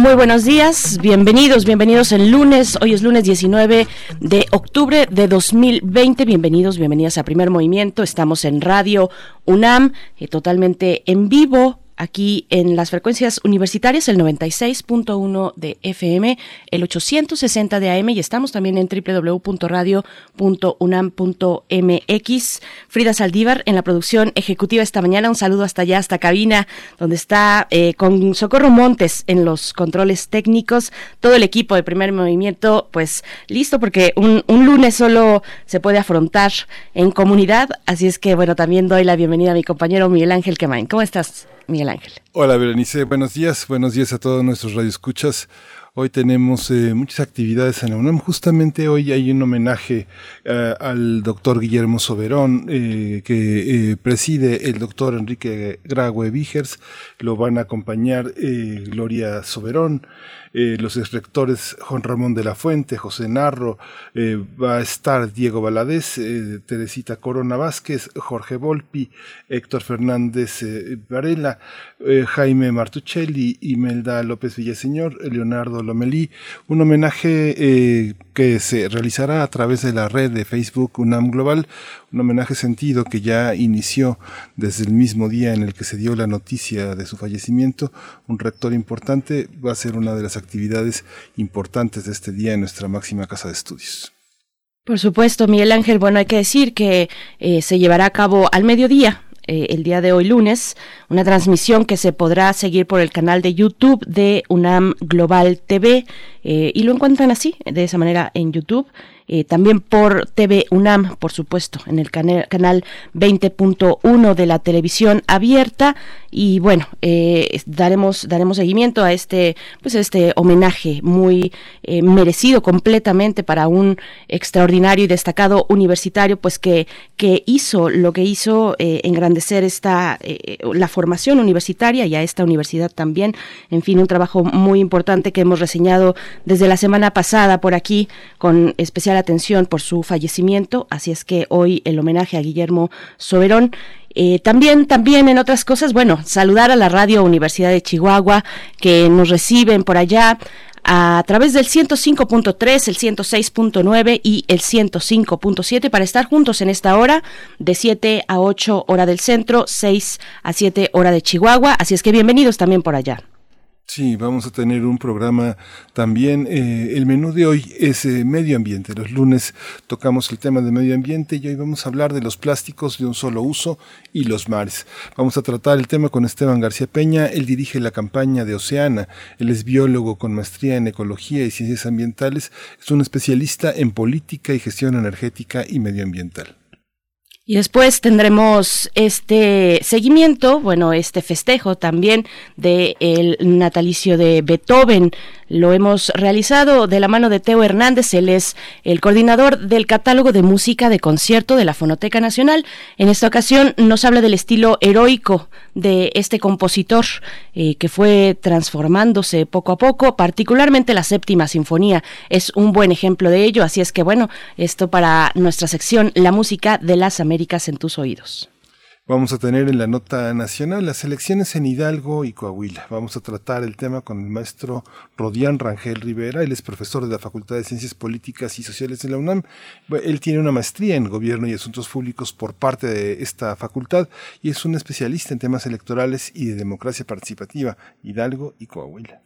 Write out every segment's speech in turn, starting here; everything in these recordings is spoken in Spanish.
Muy buenos días, bienvenidos, bienvenidos el lunes, hoy es lunes 19 de octubre de 2020, bienvenidos, bienvenidas a Primer Movimiento, estamos en Radio UNAM, eh, totalmente en vivo, aquí en las frecuencias universitarias, el 96.1 de FM, el 860 de AM y estamos también en www.radio.unam.mx. Frida Saldívar en la producción ejecutiva esta mañana. Un saludo hasta allá, hasta cabina, donde está eh, con Socorro Montes en los controles técnicos. Todo el equipo de primer movimiento, pues listo, porque un, un lunes solo se puede afrontar en comunidad. Así es que, bueno, también doy la bienvenida a mi compañero Miguel Ángel Quemain. ¿Cómo estás? Miguel Ángel. Hola Berenice, buenos días, buenos días a todos nuestros radioescuchas. Hoy tenemos eh, muchas actividades en la UNAM. Justamente hoy hay un homenaje uh, al doctor Guillermo Soberón eh, que eh, preside el doctor Enrique Graue Vigers. Lo van a acompañar Gloria Soberón. Eh, los rectores Juan Ramón de la Fuente, José Narro, eh, va a estar Diego Valadez, eh, Teresita Corona Vázquez, Jorge Volpi, Héctor Fernández Varela, Jaime Martuchelli, Imelda López Villaseñor, Leonardo Lomelí, un homenaje que se realizará a través de la red de Facebook UNAM Global, un homenaje sentido que ya inició desde el mismo día en el que se dio la noticia de su fallecimiento. Un rector importante va a ser una de las actividades importantes de este día en nuestra máxima casa de estudios. Por supuesto, Miguel Ángel, bueno, hay que decir que eh, se llevará a cabo al mediodía eh, el día de hoy lunes, una transmisión que se podrá seguir por el canal de YouTube de UNAM Global TV eh, y lo encuentran así, de esa manera en YouTube. Eh, también por TV UNAM, por supuesto, en el canal 20.1 de la televisión abierta. Y bueno, eh, daremos, daremos seguimiento a este, pues este homenaje muy eh, merecido completamente para un extraordinario y destacado universitario, pues que, que hizo lo que hizo engrandecer esta, la formación universitaria y a esta universidad también. En fin, un trabajo muy importante que hemos reseñado desde la semana pasada por aquí con especial atención por su fallecimiento, así es que hoy el homenaje a Guillermo Soberón. Eh, también, también en otras cosas, bueno, saludar a la Radio Universidad de Chihuahua que nos reciben por allá a través del 105.3, el 106.9 y el 105.7 para estar juntos en esta hora de 7 a 8 hora del centro, 6 a 7 hora de Chihuahua. Así es que bienvenidos también por allá. Sí, vamos a tener un programa también. Eh, el menú de hoy es eh, medio ambiente. Los lunes tocamos el tema de medio ambiente y hoy vamos a hablar de los plásticos de un solo uso y los mares. Vamos a tratar el tema con Esteban García Peña. Él dirige la campaña de Oceana. Él es biólogo con maestría en ecología y ciencias ambientales. Es un especialista en política y gestión energética y medioambiental. Y después tendremos este seguimiento, bueno, este festejo también del el natalicio de Beethoven. Lo hemos realizado de la mano de Teo Hernández, él es el coordinador del catálogo de música de concierto de la Fonoteca Nacional. En esta ocasión nos habla del estilo heroico de este compositor eh, que fue transformándose poco a poco, particularmente la séptima sinfonía es un buen ejemplo de ello, así es que bueno, esto para nuestra sección La música de las Américas en tus oídos. Vamos a tener en la nota nacional las elecciones en Hidalgo y Coahuila. Vamos a tratar el tema con el maestro Rodián Rangel Rivera. Él es profesor de la Facultad de Ciencias Políticas y Sociales de la UNAM. Él tiene una maestría en Gobierno y Asuntos Públicos por parte de esta facultad y es un especialista en temas electorales y de democracia participativa, Hidalgo y Coahuila.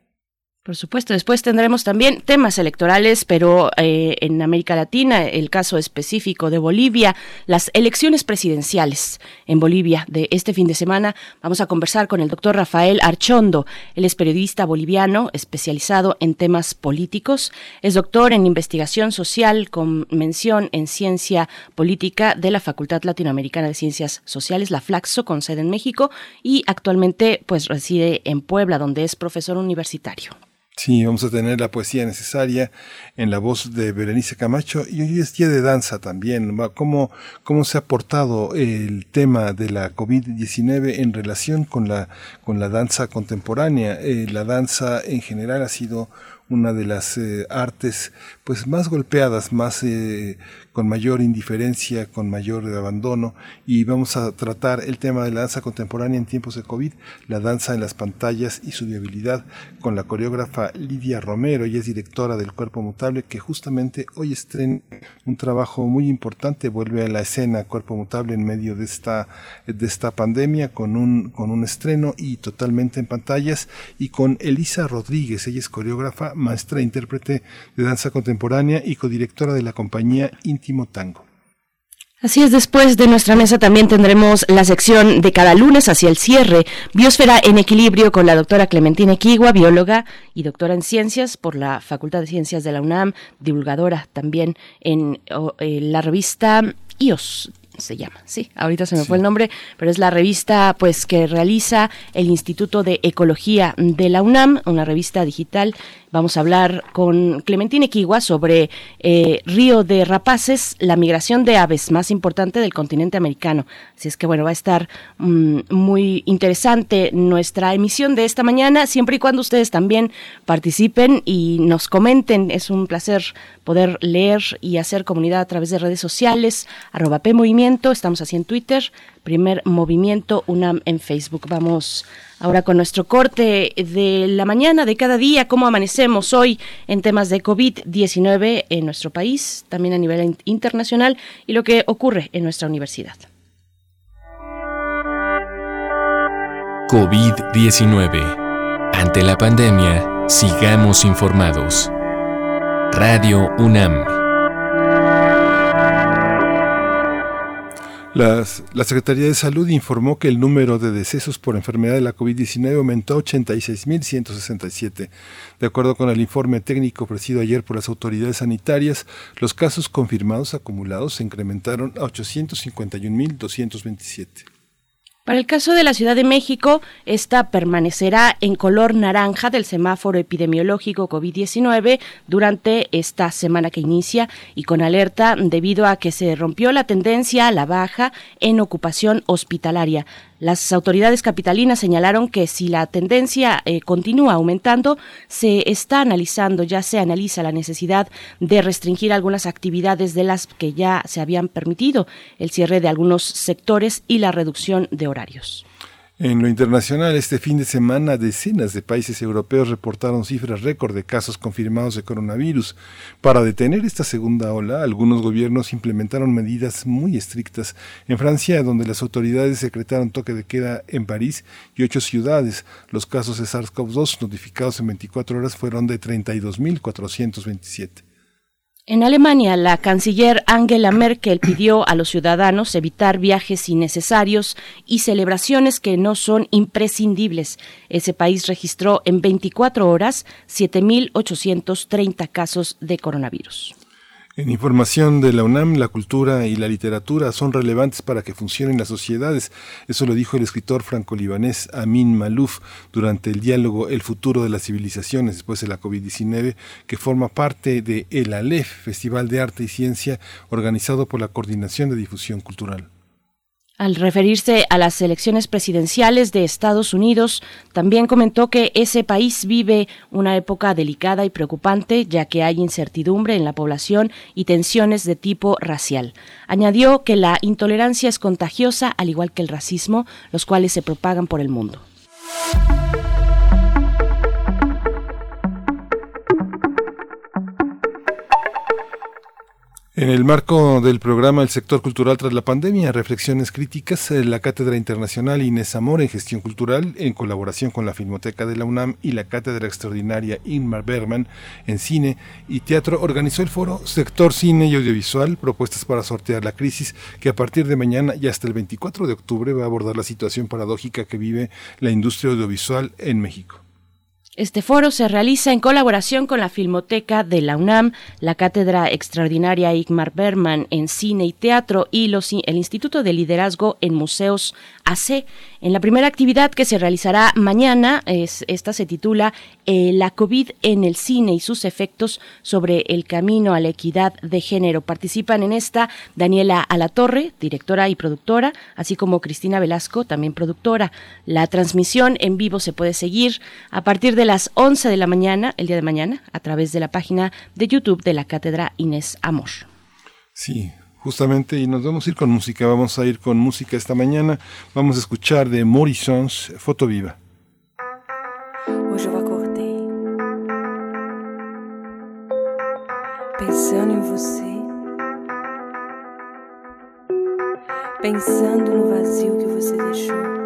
Por supuesto, después tendremos también temas electorales, pero eh, en América Latina, el caso específico de Bolivia, las elecciones presidenciales en Bolivia de este fin de semana. Vamos a conversar con el doctor Rafael Archondo. Él es periodista boliviano especializado en temas políticos. Es doctor en investigación social con mención en ciencia política de la Facultad Latinoamericana de Ciencias Sociales, la Flaxo, con sede en México, y actualmente pues reside en Puebla, donde es profesor universitario. Sí, vamos a tener la poesía necesaria en la voz de Berenice Camacho y hoy es día de danza también. ¿Cómo, cómo se ha portado el tema de la COVID-19 en relación con la, con la danza contemporánea? Eh, la danza en general ha sido una de las eh, artes pues más golpeadas, más eh, con mayor indiferencia, con mayor abandono y vamos a tratar el tema de la danza contemporánea en tiempos de COVID, la danza en las pantallas y su viabilidad con la coreógrafa Lidia Romero, ella es directora del Cuerpo Mutable que justamente hoy estrena un trabajo muy importante, vuelve a la escena Cuerpo Mutable en medio de esta de esta pandemia con un con un estreno y totalmente en pantallas y con Elisa Rodríguez, ella es coreógrafa maestra e intérprete de danza contemporánea y codirectora de la compañía Tango. Así es, después de nuestra mesa también tendremos la sección de cada lunes hacia el cierre, Biosfera en Equilibrio con la doctora Clementina Equigua, bióloga y doctora en ciencias por la Facultad de Ciencias de la UNAM, divulgadora también en, en la revista IOS se llama, sí, ahorita se me fue el nombre, pero es la revista pues que realiza el Instituto de Ecología de la UNAM, una revista digital Vamos a hablar con Clementine Equigua sobre eh, Río de Rapaces, la migración de aves más importante del continente americano. Así es que bueno, va a estar mm, muy interesante nuestra emisión de esta mañana, siempre y cuando ustedes también participen y nos comenten. Es un placer poder leer y hacer comunidad a través de redes sociales, arroba Movimiento, estamos así en Twitter, primer movimiento UNAM en Facebook. Vamos Ahora con nuestro corte de la mañana de cada día, cómo amanecemos hoy en temas de COVID-19 en nuestro país, también a nivel internacional y lo que ocurre en nuestra universidad. COVID-19. Ante la pandemia, sigamos informados. Radio UNAM. La Secretaría de Salud informó que el número de decesos por enfermedad de la COVID-19 aumentó a 86.167. De acuerdo con el informe técnico ofrecido ayer por las autoridades sanitarias, los casos confirmados acumulados se incrementaron a 851.227. Para el caso de la Ciudad de México, esta permanecerá en color naranja del semáforo epidemiológico COVID-19 durante esta semana que inicia y con alerta debido a que se rompió la tendencia a la baja en ocupación hospitalaria. Las autoridades capitalinas señalaron que si la tendencia eh, continúa aumentando, se está analizando, ya se analiza la necesidad de restringir algunas actividades de las que ya se habían permitido, el cierre de algunos sectores y la reducción de horarios. En lo internacional, este fin de semana, decenas de países europeos reportaron cifras récord de casos confirmados de coronavirus. Para detener esta segunda ola, algunos gobiernos implementaron medidas muy estrictas. En Francia, donde las autoridades decretaron toque de queda en París y ocho ciudades, los casos de SARS-CoV-2 notificados en 24 horas fueron de 32.427. En Alemania, la canciller Angela Merkel pidió a los ciudadanos evitar viajes innecesarios y celebraciones que no son imprescindibles. Ese país registró en 24 horas 7.830 casos de coronavirus. En información de la UNAM, la cultura y la literatura son relevantes para que funcionen las sociedades. Eso lo dijo el escritor franco-libanés Amin Malouf durante el diálogo El futuro de las civilizaciones después de la COVID-19, que forma parte de El Aleph, Festival de Arte y Ciencia organizado por la Coordinación de Difusión Cultural. Al referirse a las elecciones presidenciales de Estados Unidos, también comentó que ese país vive una época delicada y preocupante, ya que hay incertidumbre en la población y tensiones de tipo racial. Añadió que la intolerancia es contagiosa, al igual que el racismo, los cuales se propagan por el mundo. En el marco del programa El sector cultural tras la pandemia, reflexiones críticas, eh, la Cátedra Internacional Inés Amor en Gestión Cultural, en colaboración con la Filmoteca de la UNAM y la Cátedra Extraordinaria Inmar Bergman en Cine y Teatro, organizó el foro Sector Cine y Audiovisual, propuestas para sortear la crisis, que a partir de mañana y hasta el 24 de octubre va a abordar la situación paradójica que vive la industria audiovisual en México. Este foro se realiza en colaboración con la Filmoteca de la UNAM, la Cátedra Extraordinaria Igmar Berman en Cine y Teatro y el Instituto de Liderazgo en Museos AC. En la primera actividad que se realizará mañana, es, esta se titula eh, la COVID en el cine y sus efectos sobre el camino a la equidad de género. Participan en esta Daniela Alatorre, directora y productora, así como Cristina Velasco, también productora. La transmisión en vivo se puede seguir a partir de las 11 de la mañana, el día de mañana, a través de la página de YouTube de la Cátedra Inés Amor. Sí, justamente, y nos vamos a ir con música, vamos a ir con música esta mañana, vamos a escuchar de Morrison's Foto Viva. Pensando em você, pensando no vazio que você deixou.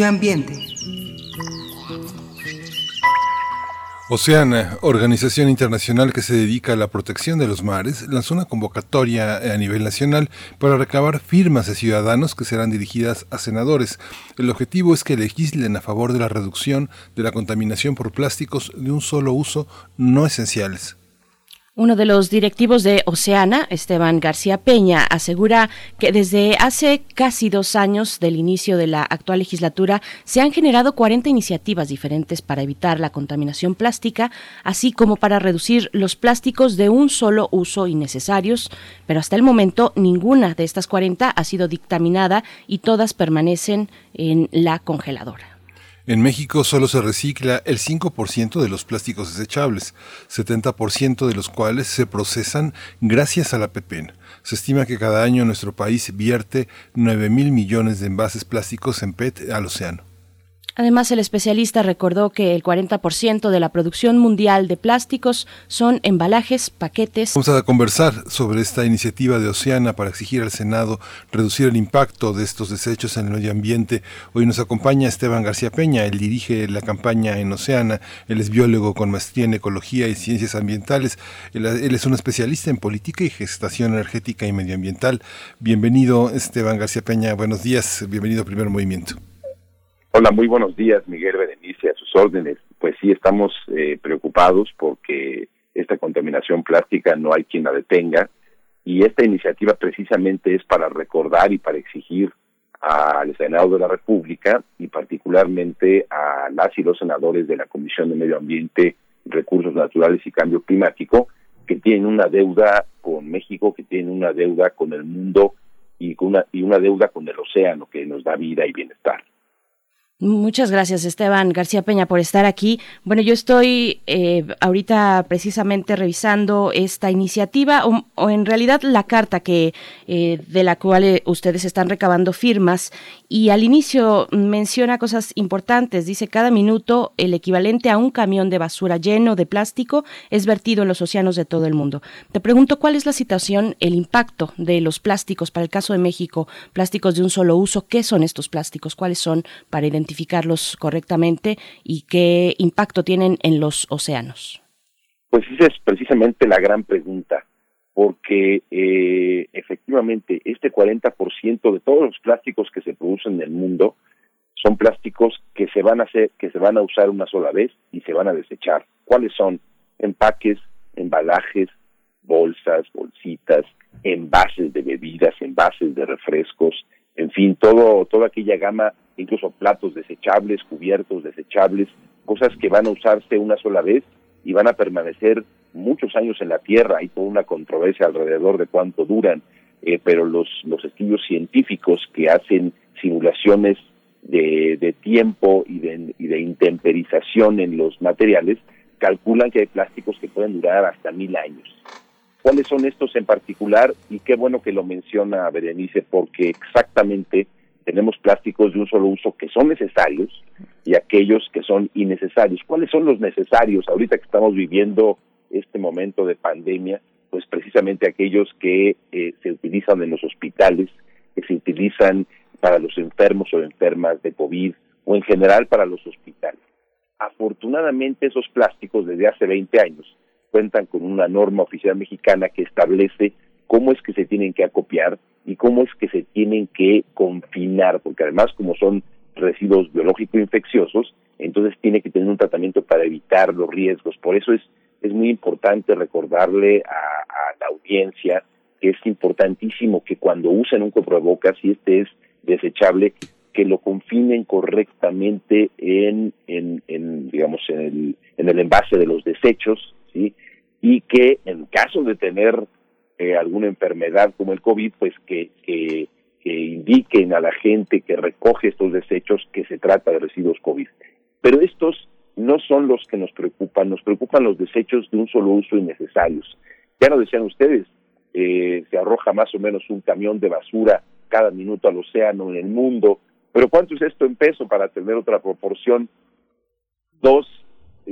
Medio ambiente. Oceana, organización internacional que se dedica a la protección de los mares, lanzó una convocatoria a nivel nacional para recabar firmas de ciudadanos que serán dirigidas a senadores. El objetivo es que legislen a favor de la reducción de la contaminación por plásticos de un solo uso no esenciales. Uno de los directivos de Oceana, Esteban García Peña, asegura que desde hace casi dos años del inicio de la actual legislatura se han generado 40 iniciativas diferentes para evitar la contaminación plástica, así como para reducir los plásticos de un solo uso innecesarios, pero hasta el momento ninguna de estas 40 ha sido dictaminada y todas permanecen en la congeladora. En México solo se recicla el 5% de los plásticos desechables, 70% de los cuales se procesan gracias a la PEPEN. Se estima que cada año nuestro país vierte 9 mil millones de envases plásticos en PET al océano. Además, el especialista recordó que el 40% de la producción mundial de plásticos son embalajes, paquetes. Vamos a conversar sobre esta iniciativa de Oceana para exigir al Senado reducir el impacto de estos desechos en el medio ambiente. Hoy nos acompaña Esteban García Peña, él dirige la campaña en Oceana, él es biólogo con maestría en ecología y ciencias ambientales, él, él es un especialista en política y gestación energética y medioambiental. Bienvenido Esteban García Peña, buenos días, bienvenido a Primer Movimiento. Hola, muy buenos días, Miguel Berenice, a sus órdenes. Pues sí, estamos eh, preocupados porque esta contaminación plástica no hay quien la detenga y esta iniciativa precisamente es para recordar y para exigir al Senado de la República y particularmente a las y los senadores de la Comisión de Medio Ambiente, Recursos Naturales y Cambio Climático que tienen una deuda con México, que tienen una deuda con el mundo y, con una, y una deuda con el océano que nos da vida y bienestar. Muchas gracias, Esteban García Peña, por estar aquí. Bueno, yo estoy eh, ahorita precisamente revisando esta iniciativa o, en realidad la carta que eh, de la cual eh, ustedes están recabando firmas y al inicio menciona cosas importantes. Dice cada minuto el equivalente a un camión de basura lleno de plástico es vertido en los océanos de todo el mundo. Te pregunto cuál es la situación, el impacto de los plásticos para el caso de México, plásticos de un solo uso. ¿Qué son estos plásticos? ¿Cuáles son para identificar identificarlos correctamente y qué impacto tienen en los océanos? Pues esa es precisamente la gran pregunta, porque eh, efectivamente este 40% de todos los plásticos que se producen en el mundo son plásticos que se van a hacer, que se van a usar una sola vez y se van a desechar. ¿Cuáles son? Empaques, embalajes, bolsas, bolsitas, envases de bebidas, envases de refrescos, en fin, todo, toda aquella gama, incluso platos desechables, cubiertos desechables, cosas que van a usarse una sola vez y van a permanecer muchos años en la Tierra. Hay toda una controversia alrededor de cuánto duran, eh, pero los, los estudios científicos que hacen simulaciones de, de tiempo y de, y de intemperización en los materiales calculan que hay plásticos que pueden durar hasta mil años. ¿Cuáles son estos en particular? Y qué bueno que lo menciona Berenice, porque exactamente tenemos plásticos de un solo uso que son necesarios y aquellos que son innecesarios. ¿Cuáles son los necesarios ahorita que estamos viviendo este momento de pandemia? Pues precisamente aquellos que eh, se utilizan en los hospitales, que se utilizan para los enfermos o enfermas de COVID o en general para los hospitales. Afortunadamente esos plásticos desde hace 20 años cuentan con una norma oficial mexicana que establece cómo es que se tienen que acopiar y cómo es que se tienen que confinar, porque además como son residuos biológicos infecciosos, entonces tiene que tener un tratamiento para evitar los riesgos. Por eso es, es muy importante recordarle a, la audiencia que es importantísimo que cuando usen un coprebocas, si este es desechable, que lo confinen correctamente en, en, en digamos, en el, en el envase de los desechos, ¿sí? Y que en caso de tener eh, alguna enfermedad como el COVID, pues que, que, que indiquen a la gente que recoge estos desechos que se trata de residuos COVID. Pero estos no son los que nos preocupan, nos preocupan los desechos de un solo uso innecesarios. Ya lo decían ustedes, eh, se arroja más o menos un camión de basura cada minuto al océano en el mundo, pero ¿cuánto es esto en peso para tener otra proporción? Dos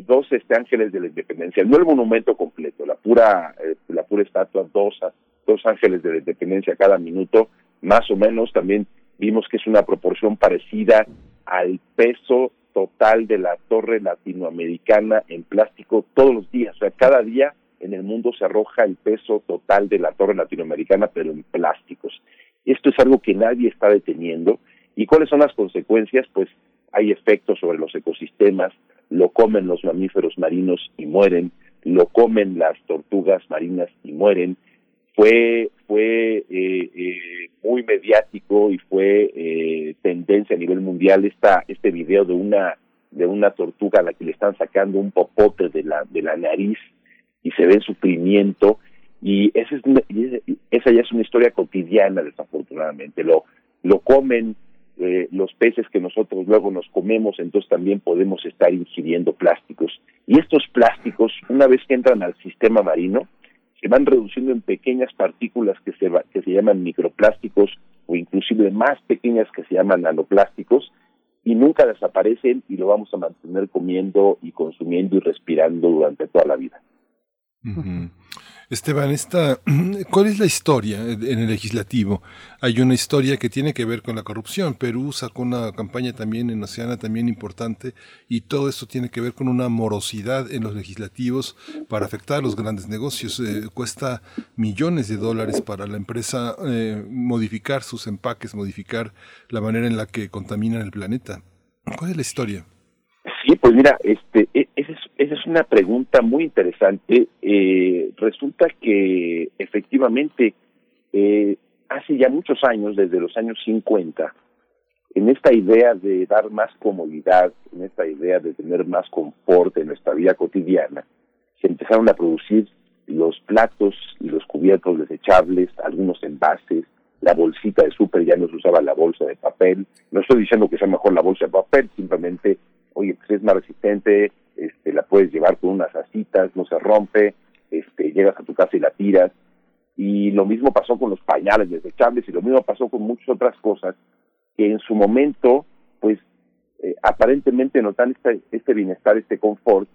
dos este, ángeles de la independencia, no el monumento completo, la pura, eh, la pura estatua, dos, dos ángeles de la independencia cada minuto, más o menos también vimos que es una proporción parecida al peso total de la torre latinoamericana en plástico todos los días, o sea, cada día en el mundo se arroja el peso total de la torre latinoamericana, pero en plásticos. Esto es algo que nadie está deteniendo. ¿Y cuáles son las consecuencias? Pues hay efectos sobre los ecosistemas, lo comen los mamíferos marinos y mueren, lo comen las tortugas marinas y mueren. Fue, fue eh, eh, muy mediático y fue eh, tendencia a nivel mundial esta, este video de una, de una tortuga a la que le están sacando un popote de la, de la nariz y se ve en sufrimiento y esa, es esa ya es una historia cotidiana desafortunadamente lo lo comen eh, los peces que nosotros luego nos comemos, entonces también podemos estar ingiriendo plásticos. Y estos plásticos, una vez que entran al sistema marino, se van reduciendo en pequeñas partículas que se, que se llaman microplásticos o inclusive más pequeñas que se llaman nanoplásticos y nunca desaparecen y lo vamos a mantener comiendo y consumiendo y respirando durante toda la vida. Esteban, esta, ¿cuál es la historia en el legislativo? Hay una historia que tiene que ver con la corrupción. Perú sacó una campaña también en Oceana también importante y todo esto tiene que ver con una morosidad en los legislativos para afectar a los grandes negocios. Eh, cuesta millones de dólares para la empresa eh, modificar sus empaques, modificar la manera en la que contaminan el planeta. ¿Cuál es la historia? Sí, pues mira, este, e, es, esa es una pregunta muy interesante. Eh, resulta que efectivamente eh, hace ya muchos años, desde los años 50, en esta idea de dar más comodidad, en esta idea de tener más confort en nuestra vida cotidiana, se empezaron a producir los platos y los cubiertos desechables, algunos envases, la bolsita de súper ya no se usaba la bolsa de papel. No estoy diciendo que sea mejor la bolsa de papel, simplemente, oye, pues es más resistente, este, la puedes llevar con unas asitas, no se rompe, este, llegas a tu casa y la tiras. Y lo mismo pasó con los pañales desechables y lo mismo pasó con muchas otras cosas que en su momento, pues, eh, aparentemente notan este, este bienestar, este confort,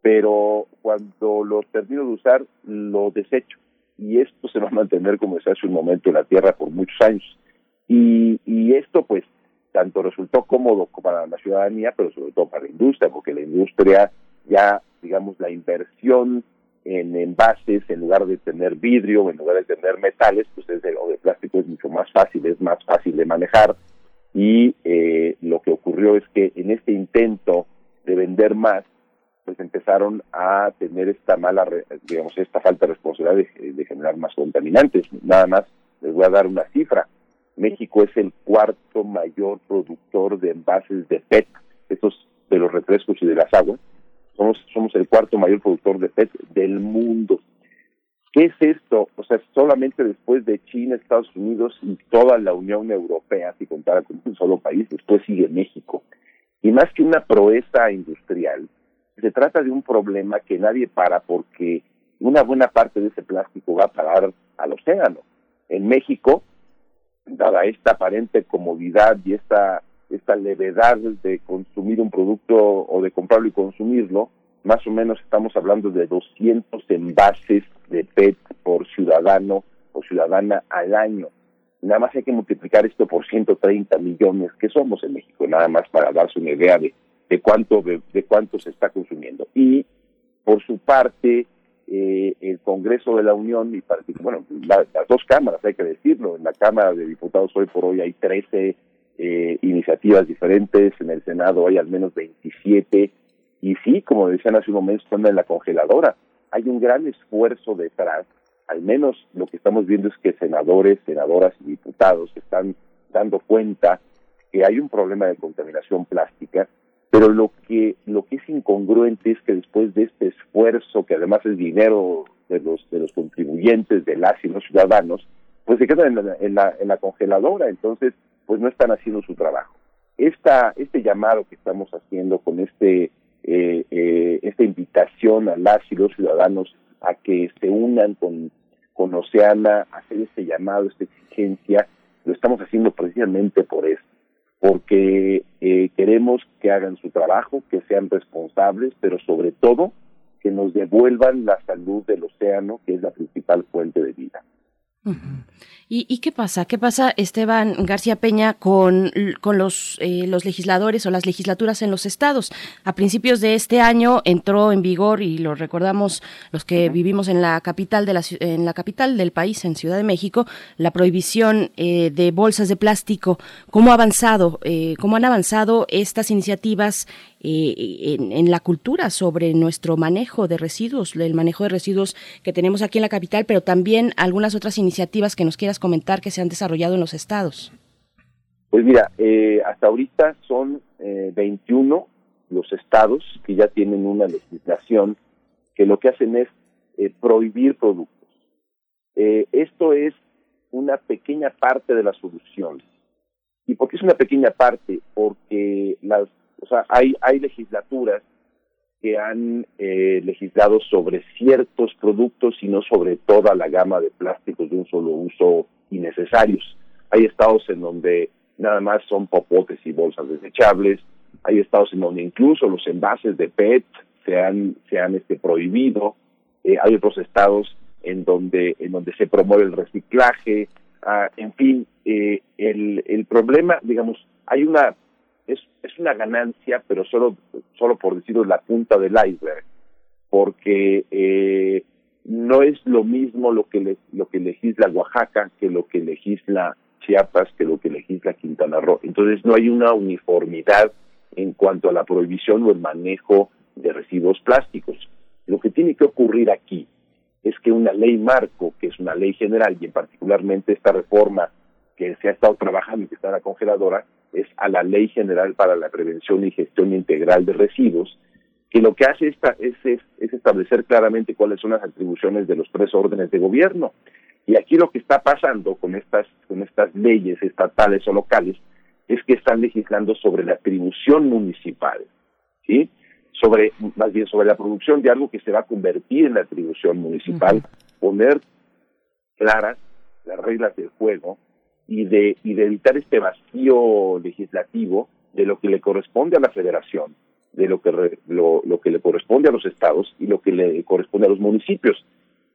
pero cuando lo termino de usar, lo desecho y esto se va a mantener como se hace un momento en la Tierra por muchos años. Y, y esto pues tanto resultó cómodo para la ciudadanía, pero sobre todo para la industria, porque la industria ya, digamos, la inversión en envases, en lugar de tener vidrio, en lugar de tener metales, pues es de, o de plástico es mucho más fácil, es más fácil de manejar. Y eh, lo que ocurrió es que en este intento de vender más, pues empezaron a tener esta mala, digamos, esta falta de responsabilidad de, generar más contaminantes. Nada más les voy a dar una cifra. México es el cuarto mayor productor de envases de PET, estos de los refrescos y de las aguas. Somos, somos el cuarto mayor productor de PET del mundo. ¿Qué es esto? O sea, solamente después de China, Estados Unidos y toda la Unión Europea, si contara con un solo país, después sigue México. Y más que una proeza industrial, se trata de un problema que nadie para porque una buena parte de ese plástico va a parar al océano. En México, dada esta aparente comodidad y esta, esta levedad de consumir un producto o de comprarlo y consumirlo, más o menos estamos hablando de 200 envases de PET por ciudadano o ciudadana al año. Nada más hay que multiplicar esto por 130 millones que somos en México, nada más para darse una idea de de cuánto de, cuánto se está consumiendo y por su parte eh, el Congreso de la Unión y bueno las dos cámaras hay que decirlo en la Cámara de Diputados hoy por hoy hay 13 eh, iniciativas diferentes en el Senado hay al menos 27 y sí como decían hace un momento están en la congeladora. Hay un gran esfuerzo detrás al menos lo que estamos viendo es que senadores senadoras y diputados están dando cuenta que hay un problema de contaminación plástica pero lo que lo que es incongruente es que después de este esfuerzo que además es dinero de los de los contribuyentes de las y los ciudadanos pues se quedan en la, en la, en la congeladora. Entonces pues no están haciendo su trabajo. Esta este llamado que estamos haciendo con este eh, eh, esta invitación a las y los ciudadanos a que se unan con con Oceana hacer este llamado esta exigencia lo estamos haciendo precisamente por esto porque eh, queremos que hagan su trabajo, que sean responsables, pero sobre todo que nos devuelvan la salud del océano, que es la principal fuente de vida. ¿Y, qué pasa? ¿Qué pasa, Esteban García Peña, con, con los, eh, los legisladores o las legislaturas en los estados? A principios de este año entró en vigor, y lo recordamos los que vivimos en la capital de la, en la capital del país, en Ciudad de México, la prohibición eh, de bolsas de plástico. ¿Cómo ha avanzado? Eh, ¿Cómo han avanzado estas iniciativas eh, en, la cultura sobre nuestro manejo de residuos, el manejo de residuos que tenemos aquí en la capital, pero también algunas otras iniciativas que nos quieras comentar que se han desarrollado en los estados. Pues mira, eh, hasta ahorita son 21 eh, los estados que ya tienen una legislación que lo que hacen es prohibir productos. esto es una pequeña parte de la solución. ¿Y por qué es una pequeña parte? Porque las o sea, hay, hay legislaturas que han eh, legislado sobre ciertos productos y no sobre toda la gama de plásticos de un solo uso innecesarios. Hay estados en donde nada más son popotes y bolsas desechables, hay estados en donde incluso los envases de PET se han, se han este, prohibido, eh, hay otros estados en donde, en donde se promueve el reciclaje, ah, en fin, eh, el, el problema, digamos, hay una es, es una ganancia, pero solo, solo por decirlo la punta del iceberg, porque eh, no es lo mismo lo que, lo que legisla Oaxaca que lo que legisla Chiapas, que lo que legisla Quintana Roo. Entonces no hay una uniformidad en cuanto a la prohibición o el manejo de residuos plásticos. Lo que tiene que ocurrir aquí es que una ley marco, que es una ley general y en particularmente esta reforma que se ha estado trabajando y que está en la congeladora, es a la Ley General para la Prevención y Gestión Integral de Residuos, que lo que hace esta, es, es, es establecer claramente cuáles son las atribuciones de los tres órdenes de gobierno. Y aquí lo que está pasando con estas, con estas leyes estatales o locales es que están legislando sobre la atribución municipal, ¿sí? Sobre, más bien sobre la producción de algo que se va a convertir en la atribución municipal, poner claras las reglas del juego y de, y de evitar este vacío legislativo de lo que le corresponde a la federación, de lo que, lo, lo que le corresponde a los estados y lo que le corresponde a los municipios.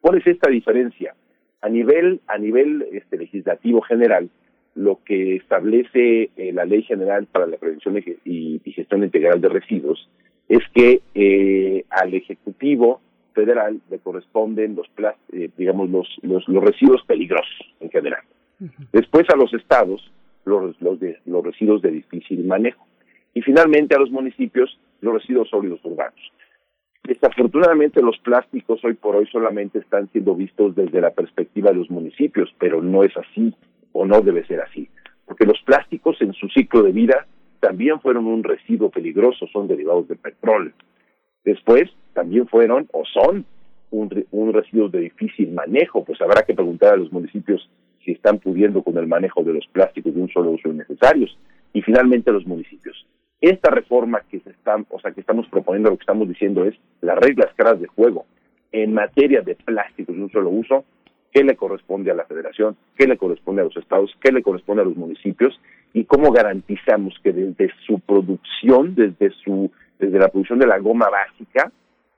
¿Cuál es esta diferencia? A nivel, a nivel este, legislativo general, lo que establece eh, la Ley General para la Prevención y, y Gestión Integral de Residuos es que eh, al Ejecutivo Federal le corresponden los, eh, digamos, los, los, los, residuos peligrosos en general. Después a los estados los, los, los residuos de difícil manejo. Y finalmente a los municipios los residuos sólidos urbanos. Desafortunadamente los plásticos hoy por hoy solamente están siendo vistos desde la perspectiva de los municipios, pero no es así o no debe ser así, porque los plásticos en su ciclo de vida también fueron un residuo peligroso, son derivados de petróleo. Después también fueron o son un, un residuo de difícil manejo, pues habrá que preguntar a los municipios están pudiendo con el manejo de los plásticos de un solo uso innecesarios. Y finalmente los municipios. Esta reforma que se está, o sea, que estamos proponiendo, lo que estamos diciendo es las reglas claras de juego en materia de plásticos de un solo uso, qué le corresponde a la federación, qué le corresponde a los estados, qué le corresponde a los municipios y cómo garantizamos que desde su producción, desde su desde la producción de la goma básica,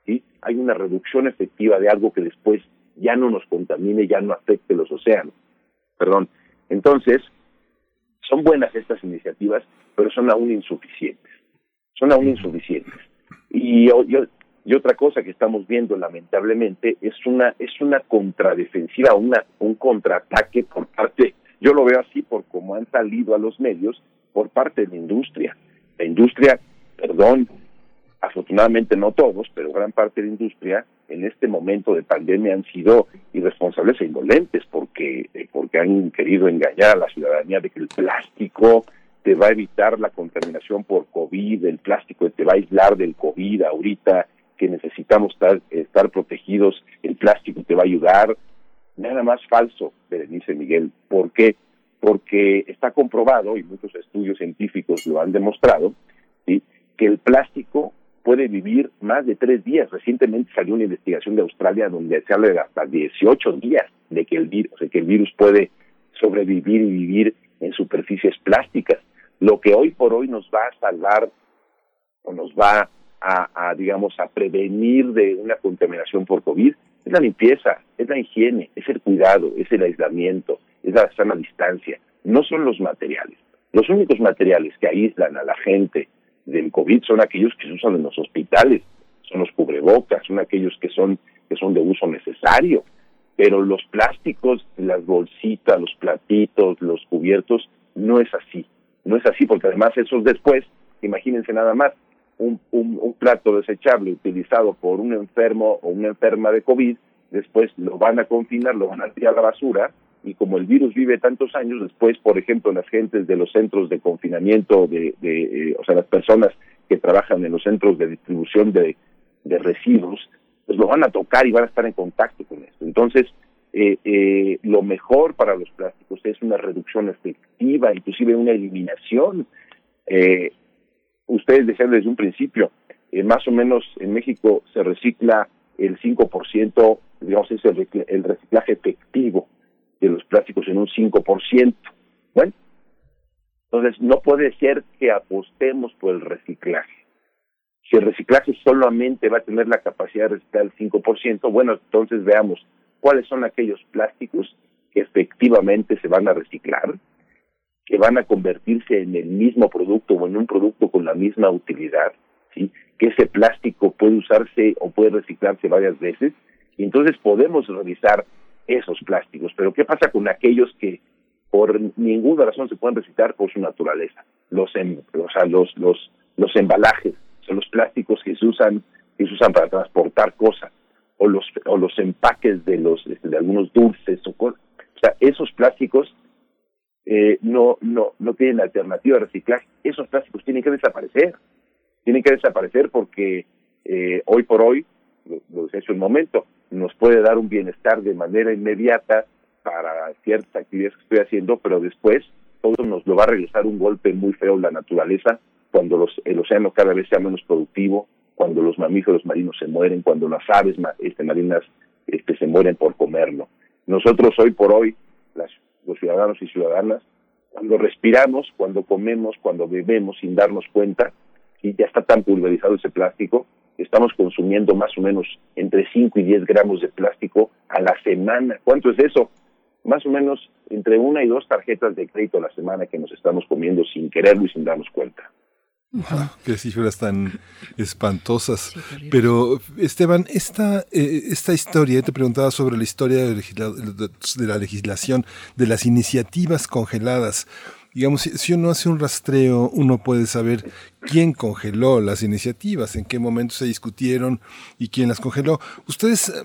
¿sí? hay una reducción efectiva de algo que después ya no nos contamine, ya no afecte los océanos. Perdón. Entonces, son buenas estas iniciativas, pero son aún insuficientes. Son aún insuficientes. Y otra cosa que estamos viendo lamentablemente es una es una contradefensiva, una un contraataque por parte, yo lo veo así por cómo han salido a los medios por parte de la industria. La industria, perdón, afortunadamente no todos, pero gran parte de la industria en este momento de pandemia han sido irresponsables e indolentes porque eh, porque han querido engañar a la ciudadanía de que el plástico te va a evitar la contaminación por COVID, el plástico te va a aislar del COVID ahorita, que necesitamos estar, estar protegidos, el plástico te va a ayudar. Nada más falso, Berenice Miguel. ¿Por qué? Porque está comprobado, y muchos estudios científicos lo han demostrado, ¿sí? que el plástico puede vivir más de tres días. Recientemente salió una investigación de Australia donde se habla de hasta 18 días de que el virus, de que el virus puede sobrevivir y vivir en superficies plásticas. Lo que hoy por hoy nos va a salvar o nos va a, digamos, a prevenir de una contaminación por COVID es la limpieza, es la higiene, es el cuidado, es el aislamiento, es la sana distancia, no son los materiales. Los únicos materiales que aíslan a la gente del COVID son aquellos que se usan en los hospitales, son los cubrebocas, son aquellos que son, que son de uso necesario. Pero los plásticos, las bolsitas, los platitos, los cubiertos, no es así. No es así porque además esos después, imagínense nada más, un, un, un, plato desechable utilizado por un enfermo o una enferma de COVID, después lo van a confinar, lo van a tirar a la basura, y como el virus vive tantos años, después, por ejemplo, las gentes de los centros de confinamiento, de, eh, o sea, las personas que trabajan en los centros de distribución de, residuos, pues lo van a tocar y van a estar en contacto con esto. Entonces, eh, eh, lo mejor para los plásticos es una reducción efectiva, inclusive una eliminación. Ustedes decían desde un principio, más o menos en México se recicla el 5%, digamos, es el, el reciclaje efectivo de los plásticos en un 5%. Bueno, entonces no puede ser que apostemos por el reciclaje. Si el reciclaje solamente va a tener la capacidad de reciclar el 5%, bueno, entonces veamos cuáles son aquellos plásticos que efectivamente se van a reciclar, que van a convertirse en el mismo producto o en un producto con la misma utilidad, ¿sí? que ese plástico puede usarse o puede reciclarse varias veces, y entonces podemos revisar esos plásticos. Pero ¿qué pasa con aquellos que por ninguna razón se pueden reciclar por su naturaleza? Los, em, o sea, los, los, los embalajes, son los plásticos que se usan, que se usan para transportar cosas, o los, o los empaques de los, este, de algunos dulces o cosas. O sea, esos plásticos eh, no, no, no tienen alternativa de reciclaje. Esos plásticos tienen que desaparecer. Tienen que desaparecer porque eh, hoy por hoy, lo, lo decía hace un momento, nos puede dar un bienestar de manera inmediata para ciertas actividades que estoy haciendo, pero después todo nos lo va a regresar un golpe muy feo la naturaleza cuando los, el océano cada vez sea menos productivo, cuando los mamíferos marinos se mueren, cuando las aves este, marinas este, se mueren por comerlo. Nosotros hoy por hoy, las, los ciudadanos y ciudadanas, cuando respiramos, cuando comemos, cuando bebemos sin darnos cuenta, y ya está tan pulverizado ese plástico, estamos consumiendo más o menos entre 5 y 10 gramos de plástico a la semana. ¿Cuánto es eso? Más o menos entre una y dos tarjetas de crédito a la semana que nos estamos comiendo sin quererlo y sin darnos cuenta. Wow, qué cifras tan espantosas. Pero, Esteban, esta, eh, esta historia, te preguntaba sobre la historia de, de la legislación, de las iniciativas congeladas digamos, si, uno hace un rastreo, uno puede saber quién congeló las iniciativas, en qué momento se discutieron y quién las congeló. Ustedes eh,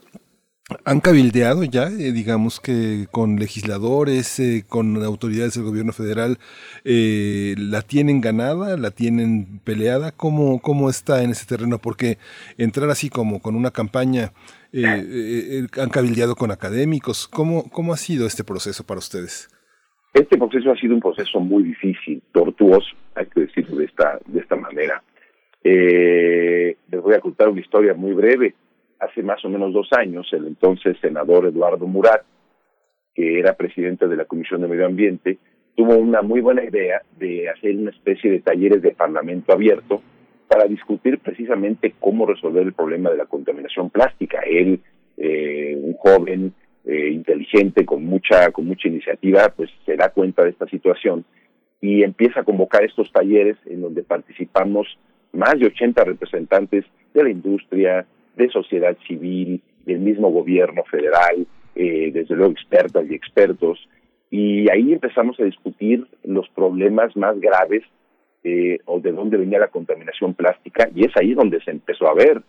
han cabildeado ya, eh, digamos que con legisladores, eh, con autoridades del gobierno federal, ¿la tienen ganada? ¿La tienen peleada? ¿Cómo, ¿Cómo está en ese terreno? Porque entrar así como con una campaña, han cabildeado con académicos, ¿cómo, ¿cómo ha sido este proceso para ustedes? Este proceso ha sido un proceso muy difícil, tortuoso, hay que decirlo de esta, de esta manera. Eh, les voy a contar una historia muy breve. Hace más o menos dos años, el entonces senador Eduardo Murat, que era presidente de la Comisión de Medio Ambiente, tuvo una muy buena idea de hacer una especie de talleres de parlamento abierto para discutir precisamente cómo resolver el problema de la contaminación plástica. Él, eh, un joven eh, inteligente, con mucha, con mucha iniciativa, pues se da cuenta de esta situación y empieza a convocar estos talleres en donde participamos más de 80 representantes de la industria, de sociedad civil, del mismo gobierno federal, eh, desde luego expertas y expertos, y ahí empezamos a discutir los problemas más graves eh, o de dónde venía la contaminación plástica, y es ahí donde se empezó a ver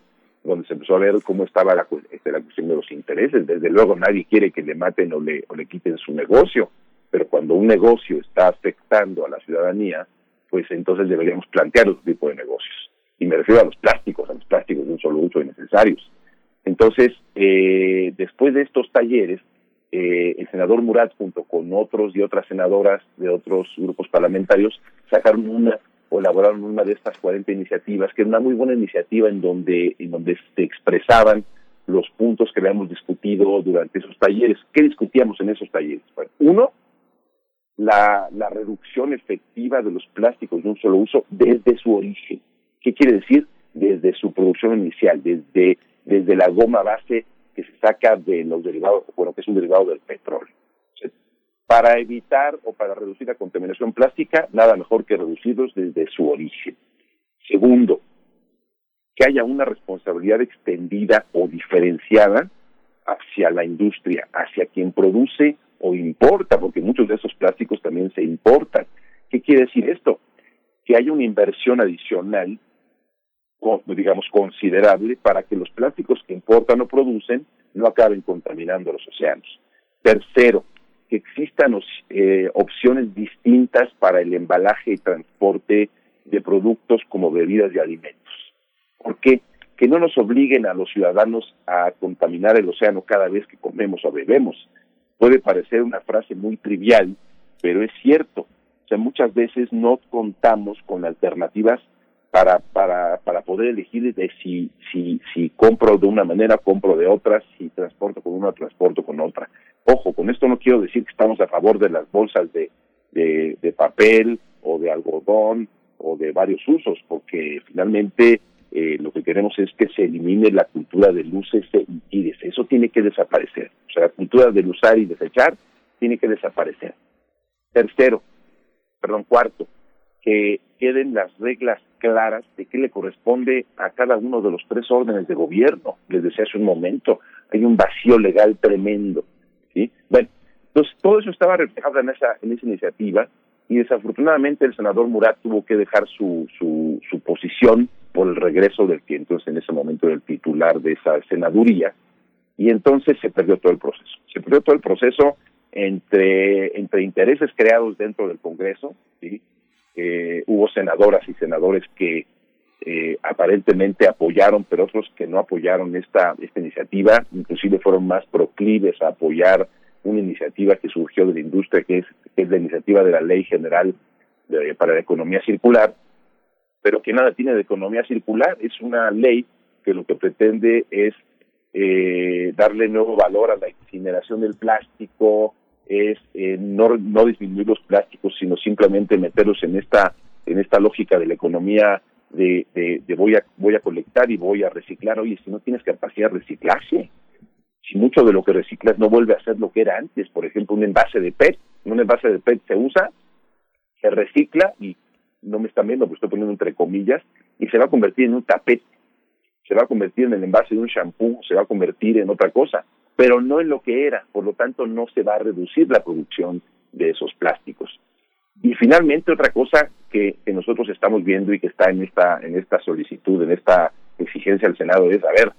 donde se empezó a ver cómo estaba la, este, la cuestión de los intereses. Desde luego nadie quiere que le maten o le, o le quiten su negocio, pero cuando un negocio está afectando a la ciudadanía, pues entonces deberíamos plantear otro tipo de negocios. Y me refiero a los plásticos, a los plásticos de un solo uso innecesarios. Entonces, eh, después de estos talleres, eh, el senador Murat, junto con otros y otras senadoras de otros grupos parlamentarios, sacaron una o elaboraron una de estas 40 iniciativas, que era una muy buena iniciativa en donde, en donde se expresaban los puntos que habíamos discutido durante esos talleres. ¿Qué discutíamos en esos talleres? Bueno, uno, la, la reducción efectiva de los plásticos de un solo uso desde su origen. ¿Qué quiere decir? Desde su producción inicial, desde, desde la goma base que se saca de los derivados, bueno, que es un derivado del petróleo. Para evitar o para reducir la contaminación plástica, nada mejor que reducirlos desde su origen. Segundo, que haya una responsabilidad extendida o diferenciada hacia la industria, hacia quien produce o importa, porque muchos de esos plásticos también se importan. ¿Qué quiere decir esto? Que haya una inversión adicional, digamos, considerable para que los plásticos que importan o producen no acaben contaminando los océanos. Tercero, que existan eh, opciones distintas para el embalaje y transporte de productos como bebidas y alimentos. ¿Por qué? Que no nos obliguen a los ciudadanos a contaminar el océano cada vez que comemos o bebemos. Puede parecer una frase muy trivial, pero es cierto. O sea, muchas veces no contamos con alternativas para, para, para poder elegir de si, si, si compro de una manera, compro de otra, si transporto con una, transporto con otra. Ojo, con esto no quiero decir que estamos a favor de las bolsas de, de, papel o de algodón o de varios usos, porque finalmente eh, lo que queremos es que se elimine la cultura del úsese y tírese. Eso tiene que desaparecer. O sea, la cultura del usar y desechar tiene que desaparecer. Tercero, perdón, cuarto, que queden las reglas claras de qué le corresponde a cada uno de los tres órdenes de gobierno. Les decía hace un momento, hay un vacío legal tremendo. ¿sí? Bueno, entonces todo eso estaba reflejado en esa, en esa iniciativa y desafortunadamente el senador Murat tuvo que dejar su, su, su posición por el regreso del que entonces en ese momento era el titular de esa senaduría y entonces se perdió todo el proceso. Se perdió todo el proceso entre, entre intereses creados dentro del Congreso, ¿sí? Eh, hubo senadoras y senadores que eh, aparentemente apoyaron, pero otros que no apoyaron esta, esta iniciativa, inclusive fueron más proclives a apoyar una iniciativa que surgió de la industria, que es, que es la iniciativa de la Ley General de- para la Economía Circular, pero que nada tiene de economía circular, es una ley que lo que pretende es eh, darle nuevo valor a la incineración del plástico, es eh, no, no disminuir los plásticos, sino simplemente meterlos en esta en esta lógica de la economía de, de, voy a voy a colectar y voy a reciclar. Oye, si no tienes capacidad de reciclarse, si mucho de lo que reciclas no vuelve a ser lo que era antes, por ejemplo, un envase de PET, un envase de PET se usa, se recicla y no me están viendo, pues estoy poniendo entre comillas, y se va a convertir en un tapete, se va a convertir en el envase de un shampoo, se va a convertir en otra cosa, pero no en lo que era, por lo tanto no se va a reducir la producción de esos plásticos. Y finalmente otra cosa que, nosotros estamos viendo y que está en esta en esta solicitud, en esta exigencia al Senado es, a ver,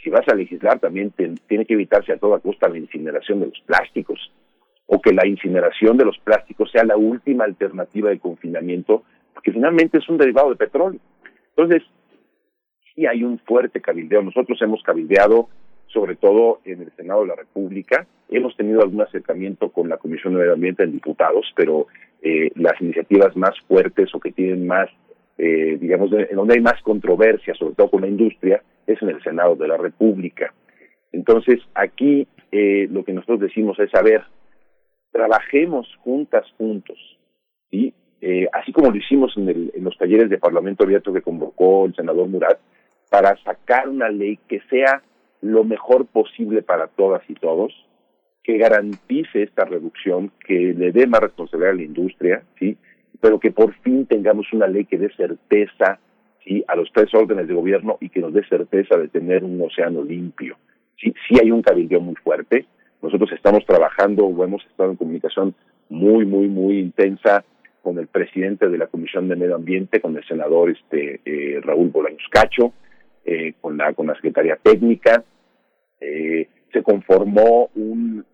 si vas a legislar también tiene que evitarse a toda costa la incineración de los plásticos o que la incineración de los plásticos sea la última alternativa de confinamiento, porque finalmente es un derivado de petróleo. Entonces, sí hay un fuerte cabildeo. Nosotros hemos cabildeado, sobre todo en el Senado de la República. Hemos tenido algún acercamiento con la Comisión de Medio Ambiente en diputados, pero eh, las iniciativas más fuertes o que tienen más, eh, digamos, en donde hay más controversia, sobre todo con la industria, es en el Senado de la República. Entonces, aquí eh, lo que nosotros decimos es, a ver, trabajemos juntas, juntos, ¿sí? Eh, así como lo hicimos en, el- en los talleres de Parlamento Abierto que convocó el senador Murat, para sacar una ley que sea lo mejor posible para todas y todos, que garantice esta reducción, que le dé más responsabilidad a la industria, ¿sí? pero que por fin tengamos una ley que dé certeza ¿sí? a los tres órdenes de gobierno y que nos dé certeza de tener un océano limpio. Sí, sí hay un cabildeo muy fuerte. Nosotros estamos trabajando o hemos estado en comunicación muy, muy, muy intensa con el presidente de la Comisión de Medio Ambiente, con el senador este eh, Raúl Bolaños Cacho, eh, con la con la Secretaría Técnica. Eh, se conformó un,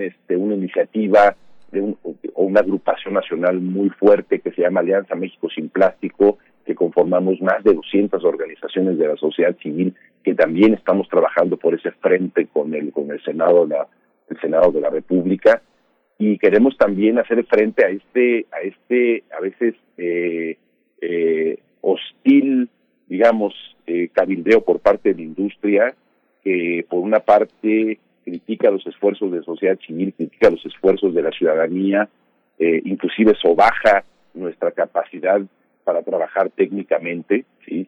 este una iniciativa de un, o una agrupación nacional muy fuerte que se llama Alianza México sin Plástico, que conformamos más de 200 organizaciones de la sociedad civil que también estamos trabajando por ese frente con el con el Senado la, el Senado de la República y queremos también hacer frente a este a este a veces eh, eh, hostil digamos eh, cabildeo por parte de la industria que por una parte critica los esfuerzos de sociedad civil critica los esfuerzos de la ciudadanía eh, inclusive sobaja nuestra capacidad para trabajar técnicamente sí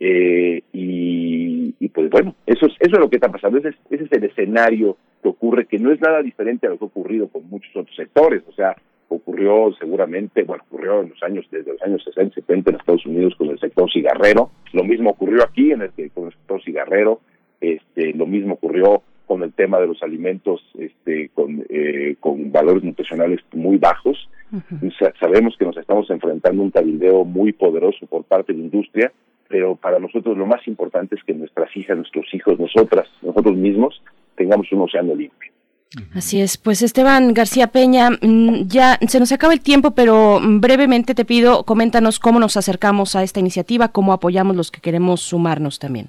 eh, y, y, pues bueno, eso es, eso es lo que está pasando, ese es, ese es el escenario que ocurre, que no es nada diferente a lo que ha ocurrido con muchos otros sectores, o sea, ocurrió seguramente, bueno, ocurrió en los años, desde los años 60, 70 en Estados Unidos con el sector cigarrero, lo mismo ocurrió aquí en el, con el sector cigarrero, este, lo mismo ocurrió con el tema de los alimentos este, con, eh, con valores nutricionales muy bajos. Sabemos que nos estamos enfrentando a un cabildeo muy poderoso por parte de la industria, pero para nosotros lo más importante es que nuestras hijas, nuestros hijos, nosotras, nosotros mismos, tengamos un océano limpio. Así es, pues Esteban García Peña, mm, ya se nos acaba el tiempo, pero mm, brevemente te pido, coméntanos cómo nos acercamos a esta iniciativa, cómo apoyamos los que queremos sumarnos también.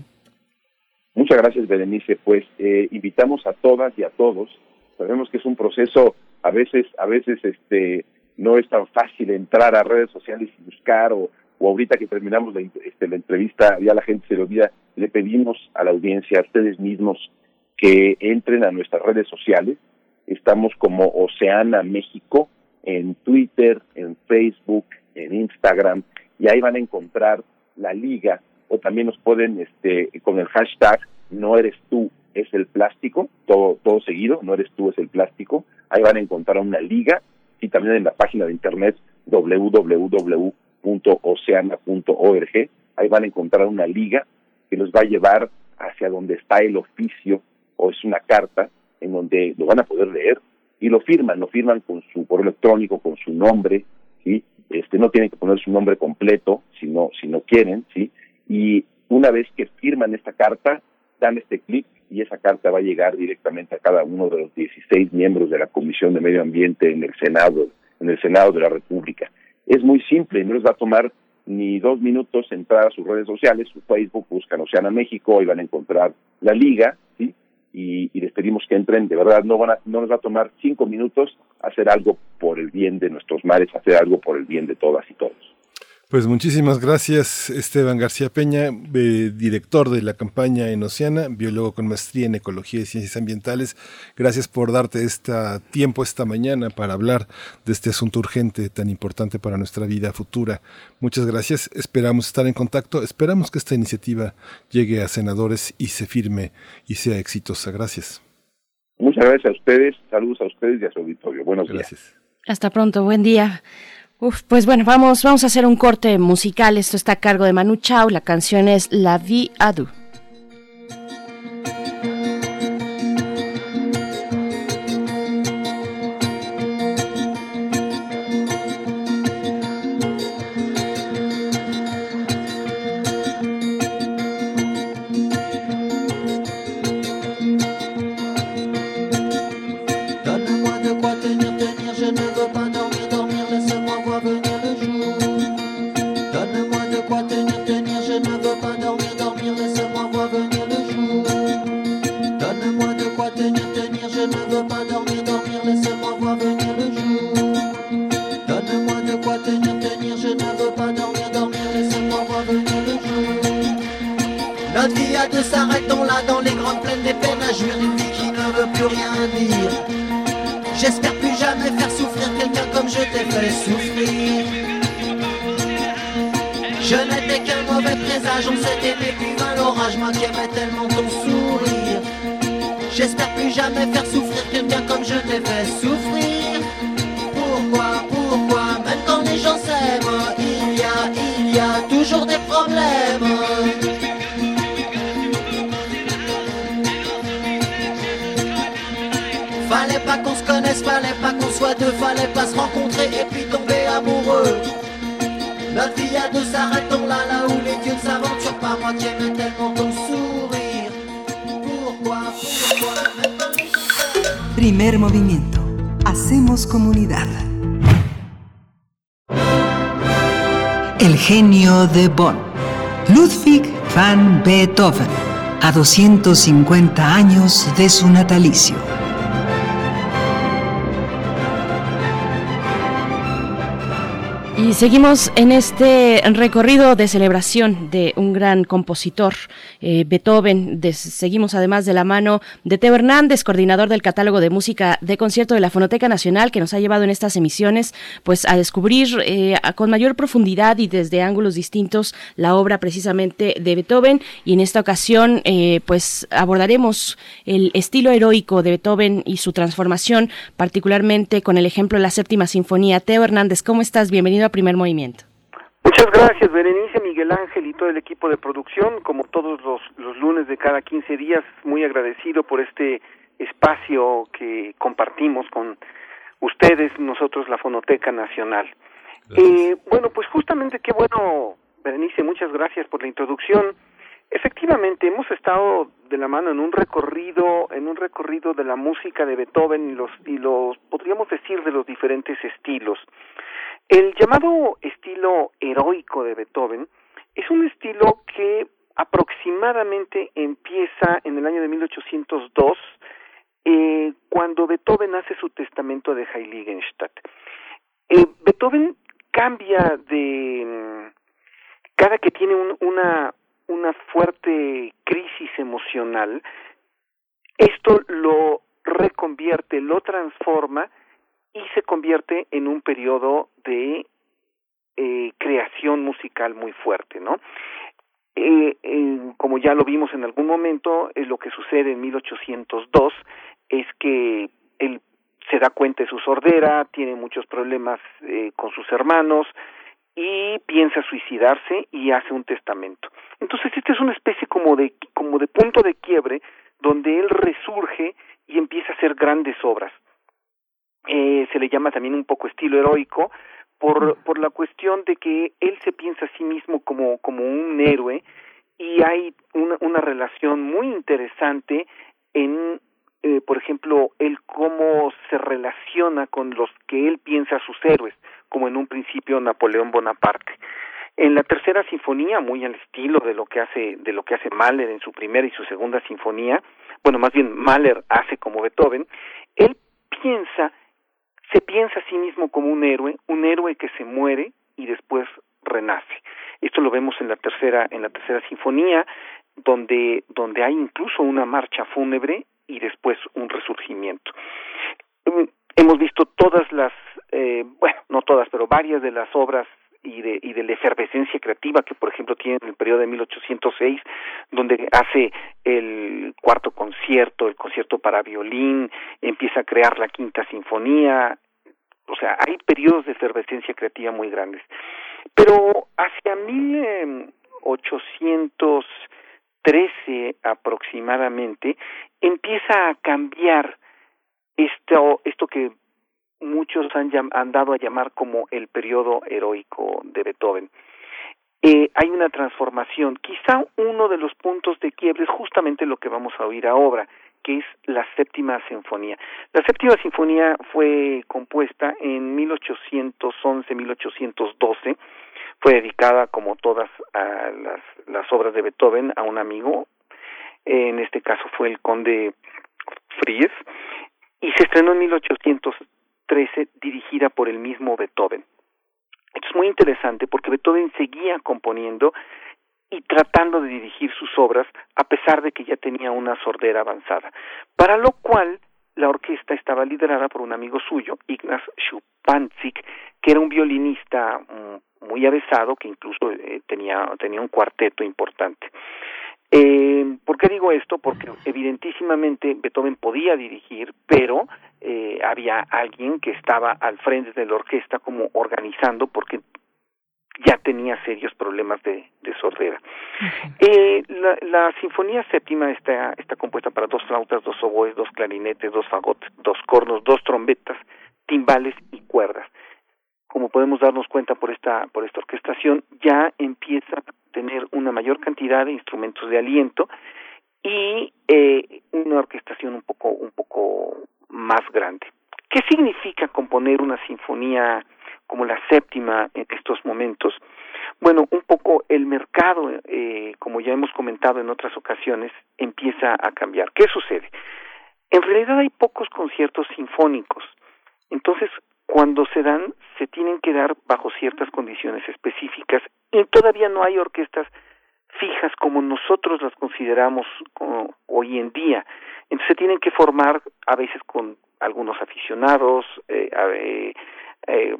Muchas gracias, Berenice. Pues eh, invitamos a todas y a todos. Sabemos que es un proceso, a veces, a veces, este, no es tan fácil entrar a redes sociales y buscar o, o ahorita que terminamos la, este, la, entrevista, ya la gente se lo olvida, le pedimos a la audiencia, a ustedes mismos, que entren a nuestras redes sociales. Estamos como Oceana México en Twitter, en Facebook, en Instagram, y ahí van a encontrar la liga, o también nos pueden, este, con el hashtag no eres tú, es el plástico, todo, todo seguido, no eres tú, es el plástico. Ahí van a encontrar una liga y también en la página de internet www oceana.org, ahí van a encontrar una liga que los va a llevar hacia donde está el oficio o es una carta en donde lo van a poder leer y lo firman, lo firman con su correo electrónico, con su nombre, ¿sí? Este no tienen que poner su nombre completo si no si no quieren, ¿sí? Y una vez que firman esta carta, dan este clic y esa carta va a llegar directamente a cada uno de los 16 miembros de la Comisión de Medio Ambiente en el Senado, en el Senado de la República es muy simple, no les va a tomar ni dos minutos entrar a sus redes sociales, su Facebook, buscan Oceana México y van a encontrar la liga, ¿sí? Y, les pedimos que entren, de verdad, no, van a, no nos va a tomar cinco minutos hacer algo por el bien de nuestros mares, hacer algo por el bien de todas y todos. Pues muchísimas gracias Esteban García Peña, eh, director de la campaña en Oceana, biólogo con maestría en ecología y ciencias ambientales. Gracias por darte este tiempo esta mañana para hablar de este asunto urgente tan importante para nuestra vida futura. Muchas gracias, esperamos estar en contacto, esperamos que esta iniciativa llegue a senadores y se firme y sea exitosa. Gracias. Muchas gracias a ustedes, saludos a ustedes y a su auditorio. Buenos gracias. días. Hasta pronto, buen día. Uf, pues bueno, vamos, vamos a hacer un corte musical. Esto está a cargo de Manu Chao. La canción es La Vie à. Beethoven. A 250 años de su natalicio. Y seguimos en este recorrido de celebración de un gran compositor, eh, Beethoven. Seguimos además de la mano de Teo Hernández, coordinador del catálogo de música de concierto de la Fonoteca Nacional, que nos ha llevado en estas emisiones pues a descubrir eh, a- con mayor profundidad y desde ángulos distintos la obra precisamente de Beethoven. Y en esta ocasión eh, pues abordaremos el estilo heroico de Beethoven y su transformación, particularmente con el ejemplo de la séptima sinfonía. Teo Hernández, ¿cómo estás? Bienvenido a Primer Movimiento. Muchas gracias, Berenice, Miguel Ángel y todo el equipo de producción. Como todos los, los lunes de cada 15 días, muy agradecido por este espacio que compartimos con ustedes, nosotros, la Fonoteca Nacional. Eh, bueno, pues justamente qué bueno, Berenice, muchas gracias por la introducción. Efectivamente, hemos estado de la mano en un recorrido, en un recorrido de la música de Beethoven y los, y los, podríamos decir, de los diferentes estilos. El llamado estilo heroico de Beethoven es un estilo que aproximadamente empieza en el año de 1802, eh, cuando Beethoven hace su testamento de Heiligenstadt. Eh, Beethoven cambia de mm, cada que tiene un- una una fuerte crisis emocional, esto lo reconvierte, lo transforma y se convierte en un periodo de eh, creación musical muy fuerte, ¿no? Eh, como ya lo vimos en algún momento, eh, lo que sucede en 1802 es que él se da cuenta de su sordera, tiene muchos problemas eh, con sus hermanos y piensa suicidarse y hace un testamento. Entonces, esta es una especie como de como de punto de quiebre donde él resurge y empieza a hacer grandes obras. Eh, se le llama también un poco estilo heroico por por la cuestión de que él se piensa a sí mismo como como un héroe y hay una, una relación muy interesante en eh, por ejemplo, él cómo se relaciona con los que él piensa sus héroes, como en un principio Napoleón Bonaparte. En la tercera sinfonía, muy al estilo de lo que hace de lo que hace Mahler en su primera y su segunda sinfonía, bueno, más bien Mahler hace como Beethoven, él piensa se piensa a sí mismo como un héroe, un héroe que se muere y después renace. Esto lo vemos en la tercera en la tercera sinfonía, donde donde hay incluso una marcha fúnebre y después un resurgimiento. Hemos visto todas las, eh, bueno, no todas, pero varias de las obras y de, y de la efervescencia creativa que, por ejemplo, tiene en el periodo de 1806, donde hace el cuarto concierto, el concierto para violín, empieza a crear la quinta sinfonía, o sea, hay periodos de efervescencia creativa muy grandes. Pero hacia 1813 aproximadamente empieza a cambiar esto, esto que muchos han, han dado a llamar como el periodo heroico de Beethoven. Eh, hay una transformación. Quizá uno de los puntos de quiebre es justamente lo que vamos a oír ahora, que es la séptima sinfonía. La séptima sinfonía fue compuesta en 1811-1812, fue dedicada, como todas las, obras de Beethoven, a un amigo, en este caso fue el conde Fries, y se estrenó en 1813 dirigida por el mismo Beethoven. Esto es muy interesante porque Beethoven seguía componiendo y tratando de dirigir sus obras a pesar de que ya tenía una sordera avanzada, para lo cual la orquesta estaba liderada por un amigo suyo, Ignaz Schupanzig, que era un violinista mm, muy avesado que incluso eh, tenía tenía un cuarteto importante. Eh, ¿Por qué digo esto? Porque evidentísimamente Beethoven podía dirigir, pero eh, había alguien que estaba al frente de la orquesta como organizando porque ya tenía serios problemas de, de sordera. Eh, la, la, Sinfonía Séptima está, está compuesta para dos flautas, dos oboes, dos clarinetes, dos fagotes, dos cornos, dos trompetas, timbales y cuerdas. Como podemos darnos cuenta por esta, por esta orquestación, ya empieza a tener una mayor cantidad de instrumentos de aliento y eh, una orquestación un poco, un poco más grande. ¿Qué significa componer una sinfonía como la séptima en estos momentos? Bueno, un poco el mercado, eh, como ya hemos comentado en otras ocasiones, empieza a cambiar. ¿Qué sucede? En realidad hay pocos conciertos sinfónicos. Entonces, cuando se dan, se tienen que dar bajo ciertas condiciones específicas y todavía no hay orquestas fijas como nosotros las consideramos hoy en día. Entonces se tienen que formar a veces con algunos aficionados, eh, eh,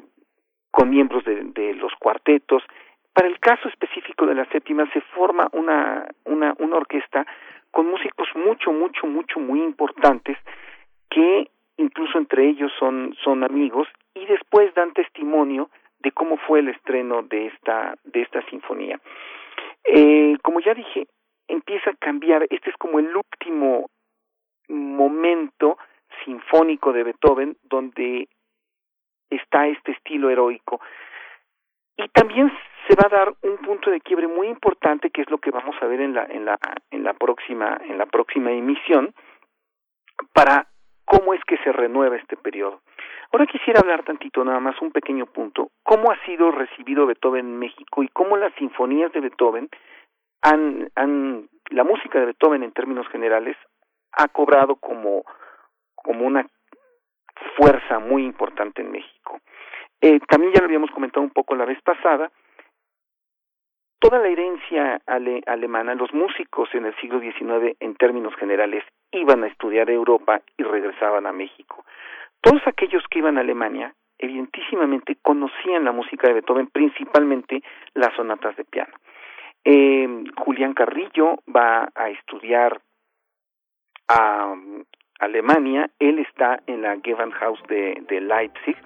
con miembros de, de, los cuartetos. Para el caso específico de la séptima se forma una, una, una orquesta con músicos mucho, mucho, mucho, muy importantes que incluso entre ellos son, son amigos y después dan testimonio de cómo fue el estreno de esta, de esta sinfonía. Eh, como ya dije, empieza a cambiar, este es como el último momento sinfónico de Beethoven donde está este estilo heroico. Y también se va a dar un punto de quiebre muy importante que es lo que vamos a ver en la en la en la próxima en la próxima emisión para cómo es que se renueva este periodo. Ahora quisiera hablar tantito, nada más un pequeño punto, cómo ha sido recibido Beethoven en México y cómo las sinfonías de Beethoven han, han la música de Beethoven en términos generales ha cobrado como, como una fuerza muy importante en México. Eh, también ya lo habíamos comentado un poco la vez pasada, toda la herencia ale, alemana, los músicos en el siglo XIX en términos generales iban a estudiar Europa y regresaban a México. Todos aquellos que iban a Alemania, evidentísimamente conocían la música de Beethoven, principalmente las sonatas de piano. Eh, Julián Carrillo va a estudiar a um, Alemania, él está en la Gewandhaus de, de Leipzig,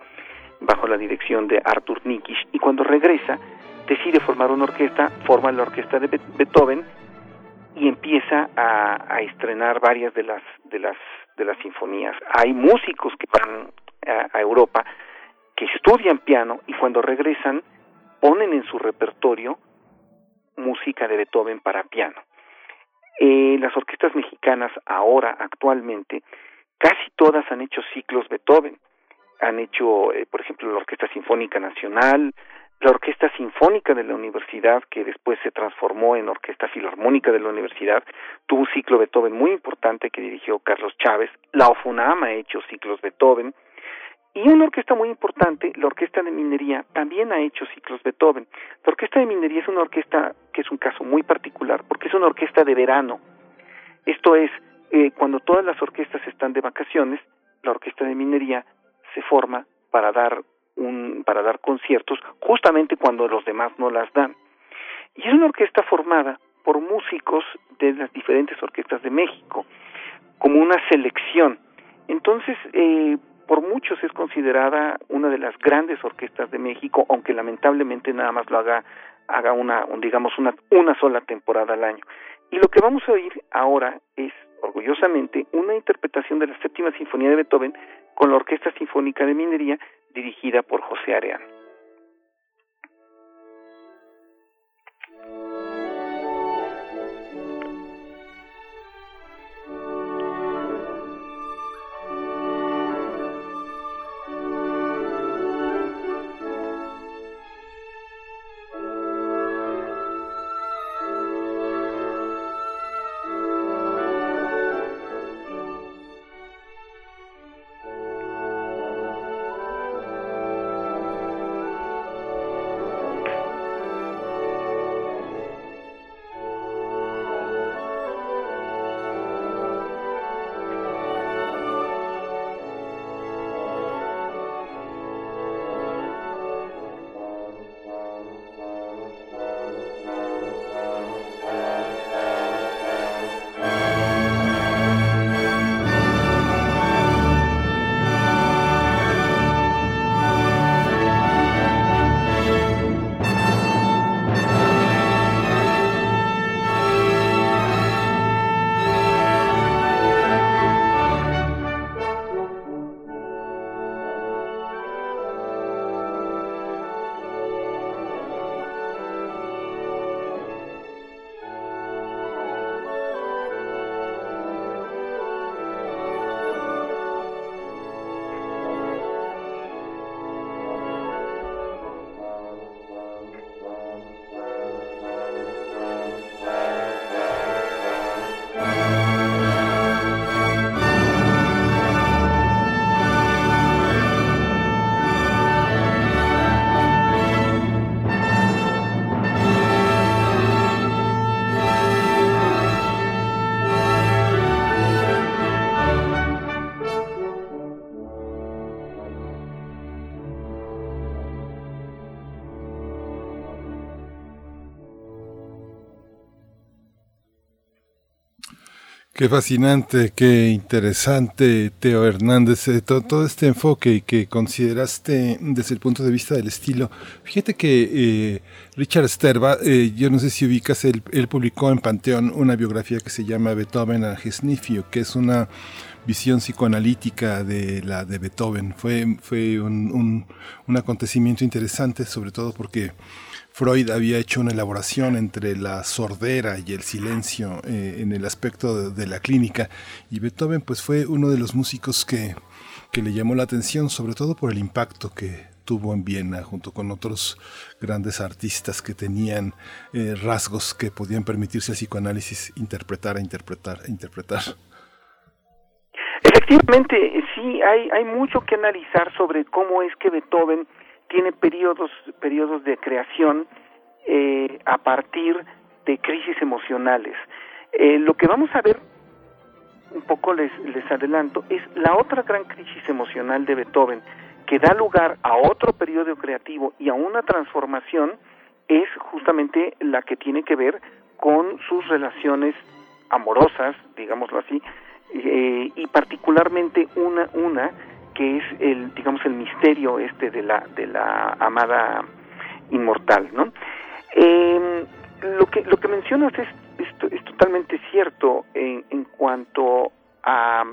bajo la dirección de Arthur Nikisch, y cuando regresa, decide formar una orquesta, forma la orquesta de Beethoven y empieza a, estrenar varias de las de las de las sinfonías. Hay músicos que van a, Europa que estudian piano y cuando regresan ponen en su repertorio música de Beethoven para piano. Eh, las orquestas mexicanas ahora, actualmente, casi todas han hecho ciclos Beethoven. Han hecho, eh, por ejemplo, la Orquesta Sinfónica Nacional, la Orquesta Sinfónica de la Universidad, que después se transformó en Orquesta Filarmónica de la Universidad, tuvo un ciclo Beethoven muy importante que dirigió Carlos Chávez, la OFUNAM ha hecho ciclos Beethoven, y una orquesta muy importante, la Orquesta de Minería, también ha hecho ciclos Beethoven. La Orquesta de Minería es una orquesta que es un caso muy particular, porque es una orquesta de verano. Esto es, eh, cuando todas las orquestas están de vacaciones, la Orquesta de Minería se forma para dar un, para dar conciertos justamente cuando los demás no las dan. Y es una orquesta formada por músicos de las diferentes orquestas de México, como una selección. Entonces, eh, por muchos es considerada una de las grandes orquestas de México, aunque lamentablemente nada más lo haga haga una digamos una una sola temporada al año. Y lo que vamos a oír ahora es orgullosamente una interpretación de la séptima sinfonía de Beethoven con la Orquesta Sinfónica de Minería dirigida por José Areán. Qué fascinante, qué interesante, Teo Hernández, eh, todo, este enfoque que consideraste desde el punto de vista del estilo. Fíjate que eh, Richard Sterba, eh, yo no sé si ubicas, él, publicó en Panteón una biografía que se llama Beethoven a Gesnifio, que es una visión psicoanalítica de la de Beethoven. Fue, fue un, un acontecimiento interesante, sobre todo porque Freud había hecho una elaboración entre la sordera y el silencio eh, en el aspecto de, la clínica y Beethoven pues fue uno de los músicos que, que le llamó la atención sobre todo por el impacto que tuvo en Viena junto con otros grandes artistas que tenían eh, rasgos que podían permitirse al psicoanálisis interpretar, interpretar, interpretar. Efectivamente, sí, hay, hay mucho que analizar sobre cómo es que Beethoven tiene periodos, de creación eh, a partir de crisis emocionales. Eh, lo que vamos a ver, un poco les, les adelanto, es la otra gran crisis emocional de Beethoven, que da lugar a otro periodo creativo y a una transformación, es justamente la que tiene que ver con sus relaciones amorosas, digámoslo así, eh, y particularmente una, una que es el digamos el misterio este de la de la amada inmortal no eh, lo que lo que mencionas es, es, totalmente cierto en, en cuanto a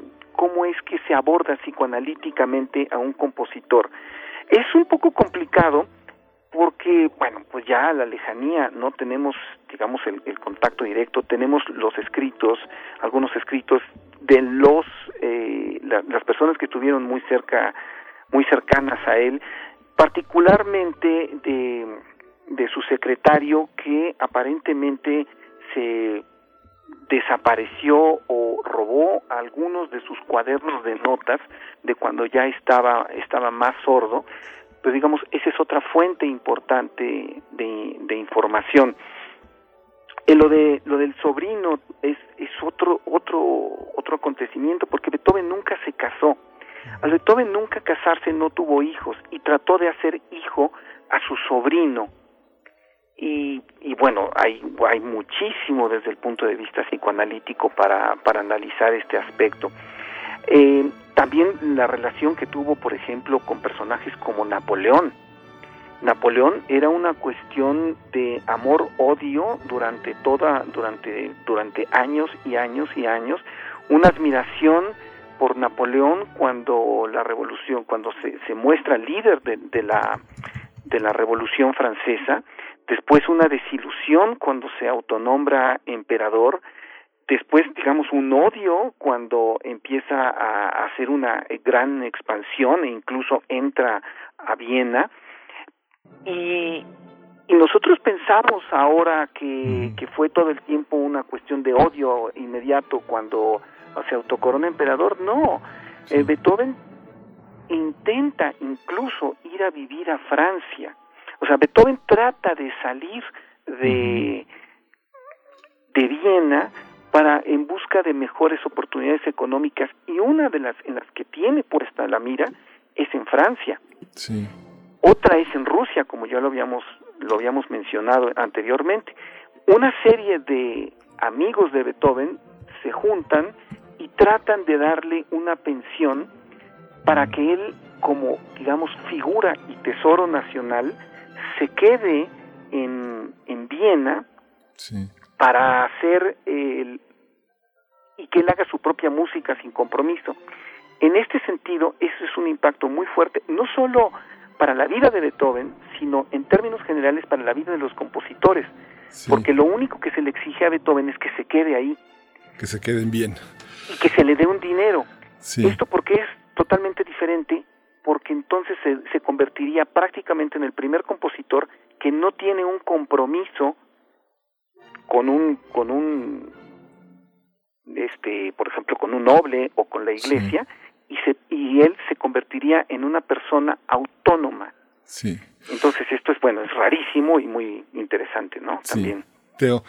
cómo es que se aborda psicoanalíticamente a un compositor. Es un poco complicado porque, bueno, pues ya a la lejanía no tenemos, digamos, el, el, contacto directo, tenemos los escritos, algunos escritos de los, eh, las personas que estuvieron muy cerca, muy cercanas a él, particularmente de, de su secretario que aparentemente se desapareció o robó algunos de sus cuadernos de notas de cuando ya estaba estaba más sordo pero digamos esa es otra fuente importante de, de información. Eh, lo de lo del sobrino es es otro otro otro acontecimiento porque Beethoven nunca se casó. Al Beethoven nunca casarse no tuvo hijos y trató de hacer hijo a su sobrino. Y, y bueno, hay, hay muchísimo desde el punto de vista psicoanalítico para, para analizar este aspecto. Eh, también la relación que tuvo, por ejemplo, con personajes como Napoleón. Napoleón era una cuestión de amor-odio durante toda, durante, durante años y años y años, una admiración por Napoleón cuando la revolución, cuando se, se muestra líder de, de la de la revolución francesa, después una desilusión cuando se autonombra emperador, después digamos un odio cuando empieza a hacer una gran expansión e incluso entra a Viena. Y, y nosotros pensamos ahora que, que fue todo el tiempo una cuestión de odio inmediato cuando se autocorona emperador, no, eh, Beethoven intenta incluso ir a vivir a Francia. O sea, Beethoven trata de salir de, de Viena para en busca de mejores oportunidades económicas y una de las en las que tiene puesta la mira es en Francia. Sí. Otra es en Rusia, como ya lo habíamos lo habíamos mencionado anteriormente. Una serie de amigos de Beethoven se juntan y tratan de darle una pensión para que él como digamos figura y tesoro nacional se quede en, en Viena para hacer el, y que él haga su propia música sin compromiso. En este sentido, eso es un impacto muy fuerte, no solo para la vida de Beethoven, sino en términos generales para la vida de los compositores, porque lo único que se le exige a Beethoven es que se quede ahí. Que se queden bien. Y que se le dé un dinero. Esto porque es totalmente diferente porque entonces se, se convertiría prácticamente en el primer compositor que no tiene un compromiso con un con un este por ejemplo con un noble o con la iglesia y se y él se convertiría en una persona autónoma. Sí. Entonces esto es bueno es rarísimo y muy interesante no también. Teo,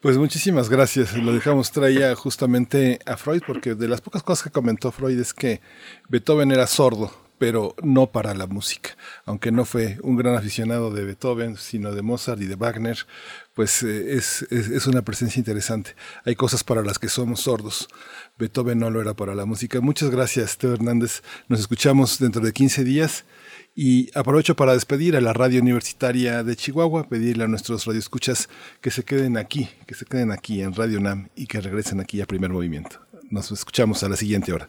pues muchísimas gracias. Lo dejamos traía justamente a Freud, porque de las pocas cosas que comentó Freud es que Beethoven era sordo, pero no para la música. Aunque no fue un gran aficionado de Beethoven, sino de Mozart y de Wagner, pues eh, es, es, una presencia interesante. Hay cosas para las que somos sordos. Beethoven no lo era para la música. Muchas gracias, Teo Hernández. Nos escuchamos dentro de 15 días. Y aprovecho para despedir a la radio universitaria de Chihuahua, pedirle a nuestros radioescuchas que se queden aquí, que se queden aquí en Radio NAM y que regresen aquí a Primer Movimiento. Nos escuchamos a la siguiente hora.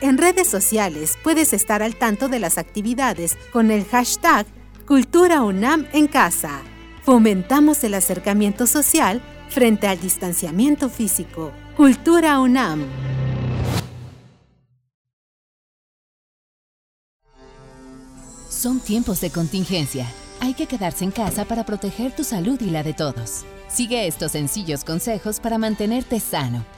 En redes sociales puedes estar al tanto de las actividades con el hashtag Cultura UNAM en casa. Fomentamos el acercamiento social frente al distanciamiento físico. Cultura UNAM. Son tiempos de contingencia Hay que quedarse en casa para proteger tu salud y la de todos. Sigue estos sencillos consejos para mantenerte sano.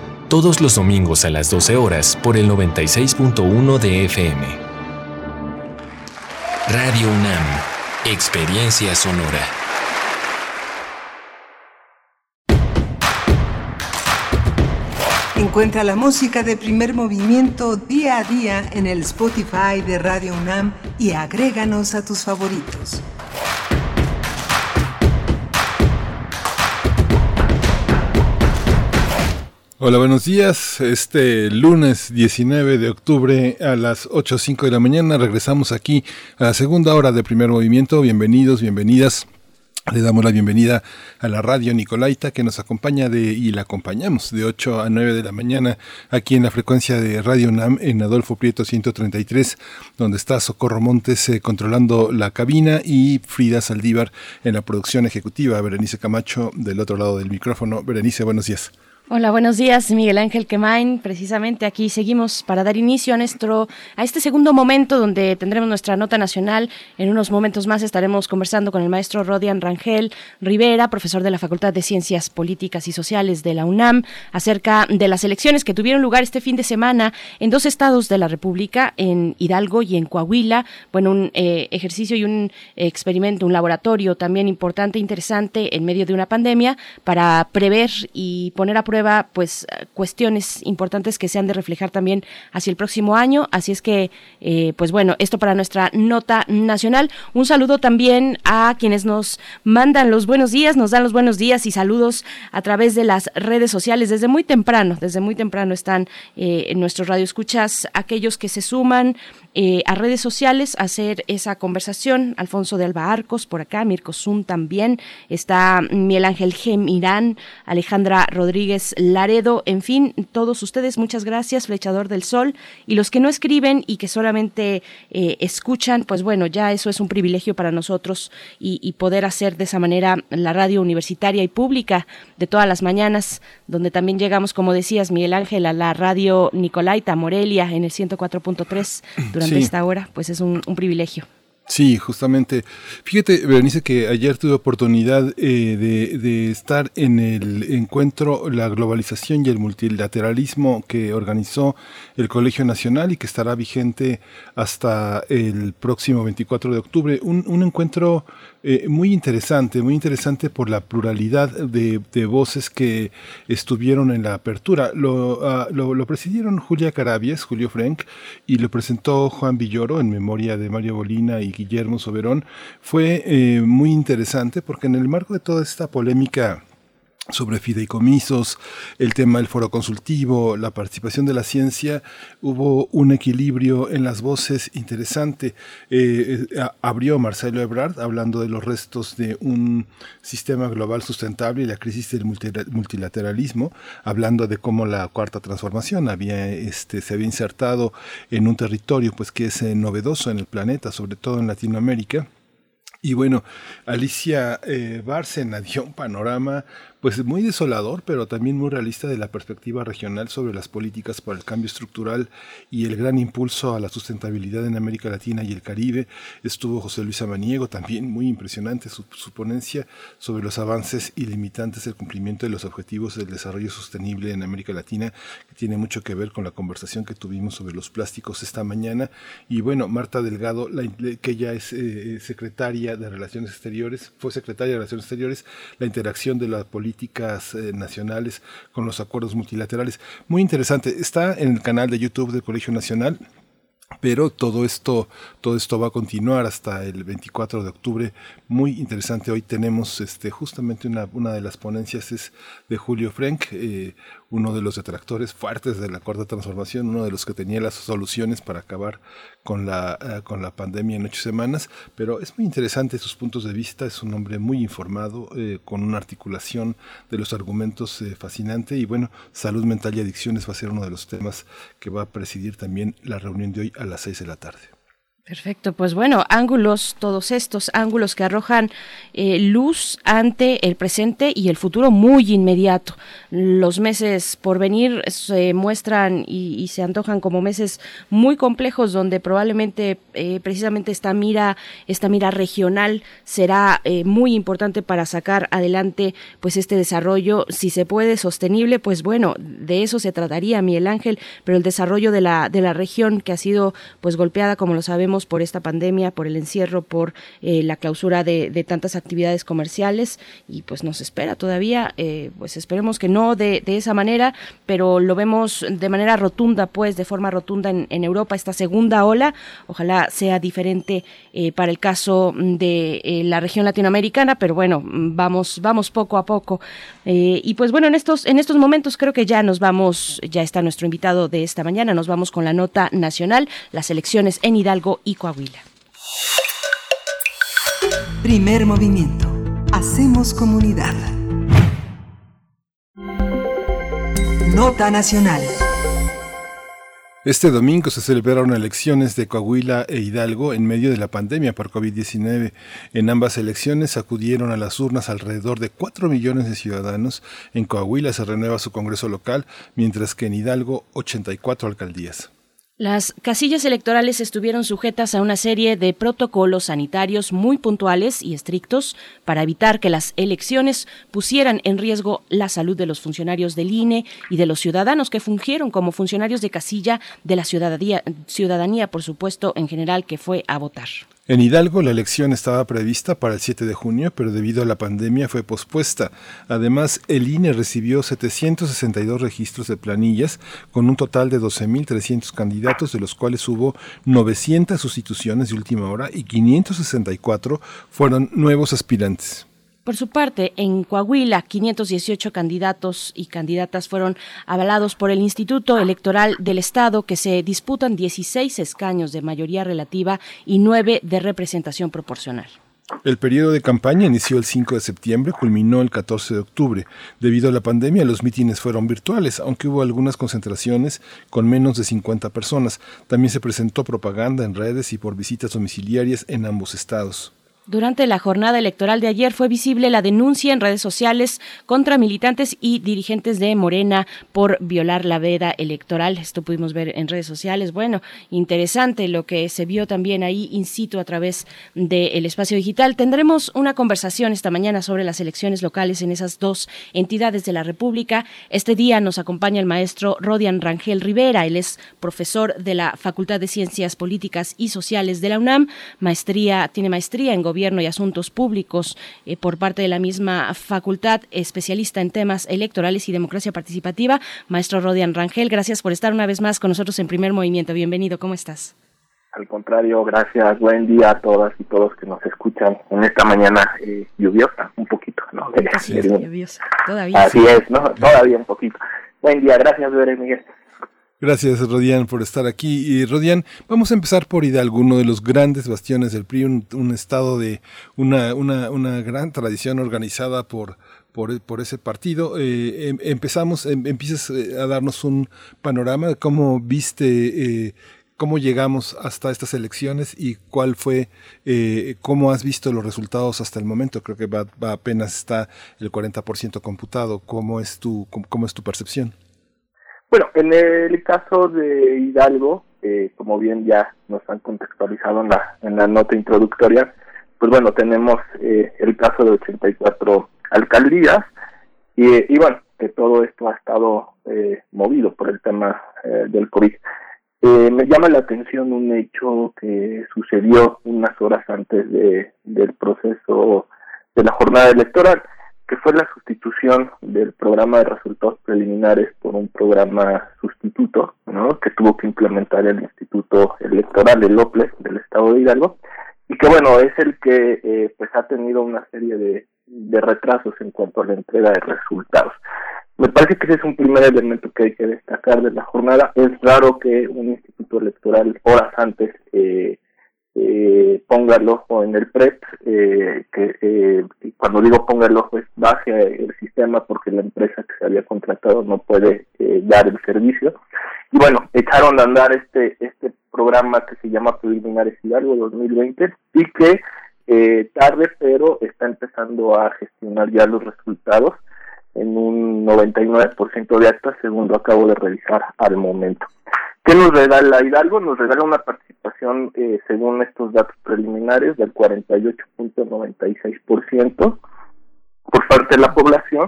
todos los domingos a las 12 horas por el 96.1 de FM. Radio UNAM, Experiencia Sonora. Encuentra la música de primer movimiento día a día en el Spotify de Radio UNAM y agréganos a tus favoritos. Hola, buenos días. Este lunes 19 de octubre a las 8.05 de la mañana regresamos aquí a la segunda hora de primer movimiento. Bienvenidos, bienvenidas. Le damos la bienvenida a la radio Nicolaita que nos acompaña de, y la acompañamos de 8 a 9 de la mañana aquí en la frecuencia de Radio NAM en Adolfo Prieto 133, donde está Socorro Montes eh, controlando la cabina y Frida Saldívar en la producción ejecutiva. Berenice Camacho del otro lado del micrófono. Berenice, buenos días. Hola, buenos días, Miguel Ángel Quemain. Precisamente aquí seguimos para dar inicio a nuestro a este segundo momento donde tendremos nuestra nota nacional. En unos momentos más estaremos conversando con el maestro Rodian Rangel Rivera, profesor de la Facultad de Ciencias Políticas y Sociales de la UNAM, acerca de las elecciones que tuvieron lugar este fin de semana en dos estados de la República, en Hidalgo y en Coahuila. Bueno, un eh, ejercicio y un experimento, un laboratorio también importante, interesante en medio de una pandemia para prever y poner a prueba pues cuestiones importantes que se han de reflejar también hacia el próximo año. Así es que, eh, pues bueno, esto para nuestra nota nacional. Un saludo también a quienes nos mandan los buenos días, nos dan los buenos días y saludos a través de las redes sociales. Desde muy temprano, desde muy temprano están eh, en nuestros radioescuchas aquellos que se suman eh, a redes sociales a hacer esa conversación. Alfonso de Alba Arcos por acá, Mirko Zun también, está Miguel Ángel Gemirán, Alejandra Rodríguez Laredo, en fin, todos ustedes, muchas gracias, Flechador del Sol, y los que no escriben y que solamente eh, escuchan, pues bueno, ya eso es un privilegio para nosotros y, y poder hacer de esa manera la radio universitaria y pública de todas las mañanas, donde también llegamos, como decías, Miguel Ángel, a la radio Nicolaita Morelia en el 104.3 durante Sí. esta hora, pues es un, un privilegio. Sí, justamente. Fíjate, Berenice, que ayer tuve oportunidad eh, de, de estar en el encuentro La globalización y el multilateralismo que organizó el Colegio Nacional y que estará vigente hasta el próximo 24 de octubre. Un, un encuentro eh, muy interesante, muy interesante por la pluralidad de, de voces que estuvieron en la apertura. Lo, ah, lo, lo presidieron Julia Carabias, Julio Frank, y lo presentó Juan Villoro en memoria de Mario Bolina y Guillermo Soberón. Fue eh, muy interesante porque en el marco de toda esta polémica sobre fideicomisos, el tema del foro consultivo, la participación de la ciencia, hubo un equilibrio en las voces interesante. Eh, eh, abrió Marcelo Ebrard hablando de los restos de un sistema global sustentable y la crisis del multila- multilateralismo, hablando de cómo la cuarta transformación había, este, se había insertado en un territorio pues que es eh, novedoso en el planeta, sobre todo en Latinoamérica. Y bueno, Alicia Bárcena dio un panorama pues muy desolador, pero también muy realista de la perspectiva regional sobre las políticas para el cambio estructural y el gran impulso a la sustentabilidad en América Latina y el Caribe. Estuvo José Luis Amaniego, también muy impresionante su, su ponencia sobre los avances y limitantes del cumplimiento de los objetivos del desarrollo sostenible en América Latina, que tiene mucho que ver con la conversación que tuvimos sobre los plásticos esta mañana. Y bueno, Marta Delgado, la, que ya es eh, secretaria de Relaciones Exteriores, fue secretaria de Relaciones Exteriores, la interacción de las políticas eh, nacionales con los acuerdos multilaterales. Muy interesante. Está en el canal de YouTube del Colegio Nacional pero todo esto, todo esto va a continuar hasta el 24 de octubre. Muy interesante. Hoy tenemos este, justamente una, una de las ponencias es de Julio Frank, eh, uno de los detractores fuertes de la cuarta transformación, uno de los que tenía las soluciones para acabar con la, eh, con la pandemia en ocho semanas, pero es muy interesante sus puntos de vista, es un hombre muy informado, eh, con una articulación de los argumentos eh, fascinante y bueno, salud mental y adicciones va a ser uno de los temas que va a presidir también la reunión de hoy a las seis de la tarde. Perfecto, pues bueno, ángulos, todos estos ángulos que arrojan eh, luz ante el presente y el futuro muy inmediato. Los meses por venir se muestran y, se antojan como meses muy complejos donde probablemente eh, precisamente esta mira, esta mira regional será eh, muy importante para sacar adelante pues este desarrollo, si se puede sostenible, pues bueno, de eso se trataría Miguel Ángel, pero el desarrollo de la de la región que ha sido pues golpeada como lo sabemos por esta pandemia, por el encierro, por eh, la clausura de, tantas actividades comerciales y pues nos espera todavía, eh, pues esperemos que no de, esa manera, pero lo vemos de manera rotunda, pues de forma rotunda en, Europa esta segunda ola, ojalá sea diferente eh, para el caso de la región latinoamericana, pero bueno, vamos, vamos poco a poco. y pues bueno, en estos, en estos momentos creo que ya nos vamos, ya está nuestro invitado de esta mañana, nos vamos con la nota nacional, las elecciones en Hidalgo y Coahuila. Primer movimiento. Hacemos comunidad. Nota Nacional. Este domingo se celebraron elecciones de Coahuila e Hidalgo en medio de la pandemia por COVID-19. En ambas elecciones acudieron a las urnas alrededor de 4 millones de ciudadanos. En Coahuila se renueva su Congreso local, mientras que en Hidalgo 84 alcaldías. Las casillas electorales estuvieron sujetas a una serie de protocolos sanitarios muy puntuales y estrictos para evitar que las elecciones pusieran en riesgo la salud de los funcionarios del INE y de los ciudadanos que fungieron como funcionarios de casilla de la ciudadanía, ciudadanía por supuesto, en general, que fue a votar. En Hidalgo la elección estaba prevista para el 7 de junio, pero debido a la pandemia fue pospuesta. Además, el INE recibió 762 registros de planillas con un total de 12.300 candidatos, de los cuales hubo 900 sustituciones de última hora y 564 fueron nuevos aspirantes. Por su parte, en Coahuila, 518 candidatos y candidatas fueron avalados por el Instituto Electoral del Estado, que se disputan 16 escaños de mayoría relativa y 9 de representación proporcional. El periodo de campaña inició el 5 de septiembre, culminó el 14 de octubre. Debido a la pandemia, los mítines fueron virtuales, aunque hubo algunas concentraciones con menos de 50 personas. También se presentó propaganda en redes y por visitas domiciliarias en ambos estados. Durante la jornada electoral de ayer fue visible la denuncia en redes sociales contra militantes y dirigentes de Morena por violar la veda electoral. Esto pudimos ver en redes sociales. Bueno, interesante lo que se vio también ahí in situ a través del espacio digital. Tendremos una conversación esta mañana sobre las elecciones locales en esas dos entidades de la República. Este día nos acompaña el maestro Rodian Rangel Rivera. Él es profesor de la Facultad de Ciencias Políticas y Sociales de la UNAM. Maestría, tiene maestría en Gobierno y Asuntos Públicos eh, por parte de la misma facultad, especialista en temas electorales y democracia participativa. Maestro Rodian Rangel, gracias por estar una vez más con nosotros en Primer Movimiento. Bienvenido, ¿cómo estás? Al contrario, gracias. Buen día a todas y todos que nos escuchan en esta mañana eh, lluviosa, un poquito, ¿no? Así es, lluviosa, todavía. Así es, ¿no? Todavía un poquito. Buen día, gracias, Miguel. Gracias, Rodian, por estar aquí. Y Rodian, vamos a empezar por Hidalgo, uno de los grandes bastiones del PRI, un, estado de una, una, una, gran tradición organizada por, por, por ese partido. Eh, em, empezamos, em, empiezas eh, a darnos un panorama de cómo viste, eh, cómo llegamos hasta estas elecciones y cuál fue, eh, cómo has visto los resultados hasta el momento. Creo que va, va apenas está el 40% computado. ¿Cómo es tu, cómo, cómo es tu percepción? Bueno, en el caso de Hidalgo, eh, como bien ya nos han contextualizado en la, en la nota introductoria, pues bueno, tenemos eh, el caso de 84 alcaldías y, y bueno, que todo esto ha estado eh, movido por el tema eh, del COVID. Eh, me llama la atención un hecho que sucedió unas horas antes de, del proceso de la jornada electoral que fue la sustitución del programa de resultados preliminares por un programa sustituto, ¿no? que tuvo que implementar el Instituto Electoral, el OPLES, del Estado de Hidalgo, y que bueno, es el que eh, pues ha tenido una serie de, de retrasos en cuanto a la entrega de resultados. Me parece que ese es un primer elemento que hay que destacar de la jornada. Es raro que un instituto electoral horas antes eh, eh, ponga el ojo en el PREP, eh, que eh, cuando digo ponga el ojo es baje el sistema porque la empresa que se había contratado no puede eh, dar el servicio. Y bueno, echaron a andar este, este programa que se llama Preliminares Hidalgo 2020 y que eh, tarde pero está empezando a gestionar ya los resultados en un 99% de actas según lo acabo de revisar al momento. ¿Qué nos regala Hidalgo? Nos regala una participación, eh, según estos datos preliminares, del 48.96% por parte de la población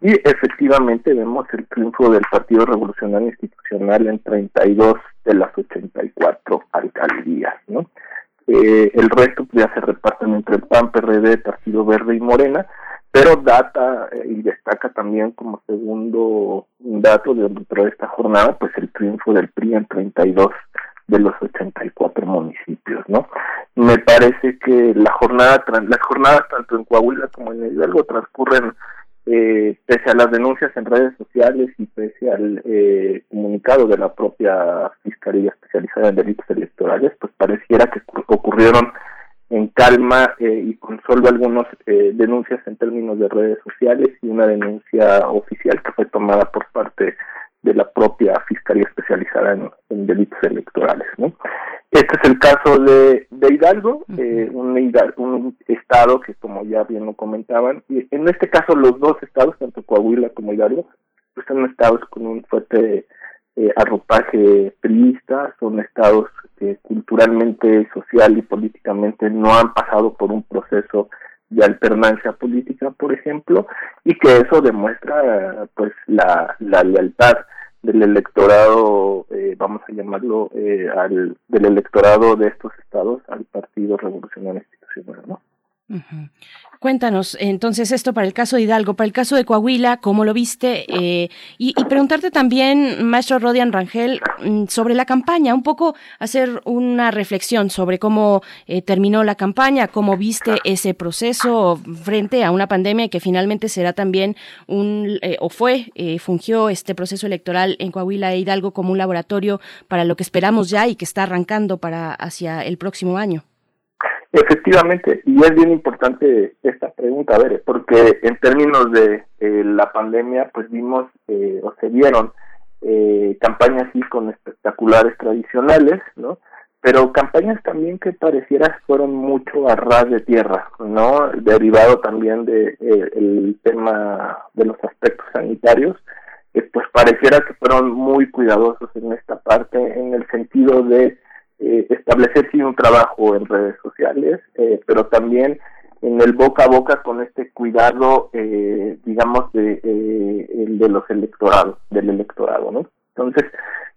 y efectivamente vemos el triunfo del Partido Revolucionario Institucional en 32 de las 84 alcaldías, ¿no? Eh, el resto ya se reparten entre el PAN, PRD, Partido Verde y Morena, pero data eh, y destaca también como segundo dato dentro de esta jornada, pues el triunfo del PRI en 32 de los 84 municipios, ¿no? Me parece que la jornada, las jornadas tanto en Coahuila como en Hidalgo transcurren eh, pese a las denuncias en redes sociales y pese al eh, comunicado de la propia Fiscalía Especializada en Delitos Electorales, pues pareciera que ocurrieron en calma eh, y con solo algunas eh, denuncias en términos de redes sociales y una denuncia oficial que fue tomada por parte de la propia Fiscalía Especializada en, Delitos Electorales. ¿no? Este es el caso de, de Hidalgo, eh, un, un estado que, como ya bien lo comentaban, y en este caso los dos estados, tanto Coahuila como Hidalgo, pues son estados con un fuerte eh, arropaje priista, son estados que culturalmente, social y políticamente no han pasado por un proceso de alternancia política, por ejemplo, y que eso demuestra pues la, la lealtad del electorado, eh, vamos a llamarlo, eh, al, del electorado de estos estados al Partido Revolucionario Institucional, ¿no? Cuéntanos, entonces, esto para el caso de Hidalgo, para el caso de Coahuila, ¿cómo lo viste? Eh, y, preguntarte también, maestro Rodian Rangel, mm, sobre la campaña, un poco hacer una reflexión sobre cómo eh, terminó la campaña, cómo viste ese proceso frente a una pandemia que finalmente será también un, eh, o fue, fungió este proceso electoral en Coahuila e Hidalgo como un laboratorio para lo que esperamos ya y que está arrancando para hacia el próximo año. Efectivamente, y es bien importante esta pregunta, a ver, porque en términos de eh, la pandemia, pues vimos eh, o se vieron eh, campañas así con espectaculares tradicionales, ¿no? Pero campañas también que pareciera fueron mucho a ras de tierra, ¿no? Derivado también de el tema de los aspectos sanitarios, pues pareciera que fueron muy cuidadosos en esta parte, en el sentido de eh, establecer sí un trabajo en redes sociales, eh, pero también en el boca a boca con este cuidado, eh, digamos, de, eh, el de los electorados, del electorado, ¿no? Entonces,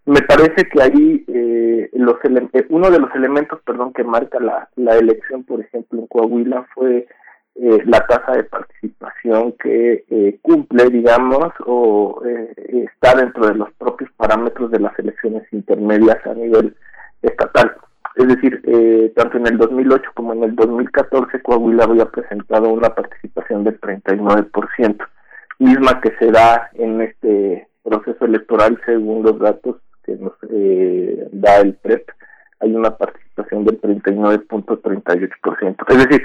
me parece que ahí eh, los eh, uno de los elementos, perdón, que marca la, la elección, por ejemplo, en Coahuila fue eh, la tasa de participación que eh, cumple, digamos, o eh, está dentro de los propios parámetros de las elecciones intermedias a nivel estatal. Es decir, eh, tanto en el 2008 como en el 2014 Coahuila había presentado una participación del 39%, misma que se da en este proceso electoral según los datos que nos eh, da el PREP. Hay una participación del 39.38%. Es decir,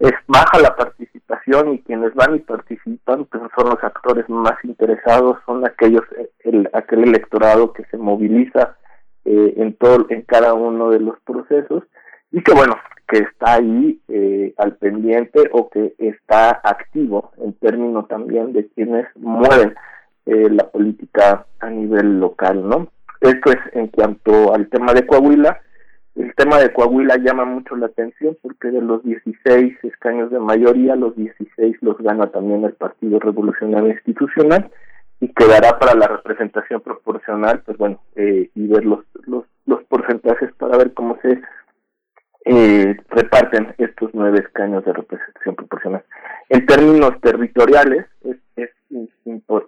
es baja la participación y quienes van y participan pues son los actores más interesados, son aquellos, el, aquel electorado que se moviliza eh, en todo, en cada uno de los procesos y que bueno, que está ahí eh, al pendiente o que está activo en términos también de quienes mueven eh, la política a nivel local, ¿no? Esto es en cuanto al tema de Coahuila. El tema de Coahuila llama mucho la atención porque de los 16 escaños de mayoría, los 16 los gana también el Partido Revolucionario Institucional y quedará para la representación proporcional, pues bueno, eh, y ver los, los, los porcentajes para ver cómo se eh, reparten estos nueve escaños de representación proporcional. En términos territoriales, es, es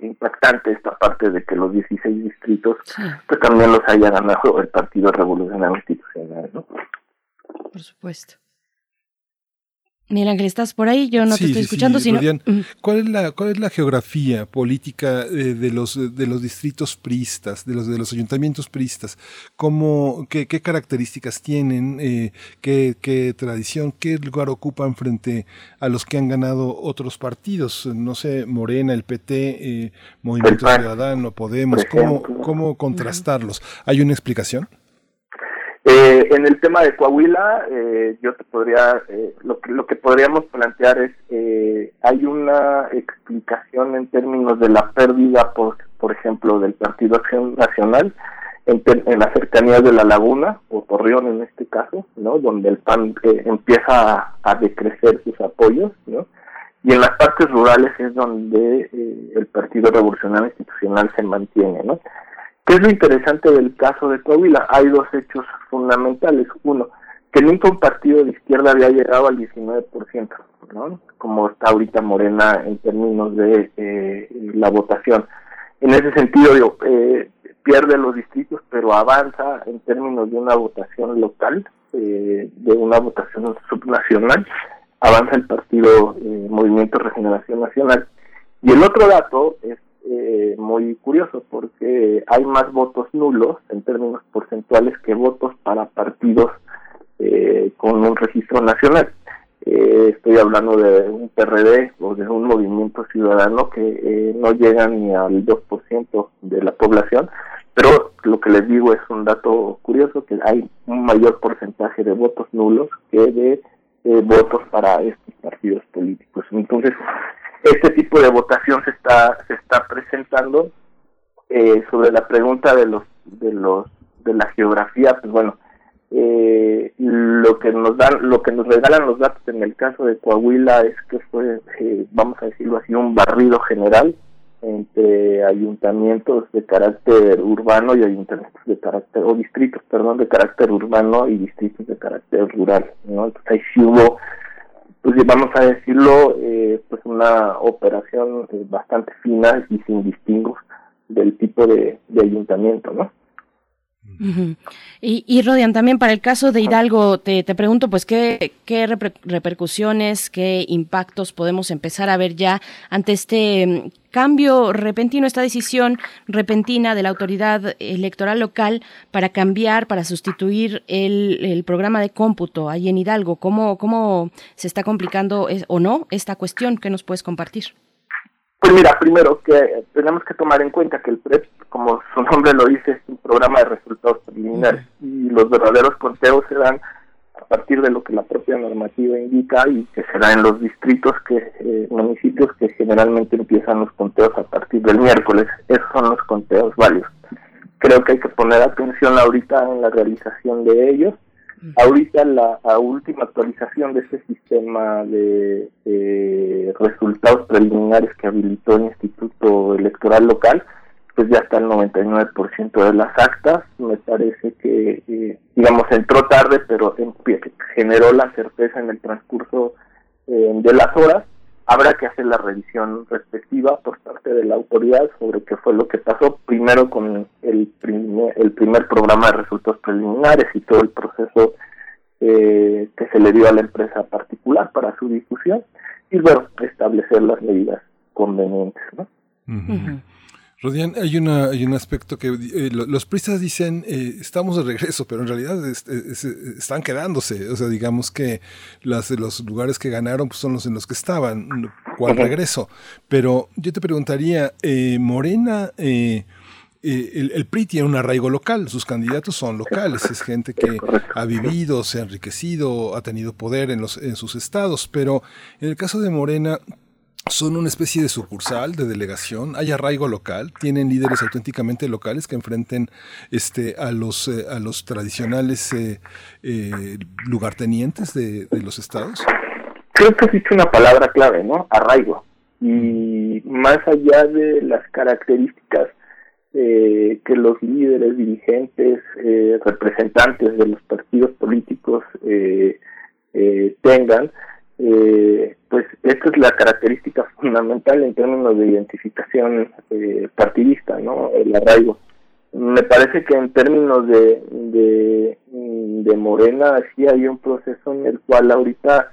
impactante esta parte de que los 16 distritos pues, también los haya ganado el Partido Revolucionario Institucional. ¿no? Por supuesto. Miguel Ángel, ¿estás por ahí? Yo no te estoy escuchando, sino... ¿cuál, es la, ¿Cuál es la geografía política eh, de, los, de los distritos pristas, de los, de los ayuntamientos pristas? ¿Cómo, qué, qué características tienen? Eh, qué, ¿Qué tradición? ¿Qué lugar ocupan frente a los que han ganado otros partidos? No sé, Morena, el PT, eh, Movimiento Ciudadano, Podemos. ¿Cómo, ¿Cómo contrastarlos? ¿Hay una explicación? Eh, en el tema de Coahuila, eh, yo te podría, eh, lo, que, lo que podríamos plantear es, eh, hay una explicación en términos de la pérdida, por, por ejemplo, del Partido Acción Nacional en, en las cercanías de la laguna, o Torreón en este caso, ¿no? Donde el PAN eh, empieza a, a, decrecer sus apoyos, ¿no? Y en las partes rurales es donde eh, el Partido Revolucionario Institucional se mantiene, ¿no? ¿Qué es lo interesante del caso de Coahuila? Hay dos hechos fundamentales. Uno, que nunca un partido de izquierda había llegado al 19%, ¿no? Como está ahorita Morena en términos de eh, la votación. En ese sentido, digo, eh, pierde los distritos, pero avanza en términos de una votación local, eh, de una votación subnacional, avanza el partido eh, Movimiento Regeneración Nacional. Y el otro dato es eh, muy curioso porque hay más votos nulos en términos porcentuales que votos para partidos eh, con un registro nacional. Eh, estoy hablando de un PRD o de un movimiento ciudadano que eh, no llegan ni al 2% de la población, pero lo que les digo es un dato curioso, que hay un mayor porcentaje de votos nulos que de eh, votos para estos partidos políticos. Entonces, este tipo de votación se está se está presentando eh, sobre la pregunta de los de los de la geografía pues bueno eh, lo que nos dan lo que nos regalan los datos en el caso de Coahuila es que fue eh, vamos a decirlo así un barrido general entre ayuntamientos de carácter urbano y ayuntamientos de carácter o distritos perdón de carácter urbano y distritos de carácter rural no entonces ahí sí hubo pues vamos a decirlo, eh, pues una operación eh, bastante fina y sin distingos del tipo de, de ayuntamiento, ¿no? Y, y Rodian, también para el caso de Hidalgo, te, te pregunto, pues, ¿qué, qué repercusiones, qué impactos podemos empezar a ver ya ante este mm, cambio repentino, esta decisión repentina de la autoridad electoral local para cambiar, para sustituir el, el programa de cómputo ahí en Hidalgo? ¿Cómo, cómo se está complicando o no esta cuestión? que nos puedes compartir? Pues mira, primero que tenemos que tomar en cuenta que el PREP, como su nombre lo dice, es un programa de resultados preliminares y los verdaderos conteos se dan a partir de lo que la propia normativa indica y que se da en los distritos, que eh, municipios que generalmente empiezan los conteos a partir del miércoles. Esos son los conteos válidos. Creo que hay que poner atención ahorita en la realización de ellos Ahorita la, última actualización de ese sistema de, resultados preliminares que habilitó el Instituto Electoral Local, pues ya está el 99% de las actas. Me parece que, eh, digamos, entró tarde, pero generó la certeza en el transcurso eh, de las horas habrá que hacer la revisión respectiva por parte de la autoridad sobre qué fue lo que pasó primero con el primer, el primer programa de resultados preliminares y todo el proceso eh, que se le dio a la empresa particular para su difusión y luego establecer las medidas convenientes. ¿no? Rodian, hay, una, hay un aspecto que eh, los pristas dicen, eh, estamos de regreso, pero en realidad están quedándose. O sea, digamos que las, los lugares que ganaron pues, son los en los que estaban. ¿Cuál regreso? Pero yo te preguntaría, eh, Morena el, el, PRI tiene un arraigo local, sus candidatos son locales, es gente que ha vivido, se ha enriquecido, ha tenido poder en, los, en sus estados, pero en el caso de Morena son una especie de sucursal, de delegación, hay arraigo local, tienen líderes auténticamente locales que enfrenten este, a, los, eh, a los tradicionales eh, eh, lugartenientes de, de, los estados. Creo que dicho una palabra clave, ¿no? Arraigo. Y más allá de las características eh, que los líderes, dirigentes, representantes de los partidos políticos eh, pues esta es la característica fundamental en términos de identificación partidista, ¿no? El arraigo. Me parece que en términos de, de, Morena sí hay un proceso en el cual ahorita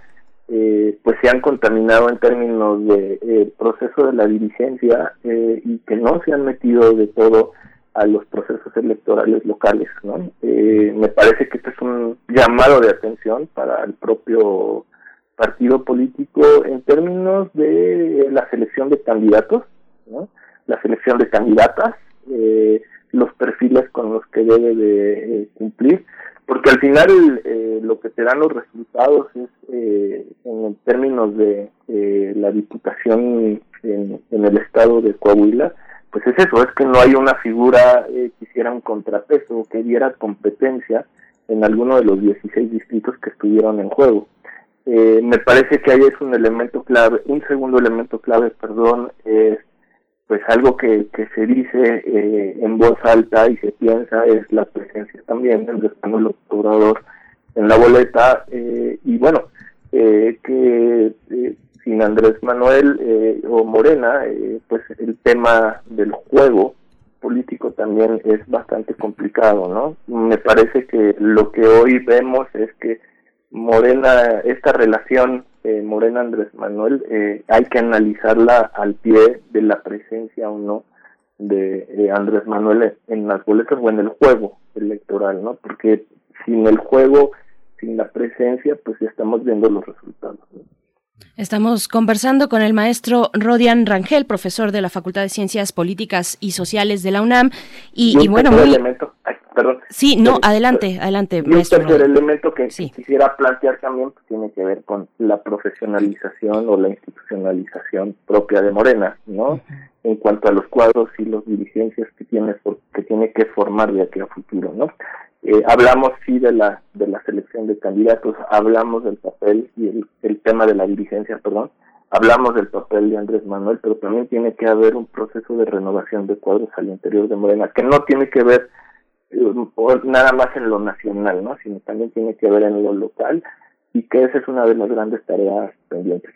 eh, pues se han contaminado en términos de eh, proceso de la dirigencia eh, y que no se han metido de todo a los procesos electorales locales no eh, me parece que este es un llamado de atención para el propio partido político en términos de la selección de candidatos la selección de candidatas eh, los perfiles con los que debe de eh, cumplir porque al final eh, lo que te dan los resultados es eh, en términos de eh, la diputación en, el estado de Coahuila, pues es eso, es que no hay una figura que hiciera un contrapeso, que diera competencia en alguno de los 16 distritos que estuvieron en juego. Eh, me parece que ahí es un elemento clave, un segundo elemento clave, perdón, es pues algo que, que se dice eh, en voz alta y se piensa es la presencia también del español obrador en la boleta eh, y bueno eh, que eh, sin Andrés Manuel eh, o Morena pues el tema del juego político también es bastante complicado no me parece que lo que hoy vemos es que Morena esta relación eh, Morena Andrés Manuel, eh, hay que analizarla al pie de la presencia o no de, de, Andrés Manuel en las boletas o en el juego electoral, ¿no? Porque sin el juego, sin la presencia, pues ya estamos viendo los resultados. ¿no? Estamos conversando con el maestro Rodian Rangel, profesor de la Facultad de Ciencias Políticas y Sociales de la UNAM. Y, y bueno, muy... elemento, perdón. Sí, no, pero, adelante, adelante. Y un tercer elemento que sí. quisiera plantear también pues, tiene que ver con la profesionalización o la institucionalización propia de Morena, ¿no? Uh -huh. En cuanto a los cuadros y las dirigencias que tiene, que tiene que formar de aquí a futuro, ¿no? Eh, hablamos sí de la de la selección de candidatos, hablamos del papel y el, el tema de la dirigencia, perdón, hablamos del papel de Andrés Manuel, pero también tiene que haber un proceso de renovación de cuadros al interior de Morena, que no tiene que ver nada más en lo nacional, ¿no? sino también tiene que ver en lo local y que esa es una de las grandes tareas pendientes.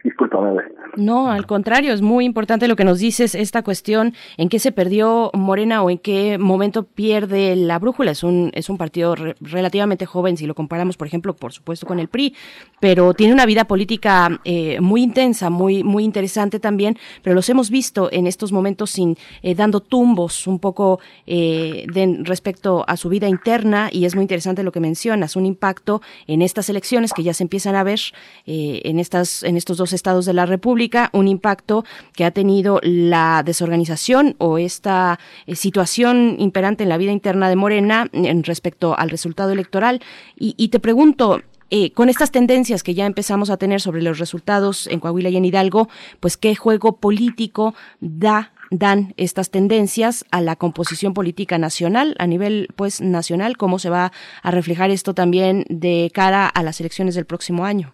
No, al contrario, es muy importante lo que nos dices, esta cuestión, en qué se perdió Morena o en qué momento pierde la brújula. Es un, es un partido re relativamente joven si lo comparamos, por ejemplo, por supuesto, con el PRI, pero tiene una vida política eh, muy intensa, muy, muy interesante también, pero los hemos visto en estos momentos sin eh, dando tumbos un poco eh, de, respecto a su vida interna y es muy interesante lo que mencionas, un impacto en estas elecciones que ya se empiezan a ver eh, en, estas, en estos dos estados de la República, un impacto que ha tenido la desorganización o esta eh, situación imperante en la vida interna de Morena en respecto al resultado electoral. Y, y te pregunto, eh, con estas tendencias que ya empezamos a tener sobre los resultados en Coahuila y en Hidalgo, pues qué juego político da dan estas tendencias a la composición política nacional a nivel pues nacional cómo se va a reflejar esto también de cara a las elecciones del próximo año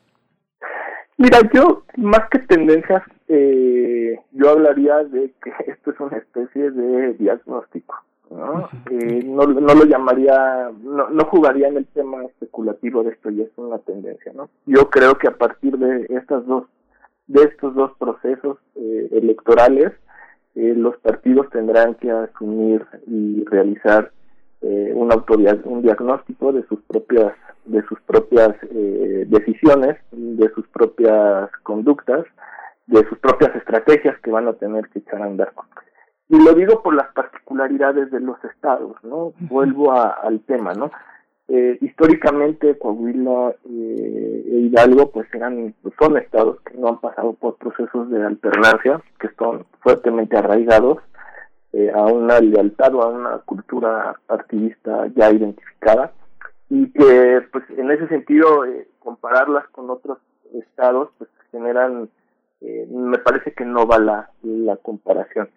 mira yo más que tendencias eh, yo hablaría de que esto es una especie de diagnóstico no eh, no, no lo llamaría no, no jugaría en el tema especulativo de esto y es una tendencia no yo creo que a partir de estas dos de estos dos procesos eh, electorales eh, los partidos tendrán que asumir y realizar eh, un autodiag un diagnóstico de sus propias de sus propias eh, decisiones de sus propias conductas de sus propias estrategias que van a tener que echar a andar. Y lo digo por las particularidades de los estados no vuelvo a, al tema no eh, históricamente Coahuila eh, e Hidalgo pues eran pues son estados que no han pasado por procesos de alternancia que están fuertemente arraigados eh, a una lealtad o a una cultura partidista ya identificada y que pues en ese sentido eh, compararlas con otros estados pues generan eh, me parece que no va la, la comparación.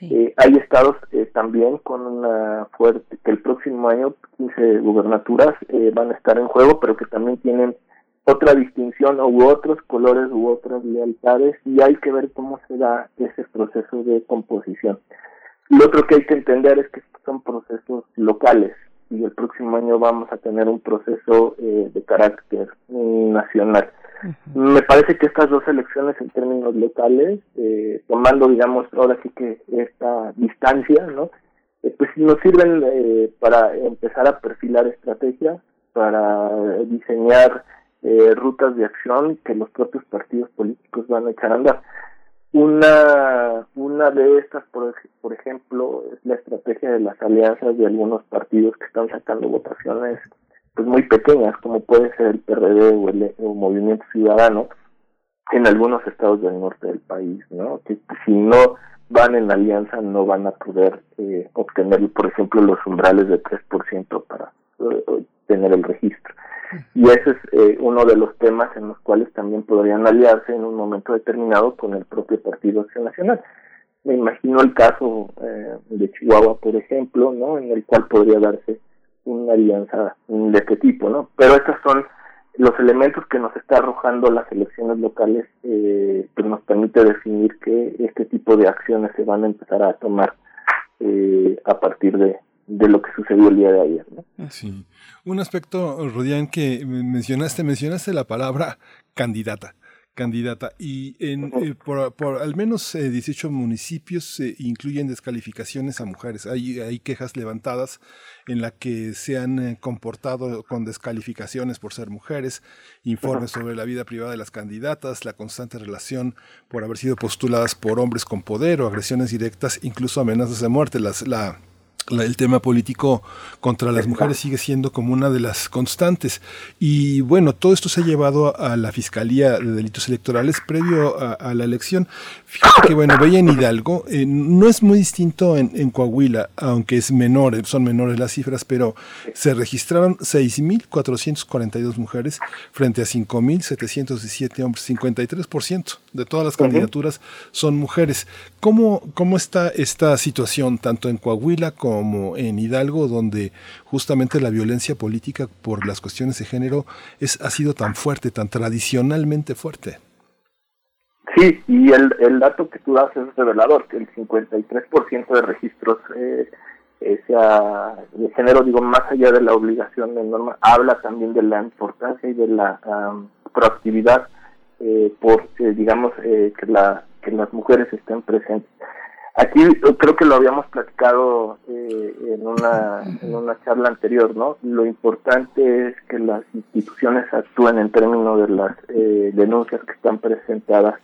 Eh, hay estados eh, también con una fuerte que el próximo año 15 gubernaturas eh, van a estar en juego pero que también tienen otra distinción u otros colores u otras lealtades y hay que ver cómo se da ese proceso de composición. Lo otro que hay que entender es que son procesos locales y el próximo año vamos a tener un proceso eh, de carácter nacional. Me parece que estas dos elecciones en términos locales, eh, tomando, digamos, ahora sí que esta distancia, ¿no? Eh, pues nos sirven eh, para empezar a perfilar estrategias, para diseñar eh, rutas de acción que los propios partidos políticos van a echar a andar. Una, una de estas, por, por ejemplo, es la estrategia de las alianzas de algunos partidos que están sacando votaciones pues muy pequeñas, como puede ser el PRD o el, Movimiento Ciudadano, en algunos estados del norte del país, ¿no? Que si no van en alianza no van a poder eh, obtener, por ejemplo, los umbrales de 3% para eh, tener el registro. Y ese es eh, uno de los temas en los cuales también podrían aliarse en un momento determinado con el propio Partido Acción Nacional. Me imagino el caso eh, de Chihuahua, por ejemplo, ¿no? En el cual podría darse una alianza de este tipo, ¿no? Pero estos son los elementos que nos está arrojando las elecciones locales eh, que nos permite definir que este tipo de acciones se van a empezar a tomar eh, a partir de, de lo que sucedió el día de ayer. ¿no? Sí. Un aspecto, Rodián, que mencionaste, mencionaste la palabra candidata candidata y en, eh, por, por, al menos eh, 18 municipios se incluyen descalificaciones a mujeres. Hay, hay quejas levantadas en la que se han eh, comportado con descalificaciones por ser mujeres, informes sobre la vida privada de las candidatas, la constante relación por haber sido postuladas por hombres con poder o agresiones directas, incluso amenazas de muerte. Las, la el tema político contra las mujeres sigue siendo como una de las constantes. Y bueno, todo esto se ha llevado a la Fiscalía de Delitos Electorales previo a, la elección. Fíjate que, bueno, veía en Hidalgo, eh, no es muy distinto en, en, Coahuila, aunque es menor, son menores las cifras, pero se registraron 6.442 mujeres frente a 5.717 hombres, 53% de todas las candidaturas son mujeres. ¿Cómo, ¿Cómo está esta situación tanto en Coahuila como en Hidalgo, donde justamente la violencia política por las cuestiones de género es, ha sido tan fuerte, tan tradicionalmente fuerte? Sí, y el, el dato que tú das es revelador, que el 53% de registros eh, eh, de género, digo, más allá de la obligación de norma, habla también de la importancia y de la proactividad eh, por, eh, digamos, eh, que, la, que las mujeres estén presentes. Aquí creo que lo habíamos platicado eh, en, una, en una charla anterior, ¿no? Lo importante es que las instituciones actúen en términos de las eh, denuncias que están presentadas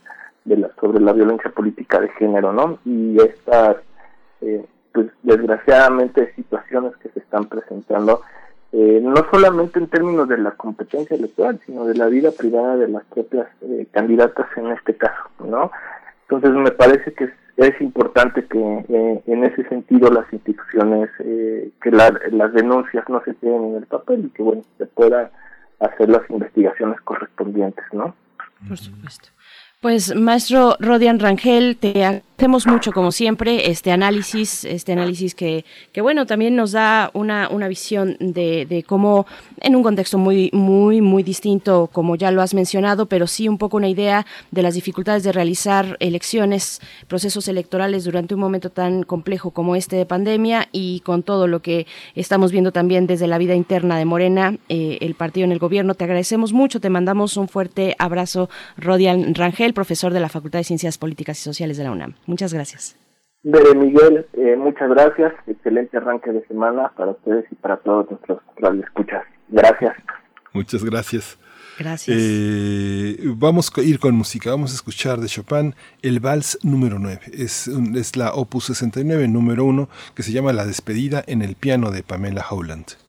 de la, sobre la violencia política de género, ¿no? Y estas, eh, pues desgraciadamente, situaciones que se están presentando eh, no solamente en términos de la competencia electoral, sino de la vida privada de las propias eh, candidatas en este caso, ¿no? Entonces me parece que es, importante que eh, en ese sentido las instituciones, eh, que las denuncias no se queden en el papel y que, bueno, se pueda hacer las investigaciones correspondientes, ¿no? Por supuesto. Pues maestro Rodian Rangel, te agradecemos mucho como siempre este análisis, este análisis que, que bueno, también nos da una, una visión de, de cómo en un contexto muy, muy, muy distinto, como ya lo has mencionado, pero sí un poco una idea de las dificultades de realizar elecciones, procesos electorales durante un momento tan complejo como este de pandemia y con todo lo que estamos viendo también desde la vida interna de Morena, eh, el partido en el gobierno. Te agradecemos mucho, te mandamos un fuerte abrazo, Rodian Rangel profesor de la Facultad de Ciencias Políticas y Sociales de la UNAM. Muchas gracias. Bere Miguel, eh, muchas gracias. Excelente arranque de semana para ustedes y para todos nuestros radioescuchas. Gracias. Muchas gracias. Gracias. Eh, vamos a ir con música. Vamos a escuchar de Chopin el Vals número 9. Es, es la Opus 69, número 1, que se llama La despedida en el piano de Pamela Howland.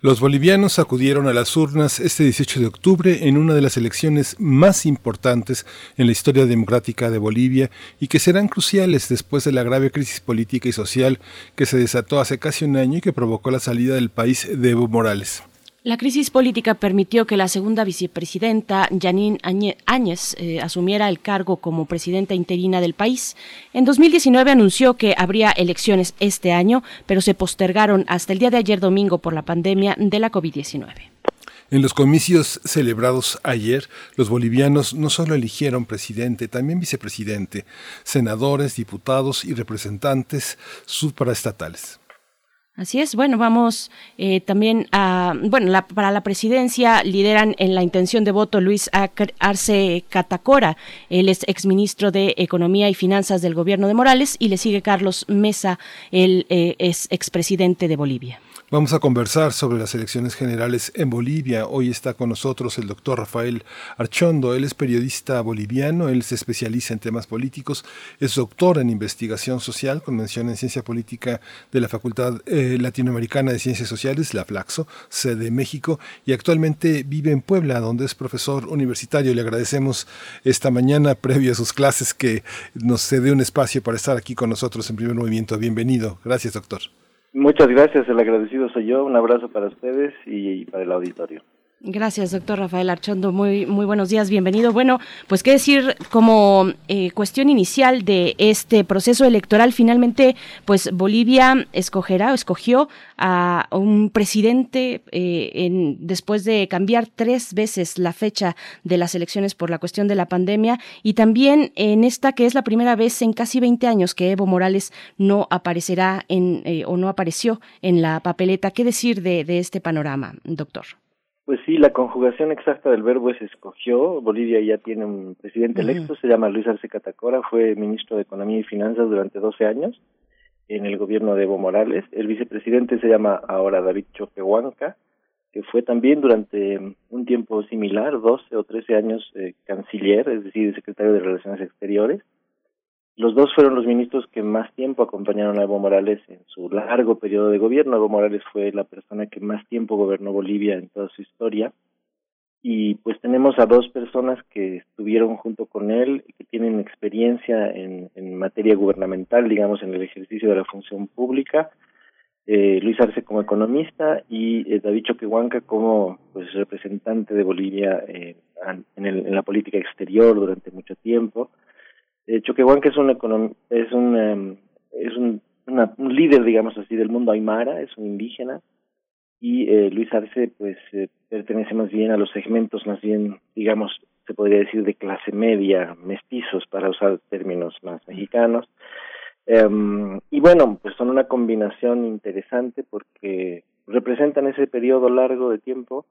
Los bolivianos acudieron a las urnas este 18 de octubre en una de las elecciones más importantes en la historia democrática de Bolivia y que serán cruciales después de la grave crisis política y social que se desató hace casi un año y que provocó la salida del país de Evo Morales. La crisis política permitió que la segunda vicepresidenta, Janine Áñez, eh, asumiera el cargo como presidenta interina del país. En 2019 anunció que habría elecciones este año, pero se postergaron hasta el día de ayer domingo por la pandemia de la COVID-19. En los comicios celebrados ayer, los bolivianos no solo eligieron presidente, también vicepresidente, senadores, diputados y representantes supraestatales. Así es. Bueno, vamos eh, también a, bueno, para la presidencia lideran en la intención de voto Luis Arce Catacora, él es exministro de Economía y Finanzas del gobierno de Morales, y le sigue Carlos Mesa, él eh, es expresidente de Bolivia. Vamos a conversar sobre las elecciones generales en Bolivia. Hoy está con nosotros el doctor Rafael Archondo. Él es periodista boliviano, él se especializa en temas políticos, es doctor en investigación social con mención en ciencia política de la Facultad eh, Latinoamericana de Ciencias Sociales, la Flaxo, sede México, y actualmente vive en Puebla, donde es profesor universitario. Le agradecemos esta mañana, previo a sus clases, que nos cede un espacio para estar aquí con nosotros en primer movimiento. Bienvenido. Gracias, doctor. Muchas gracias, el agradecido soy yo. Un abrazo para ustedes y para el auditorio. Gracias, doctor Rafael Archondo. Muy, muy buenos días, bienvenido. Bueno, pues qué decir como eh, cuestión inicial de este proceso electoral. Finalmente, pues Bolivia escogerá o escogió a un presidente eh, en, después de cambiar tres veces la fecha de las elecciones por la cuestión de la pandemia y también en esta que es la primera vez en casi 20 años que Evo Morales no aparecerá en eh, o no apareció en la papeleta. ¿Qué decir de, de este panorama, doctor? Pues sí, la conjugación exacta del verbo es escogió. Bolivia ya tiene un presidente electo, se llama Luis Arce Catacora, fue ministro de Economía y Finanzas durante 12 años en el gobierno de Evo Morales. El vicepresidente se llama ahora David Choquehuanca, que fue también durante un tiempo similar, 12 o 13 años, eh, canciller, es decir, secretario de Relaciones Exteriores. Los dos fueron los ministros que más tiempo acompañaron a Evo Morales en su largo periodo de gobierno. Evo Morales fue la persona que más tiempo gobernó Bolivia en toda su historia. Y pues tenemos a dos personas que estuvieron junto con él, que tienen experiencia en, materia gubernamental, digamos, en el ejercicio de la función pública. Eh, Luis Arce como economista y eh, David Choquehuanca como pues representante de Bolivia eh, en, el, en la política exterior durante mucho tiempo. Eh, Choquehuanca es un es un em, es un, líder digamos así del mundo aymara es un indígena y eh, Luis Arce pues eh, pertenece más bien a los segmentos más bien digamos se podría decir de clase media mestizos para usar términos más mexicanos. Um, y bueno pues son una combinación interesante porque representan ese periodo largo de tiempo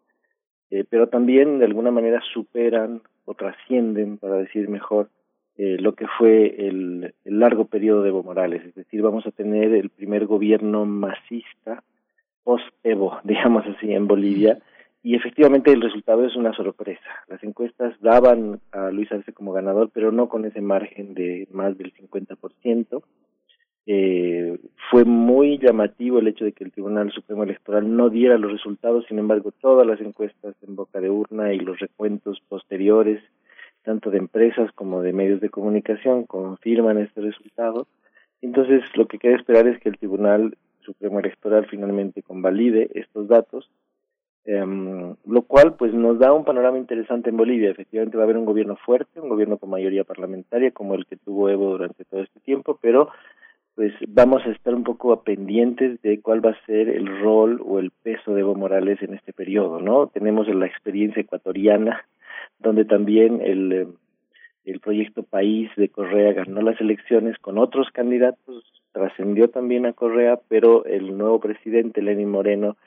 eh, pero también de alguna manera superan o trascienden para decir mejor eh, lo que fue el, largo periodo de Evo Morales, es decir, vamos a tener el primer gobierno masista post-Evo, digamos así, en Bolivia, y efectivamente el resultado es una sorpresa. Las encuestas daban a Luis Arce como ganador, pero no con ese margen de más del 50%. Eh, fue muy llamativo el hecho de que el Tribunal Supremo Electoral no diera los resultados, sin embargo, todas las encuestas en boca de urna y los recuentos posteriores tanto de empresas como de medios de comunicación confirman este resultado. Entonces, lo que queda esperar es que el Tribunal Supremo Electoral finalmente convalide estos datos, eh, lo cual pues nos da un panorama interesante en Bolivia. Efectivamente va a haber un gobierno fuerte, un gobierno con mayoría parlamentaria como el que tuvo Evo durante todo este tiempo, pero pues vamos a estar un poco pendientes de cuál va a ser el rol o el peso de Evo Morales en este periodo, ¿no? Tenemos la experiencia ecuatoriana donde también el, eh, el proyecto País de Correa ganó las elecciones con otros candidatos, trascendió también a Correa, pero el nuevo presidente, Lenín Moreno,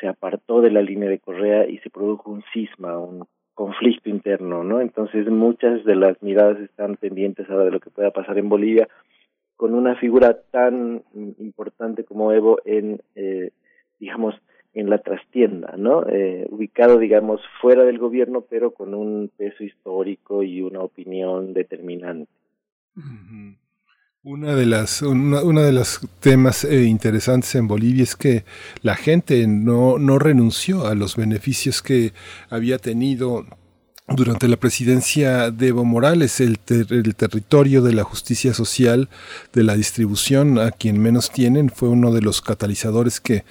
se apartó de la línea de Correa y se produjo un cisma, un conflicto interno, ¿no? Entonces muchas de las miradas están pendientes ahora de lo que pueda pasar en Bolivia con una figura tan importante como Evo en, eh, digamos, en la trastienda, ¿no? Eh, ubicado, digamos, fuera del gobierno, pero con un peso histórico y una opinión determinante. Una de las, una, de los temas eh, interesantes en Bolivia es que la gente no, no renunció a los beneficios que había tenido durante la presidencia de Evo Morales, el, el, territorio de la justicia social, de la distribución a quien menos tienen, fue uno de los catalizadores que,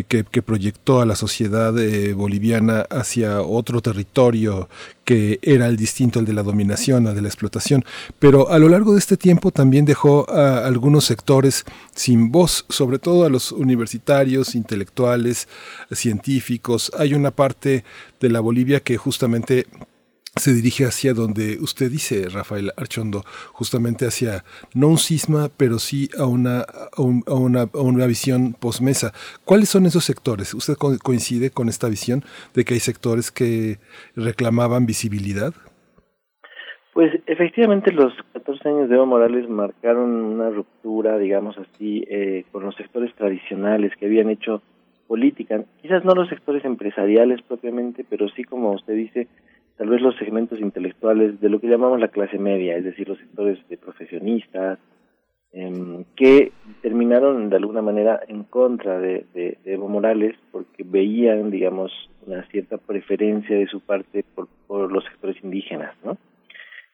que, proyectó a la sociedad eh, boliviana hacia otro territorio que era el distinto al de la dominación, al de la explotación. Pero a lo largo de este tiempo también dejó a algunos sectores sin voz, sobre todo a los universitarios, intelectuales, científicos. Hay una parte de la Bolivia que justamente se dirige hacia donde usted dice, Rafael Archondo, justamente hacia no un cisma, pero sí a una, a, una, a una visión posmesa. ¿Cuáles son esos sectores? ¿Usted coincide con esta visión de que hay sectores que reclamaban visibilidad? Pues efectivamente los 14 años de Evo Morales marcaron una ruptura, digamos así, eh, con los sectores tradicionales que habían hecho política. Quizás no los sectores empresariales propiamente, pero sí, como usted dice, tal vez los segmentos intelectuales de lo que llamamos la clase media, es decir, los sectores de profesionistas, em, que terminaron de alguna manera en contra de, Evo Morales porque veían, digamos, una cierta preferencia de su parte por, por los sectores indígenas, ¿no?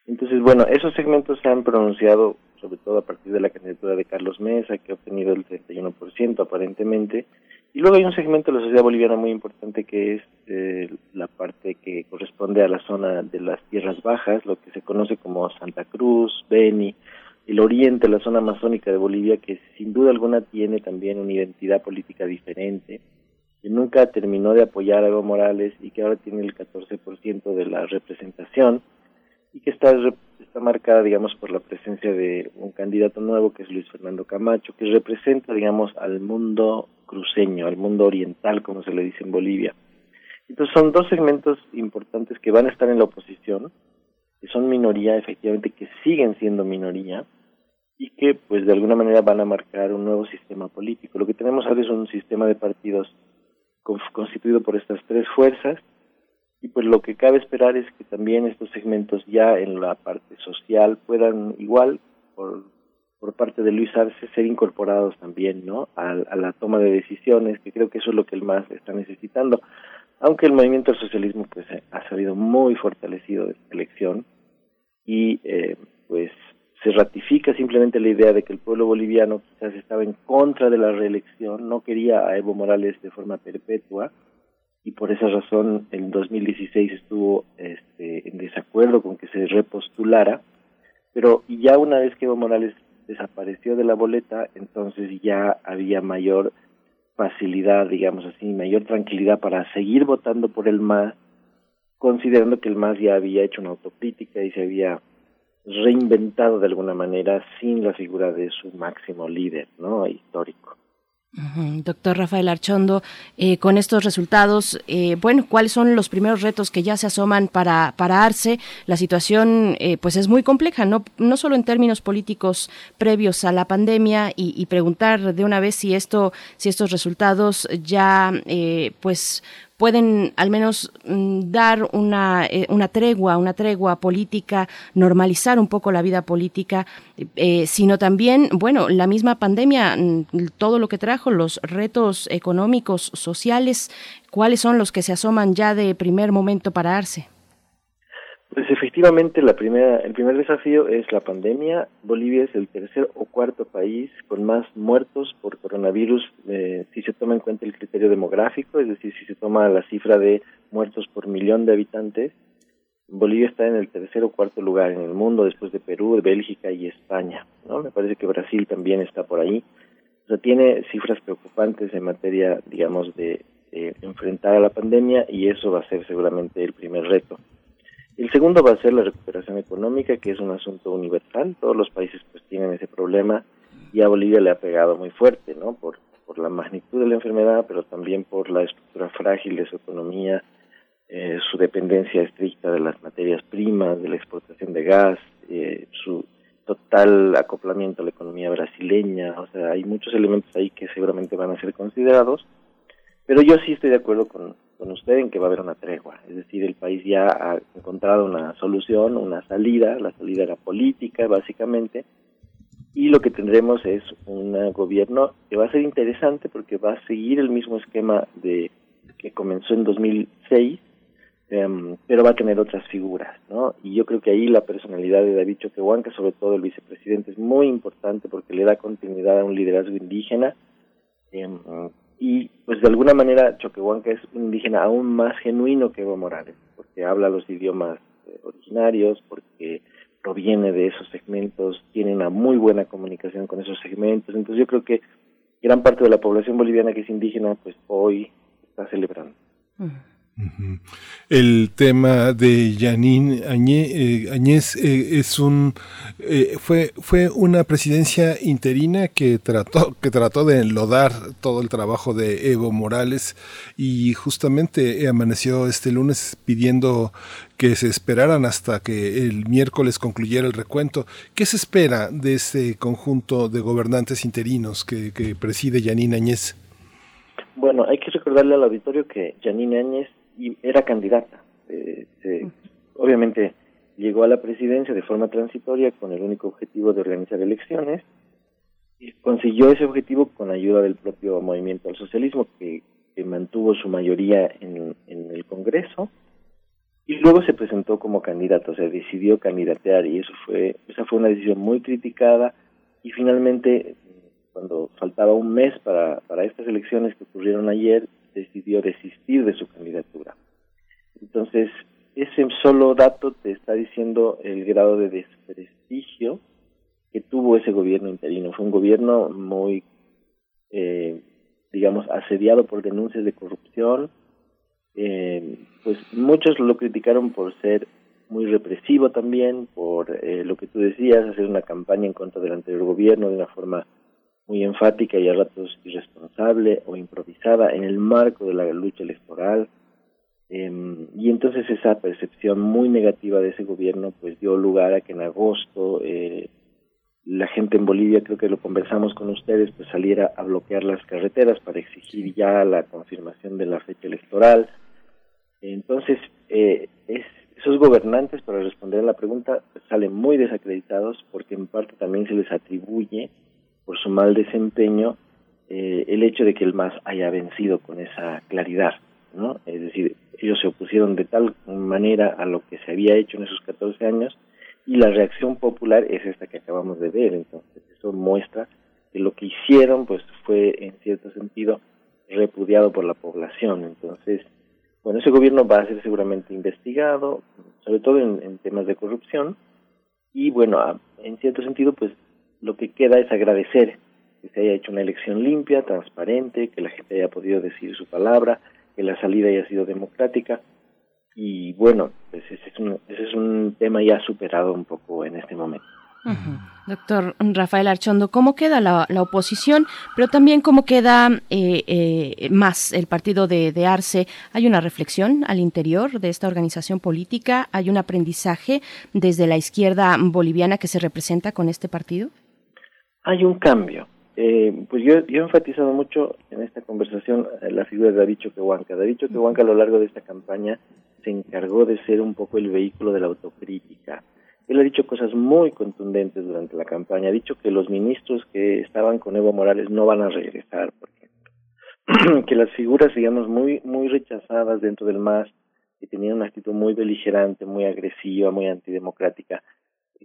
Entonces, bueno, esos segmentos se han pronunciado sobre todo a partir de la candidatura de Carlos Mesa, que ha obtenido el 31% aparentemente, y luego hay un segmento de la sociedad boliviana muy importante que es eh, la parte que corresponde a la zona de las tierras bajas, lo que se conoce como Santa Cruz, Beni, el oriente, la zona amazónica de Bolivia, que sin duda alguna tiene también una identidad política diferente, que nunca terminó de apoyar a Evo Morales y que ahora tiene el 14% de la representación y que está está marcada, digamos, por la presencia de un candidato nuevo que es Luis Fernando Camacho, que representa, digamos, al mundo cruceño, al mundo oriental, como se le dice en Bolivia. Entonces son dos segmentos importantes que van a estar en la oposición, que son minoría, efectivamente, que siguen siendo minoría y que, pues, de alguna manera van a marcar un nuevo sistema político. Lo que tenemos ahora es un sistema de partidos constituido por estas tres fuerzas y pues lo que cabe esperar es que también estos segmentos ya en la parte social puedan igual por, por parte de Luis Arce ser incorporados también no a, la toma de decisiones que creo que eso es lo que el MAS está necesitando. Aunque el movimiento del socialismo pues ha salido muy fortalecido de esta elección y eh, pues se ratifica simplemente la idea de que el pueblo boliviano quizás estaba en contra de la reelección, no quería a Evo Morales de forma perpetua, y por esa razón en 2016 estuvo este, en desacuerdo con que se repostulara, pero ya una vez que Evo Morales desapareció de la boleta, entonces ya había mayor facilidad, digamos así, mayor tranquilidad para seguir votando por el MAS, considerando que el MAS ya había hecho una autocrítica y se había reinventado de alguna manera sin la figura de su máximo líder, ¿no? histórico. Doctor Rafael Archondo, eh, con estos resultados, eh, bueno, ¿cuáles son los primeros retos que ya se asoman para, para Arce? La situación, eh, pues, es muy compleja, no, no solo en términos políticos previos a la pandemia y, y preguntar de una vez si esto, si estos resultados ya, pues, pueden al menos mm, dar una, eh, una tregua, una tregua política, normalizar un poco la vida política, eh, sino también, bueno, la misma pandemia, mm, todo lo que trajo, los retos económicos, sociales, cuáles son los que se asoman ya de primer momento para Arce. Pues efectivamente, la primera, el primer desafío es la pandemia. Bolivia es el tercer o cuarto país con más muertos por coronavirus eh, si se toma en cuenta el criterio demográfico, es decir, si se toma la cifra de muertos por millón de habitantes. Bolivia está en el tercer o cuarto lugar en el mundo después de Perú, Bélgica y España. Me parece que Brasil también está por ahí. O sea, tiene cifras preocupantes en materia, digamos, de enfrentar a la pandemia y eso va a ser seguramente el primer reto. El segundo va a ser la recuperación económica, que es un asunto universal. Todos los países pues tienen ese problema y a Bolivia le ha pegado muy fuerte, ¿no? Por, por la magnitud de la enfermedad, pero también por la estructura frágil de su economía, eh, su dependencia estricta de las materias primas, de la exportación de gas, eh, su total acoplamiento a la economía brasileña. O sea, hay muchos elementos ahí que seguramente van a ser considerados. Pero yo sí estoy de acuerdo con, con usted en que va a haber una tregua. Es decir, el país ya ha encontrado una solución, una salida, la salida era política básicamente, y lo que tendremos es un gobierno que va a ser interesante porque va a seguir el mismo esquema de que comenzó en 2006, em, pero va a tener otras figuras, ¿no? Y yo creo que ahí la personalidad de David Choquehuanca, sobre todo el vicepresidente, es muy importante porque le da continuidad a un liderazgo indígena em, y pues de alguna manera Choquehuanca es un indígena aún más genuino que Evo Morales, porque habla los idiomas eh, originarios, porque proviene de esos segmentos, tiene una muy buena comunicación con esos segmentos, entonces yo creo que gran parte de la población boliviana que es indígena, pues hoy está celebrando. El tema de Janine eh, Añez eh, es un eh, fue fue una presidencia interina que trató que trató de enlodar todo el trabajo de Evo Morales y justamente amaneció este lunes pidiendo que se esperaran hasta que el miércoles concluyera el recuento. ¿Qué se espera de ese conjunto de gobernantes interinos que, que preside Janine Añez? Bueno, hay que recordarle al auditorio que Janine Áñez era candidata. Eh, obviamente llegó a la presidencia de forma transitoria con el único objetivo de organizar elecciones y consiguió ese objetivo con ayuda del propio movimiento al socialismo que, mantuvo su mayoría en, en, el Congreso y luego se presentó como candidata, o sea, decidió candidatear y eso fue esa fue una decisión muy criticada y finalmente cuando faltaba un mes para, para estas elecciones que ocurrieron ayer, decidió desistir de su candidatura. Entonces, ese solo dato te está diciendo el grado de desprestigio que tuvo ese gobierno interino. Fue un gobierno muy, eh, digamos, asediado por denuncias de corrupción. Eh, pues muchos lo criticaron por ser muy represivo también, por eh, lo que tú decías, hacer una campaña en contra del anterior gobierno de una forma muy enfática y a ratos irresponsable o improvisada en el marco de la lucha electoral. Em, y entonces esa percepción muy negativa de ese gobierno pues dio lugar a que en agosto eh, la gente en Bolivia, creo que lo conversamos con ustedes, pues saliera a bloquear las carreteras para exigir ya la confirmación de la fecha electoral. Entonces, eh, es, esos gobernantes, para responder a la pregunta, pues, salen muy desacreditados porque en parte también se les atribuye por su mal desempeño eh, el hecho de que el MAS haya vencido con esa claridad, ¿no? Es decir, ellos se opusieron de tal manera a lo que se había hecho en esos 14 años y la reacción popular es esta que acabamos de ver, entonces eso muestra que lo que hicieron pues fue en cierto sentido repudiado por la población, entonces bueno, ese gobierno va a ser seguramente investigado, sobre todo en, en temas de corrupción, y bueno, en cierto sentido, pues lo que queda es agradecer que se haya hecho una elección limpia, transparente, que la gente haya podido decir su palabra, que la salida haya sido democrática. Y bueno, pues ese es un, ese es un tema ya superado un poco en este momento. Doctor Rafael Archondo, ¿cómo queda la, oposición? Pero también cómo queda eh, eh, más el partido de, Arce. ¿Hay una reflexión al interior de esta organización política? ¿Hay un aprendizaje desde la izquierda boliviana que se representa con este partido? Hay un cambio. Eh, pues yo, yo he enfatizado mucho en esta conversación eh, la figura de David Choquehuanca. David Choquehuanca a lo largo de esta campaña se encargó de ser un poco el vehículo de la autocrítica. Él ha dicho cosas muy contundentes durante la campaña. Ha dicho que los ministros que estaban con Evo Morales no van a regresar, porque que las figuras, digamos, muy muy rechazadas dentro del MAS, que tenían una actitud muy beligerante, muy agresiva, muy antidemocrática,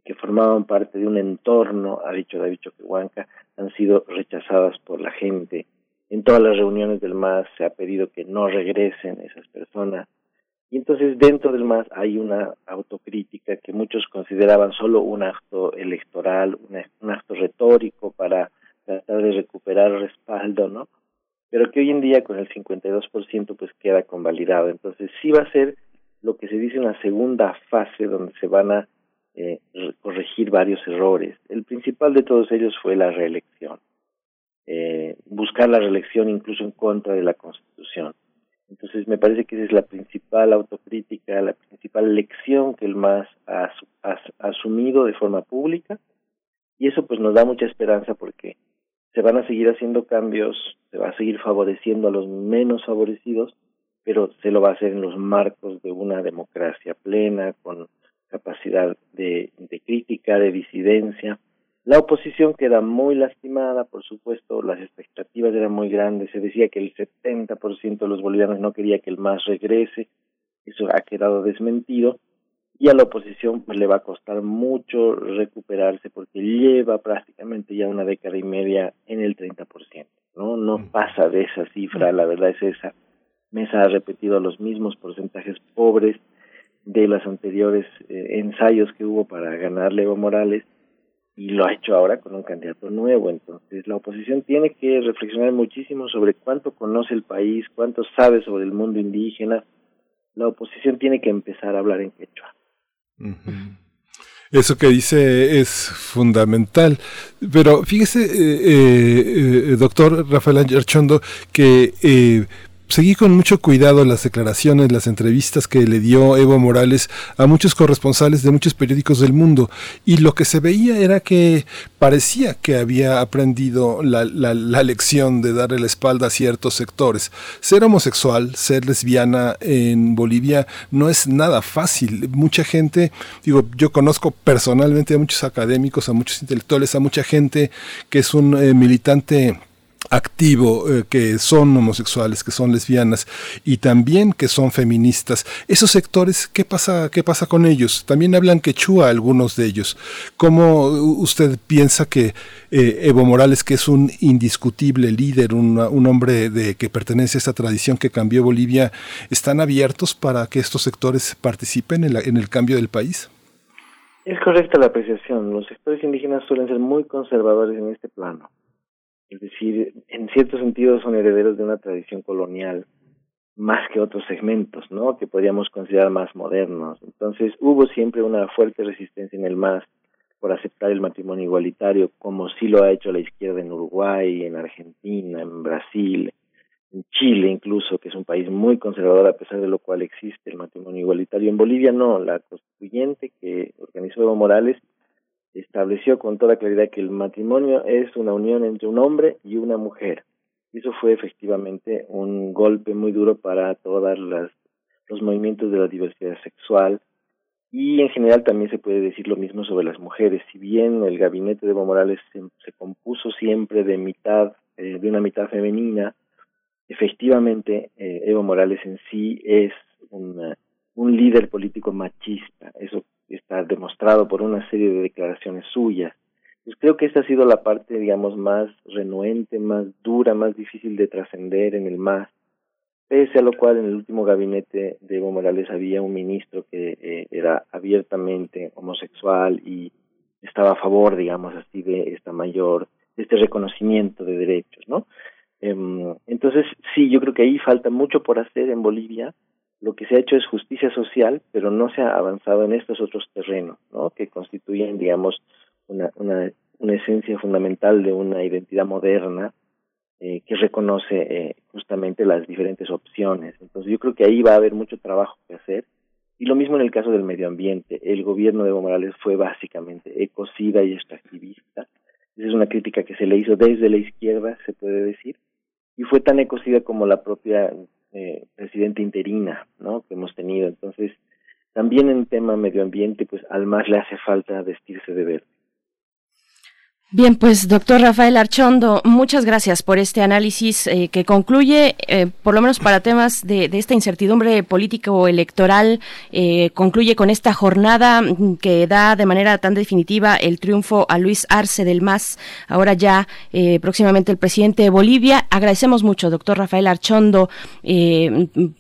que formaban parte de un entorno, ha dicho David Choquehuanca, han sido rechazadas por la gente. En todas las reuniones del MAS se ha pedido que no regresen esas personas. Y entonces dentro del MAS hay una autocrítica que muchos consideraban solo un acto electoral, un, acto retórico para tratar de recuperar respaldo, ¿no? Pero que hoy en día con el 52% pues queda convalidado. Entonces sí va a ser lo que se dice una segunda fase donde se van a eh, corregir varios errores. El principal de todos ellos fue la reelección. Eh, buscar la reelección incluso en contra de la Constitución. Entonces me parece que esa es la principal autocrítica, la principal lección que el MAS ha, ha, asumido de forma pública y eso pues nos da mucha esperanza porque se van a seguir haciendo cambios, se va a seguir favoreciendo a los menos favorecidos pero se lo va a hacer en los marcos de una democracia plena, con capacidad de, de crítica, de disidencia. La oposición queda muy lastimada, por supuesto, las expectativas eran muy grandes, se decía que el 70% de los bolivianos no quería que el MAS regrese, eso ha quedado desmentido, y a la oposición pues, le va a costar mucho recuperarse porque lleva prácticamente ya una década y media en el 30%, ¿no? No pasa de esa cifra, la verdad es esa. Mesa ha repetido los mismos porcentajes pobres de los anteriores eh, ensayos que hubo para ganarle Evo Morales y lo ha hecho ahora con un candidato nuevo. Entonces, la oposición tiene que reflexionar muchísimo sobre cuánto conoce el país, cuánto sabe sobre el mundo indígena. La oposición tiene que empezar a hablar en quechua. Eso que dice es fundamental. Pero fíjese, eh, eh, eh doctor Rafael Archondo, que seguí con mucho cuidado las declaraciones, las entrevistas que le dio Evo Morales a muchos corresponsales de muchos periódicos del mundo y lo que se veía era que parecía que había aprendido la, la, lección de darle la espalda a ciertos sectores. Ser homosexual, ser lesbiana en Bolivia no es nada fácil. Mucha gente, digo, yo conozco personalmente a muchos académicos, a muchos intelectuales, a mucha gente que es un eh, militante activo eh, que son homosexuales, que son lesbianas y también que son feministas. Esos sectores, ¿qué pasa, qué pasa con ellos? También hablan quechua algunos de ellos. ¿Cómo usted piensa que eh, Evo Morales, que es un indiscutible líder, un, hombre de, que pertenece a esta tradición que cambió Bolivia, están abiertos para que estos sectores participen en, en el cambio del país? Es correcta la apreciación. Los sectores indígenas suelen ser muy conservadores en este plano es decir, en cierto sentido son herederos de una tradición colonial más que otros segmentos, ¿no? Que podríamos considerar más modernos. Entonces, hubo siempre una fuerte resistencia en el MAS por aceptar el matrimonio igualitario, como sí lo ha hecho la izquierda en Uruguay, en Argentina, en Brasil, en Chile incluso, que es un país muy conservador a pesar de lo cual existe el matrimonio igualitario. En Bolivia no, la constituyente que organizó Evo Morales estableció con toda claridad que el matrimonio es una unión entre un hombre y una mujer. Eso fue efectivamente un golpe muy duro para todos los movimientos de la diversidad sexual y en general también se puede decir lo mismo sobre las mujeres. Si bien el gabinete de Evo Morales se, compuso siempre de mitad, eh, de una mitad femenina, efectivamente eh, Evo Morales en sí es un líder político machista. Eso está demostrado por una serie de declaraciones suyas. Pues creo que esta ha sido la parte, digamos, más renuente, más dura, más difícil de trascender en el MAS, pese a lo cual en el último gabinete de Evo Morales había un ministro que eh, era abiertamente homosexual y estaba a favor, digamos así, de esta mayor, de este reconocimiento de derechos, ¿no? Em, entonces, sí, yo creo que ahí falta mucho por hacer en Bolivia, lo que se ha hecho es justicia social, pero no se ha avanzado en estos otros terrenos, ¿no? que constituyen, digamos, una, una, una esencia fundamental de una identidad moderna eh, que reconoce eh, justamente las diferentes opciones. Entonces yo creo que ahí va a haber mucho trabajo que hacer. Y lo mismo en el caso del medio ambiente. El gobierno de Evo Morales fue básicamente ecocida y extractivista. Esa es una crítica que se le hizo desde la izquierda, se puede decir, y fue tan ecocida como la propia eh, presidente interina, ¿no? Que hemos tenido. Entonces, también en tema medio ambiente, pues al más le hace falta vestirse de verde. Bien, pues doctor Rafael Archondo, muchas gracias por este análisis eh, que concluye, eh, por lo menos para temas de, esta incertidumbre político electoral, eh, concluye con esta jornada que da de manera tan definitiva el triunfo a Luis Arce del MAS, ahora ya próximamente el presidente de Bolivia. Agradecemos mucho, doctor Rafael Archondo,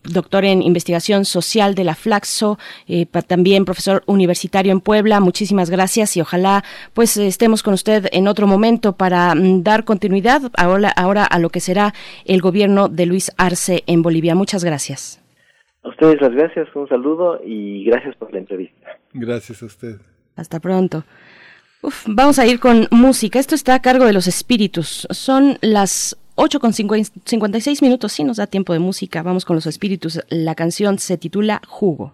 doctor en investigación social de la Flaxo, también profesor universitario en Puebla. Muchísimas gracias y ojalá pues estemos con usted en en otro momento para mm, dar continuidad ahora, ahora a lo que será el gobierno de Luis Arce en Bolivia. Muchas gracias. A ustedes las gracias, un saludo y gracias por la entrevista. Gracias a usted. Hasta pronto. vamos a ir con música. Esto está a cargo de los espíritus. Son las 8 con 56 minutos. Sí, nos da tiempo de música. Vamos con los espíritus. La canción se titula Jugo.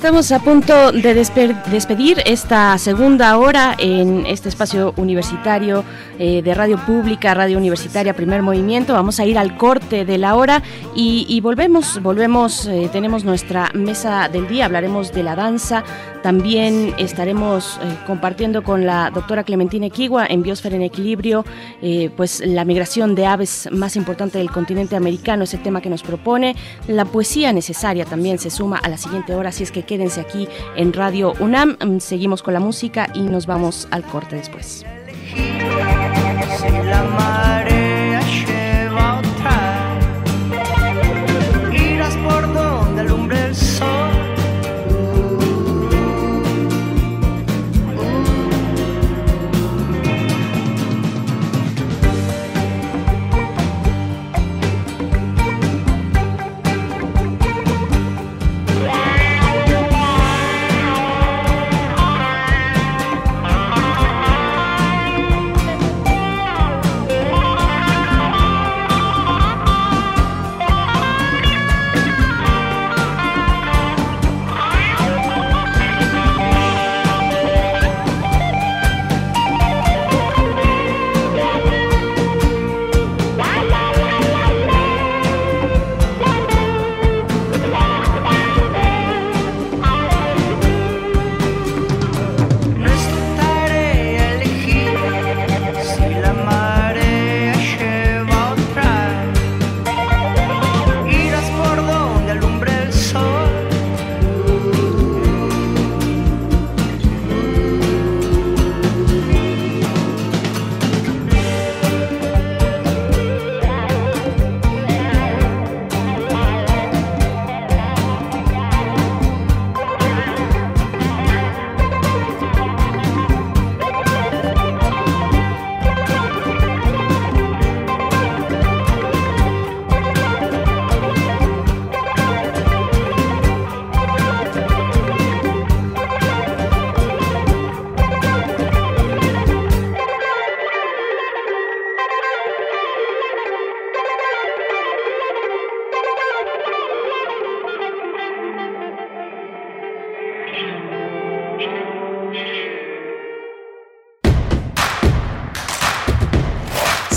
Estamos a punto de despedir esta segunda hora en este espacio universitario eh, de Radio Pública, Radio Universitaria, Primer Movimiento. Vamos a ir al corte de la hora y, volvemos, volvemos, eh, tenemos nuestra mesa del día, hablaremos de la danza. También estaremos eh, compartiendo con la doctora Clementina Equigua en Biosfera en Equilibrio, pues la migración de aves más importante del continente americano, ese tema que nos propone. La poesía necesaria también se suma a la siguiente hora, así es que quédense aquí en Radio UNAM. Mm, seguimos con la música y nos vamos al corte después.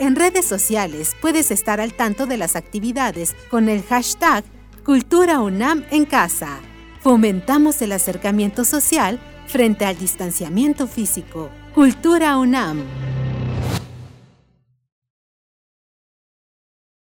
En redes sociales puedes estar al tanto de las actividades con el hashtag Cultura UNAM en casa. Fomentamos el acercamiento social frente al distanciamiento físico. Cultura UNAM.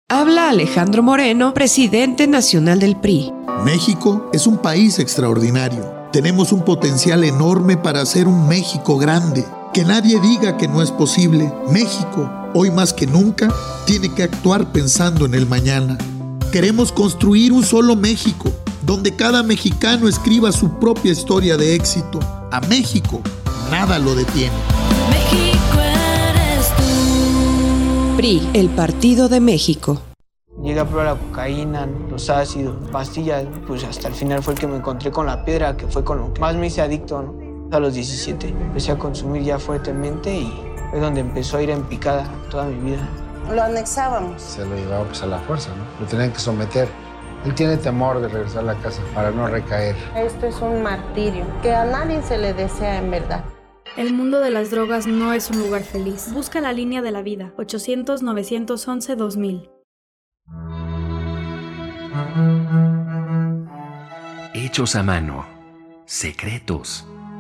Habla Alejandro Moreno, presidente nacional del PRI. México es un país extraordinario. Tenemos un potencial enorme para hacer un México grande. Que nadie diga que no es posible. México hoy más que nunca, tiene que actuar pensando en el mañana. Queremos construir un solo México, donde cada mexicano escriba su propia historia de éxito. A México, nada lo detiene. México eres tú. PRI, el Partido de México. Llegué a probar la cocaína, los ácidos, pastillas, pues hasta el final fue el que me encontré con la piedra, que fue con lo que más me hice adicto, A los 17 empecé a consumir ya fuertemente y es donde empezó a ir en picada toda mi vida. Lo anexábamos. Se lo llevaba pues a la fuerza, ¿no? Lo tenían que someter. Él tiene temor de regresar a la casa para no recaer. Esto es un martirio que a nadie se le desea en verdad. El mundo de las drogas no es un lugar feliz. Busca la línea de la vida. 800-911-2000. Hechos a mano. Secretos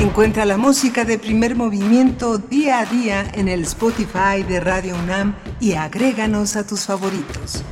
Encuentra la música de primer movimiento día a día en el Spotify de Radio UNAM y agréganos a tus favoritos.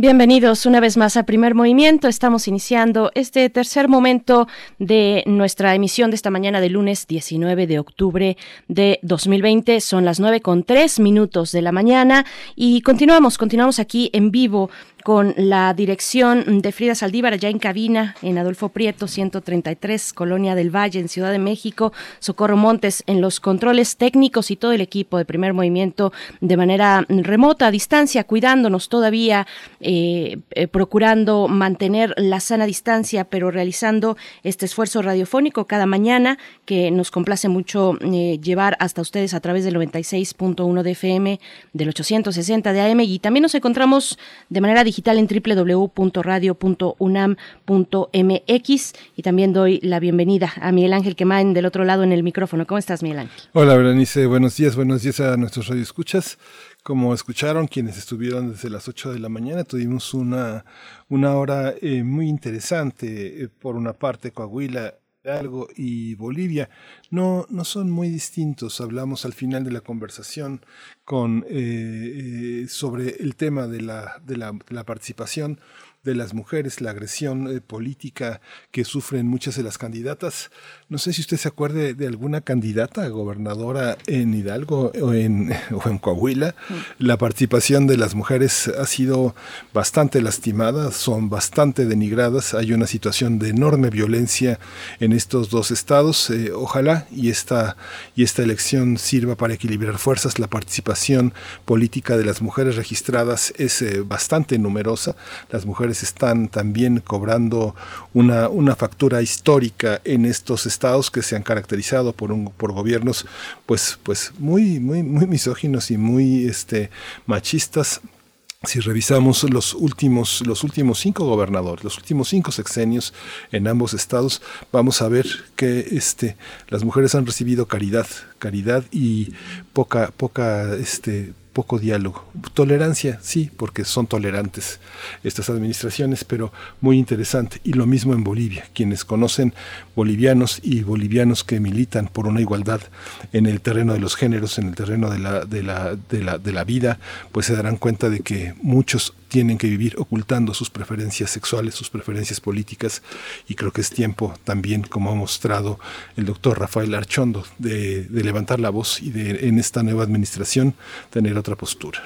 Bienvenidos una vez más a Primer Movimiento. Estamos iniciando este tercer momento de nuestra emisión de esta mañana de lunes 19 de octubre de 2020. Son las nueve con tres minutos de la mañana y continuamos, continuamos aquí en vivo con la dirección de Frida Saldívar allá en cabina en Adolfo Prieto 133, Colonia del Valle en Ciudad de México, Socorro Montes en los controles técnicos y todo el equipo de primer movimiento de manera remota, a distancia, cuidándonos todavía, eh, eh, procurando mantener la sana distancia, pero realizando este esfuerzo radiofónico cada mañana que nos complace mucho eh, llevar hasta ustedes a través del 96.1 de FM, del 860 de AM y también nos encontramos de manera digital en www.radio.unam.mx y también doy la bienvenida a Miguel Ángel Quemain del otro lado en el micrófono. ¿Cómo estás, Miguel Ángel? Hola, Berenice. Buenos días, buenos días a nuestros radioescuchas. Como escucharon quienes estuvieron desde las 8 de la mañana, tuvimos una, una hora eh, muy interesante. Eh, por una parte, Coahuila Hidalgo y Bolivia no, no son muy distintos. Hablamos al final de la conversación con, eh, eh, sobre el tema de la, de la, participación de las mujeres, la agresión eh, política que sufren muchas de las candidatas. No sé si usted se acuerde de alguna candidata gobernadora en Hidalgo o en, o en Coahuila. La participación de las mujeres ha sido bastante lastimada, son bastante denigradas. Hay una situación de enorme violencia en estos dos estados. Eh, ojalá y esta, y esta elección sirva para equilibrar fuerzas. La participación política de las mujeres registradas es eh, bastante numerosa. Las mujeres están también cobrando una, una factura histórica en estos estados que se han caracterizado por, un, por gobiernos pues, pues muy, muy, muy misóginos y muy este, machistas. Si revisamos los últimos, los últimos cinco gobernadores, los últimos cinco sexenios en ambos estados, vamos a ver que este, las mujeres han recibido caridad, caridad y poca, poca, este, poco diálogo. Tolerancia, sí, porque son tolerantes estas administraciones, pero muy interesante. Y lo mismo en Bolivia. Quienes conocen bolivianos y bolivianos que militan por una igualdad en el terreno de los géneros, en el terreno de la, de la, de la, de la vida, pues se darán cuenta de que muchos tienen que vivir ocultando sus preferencias sexuales, sus preferencias políticas, y creo que es tiempo también, como ha mostrado el doctor Rafael Archondo, de, levantar la voz y de en esta nueva administración tener otra postura.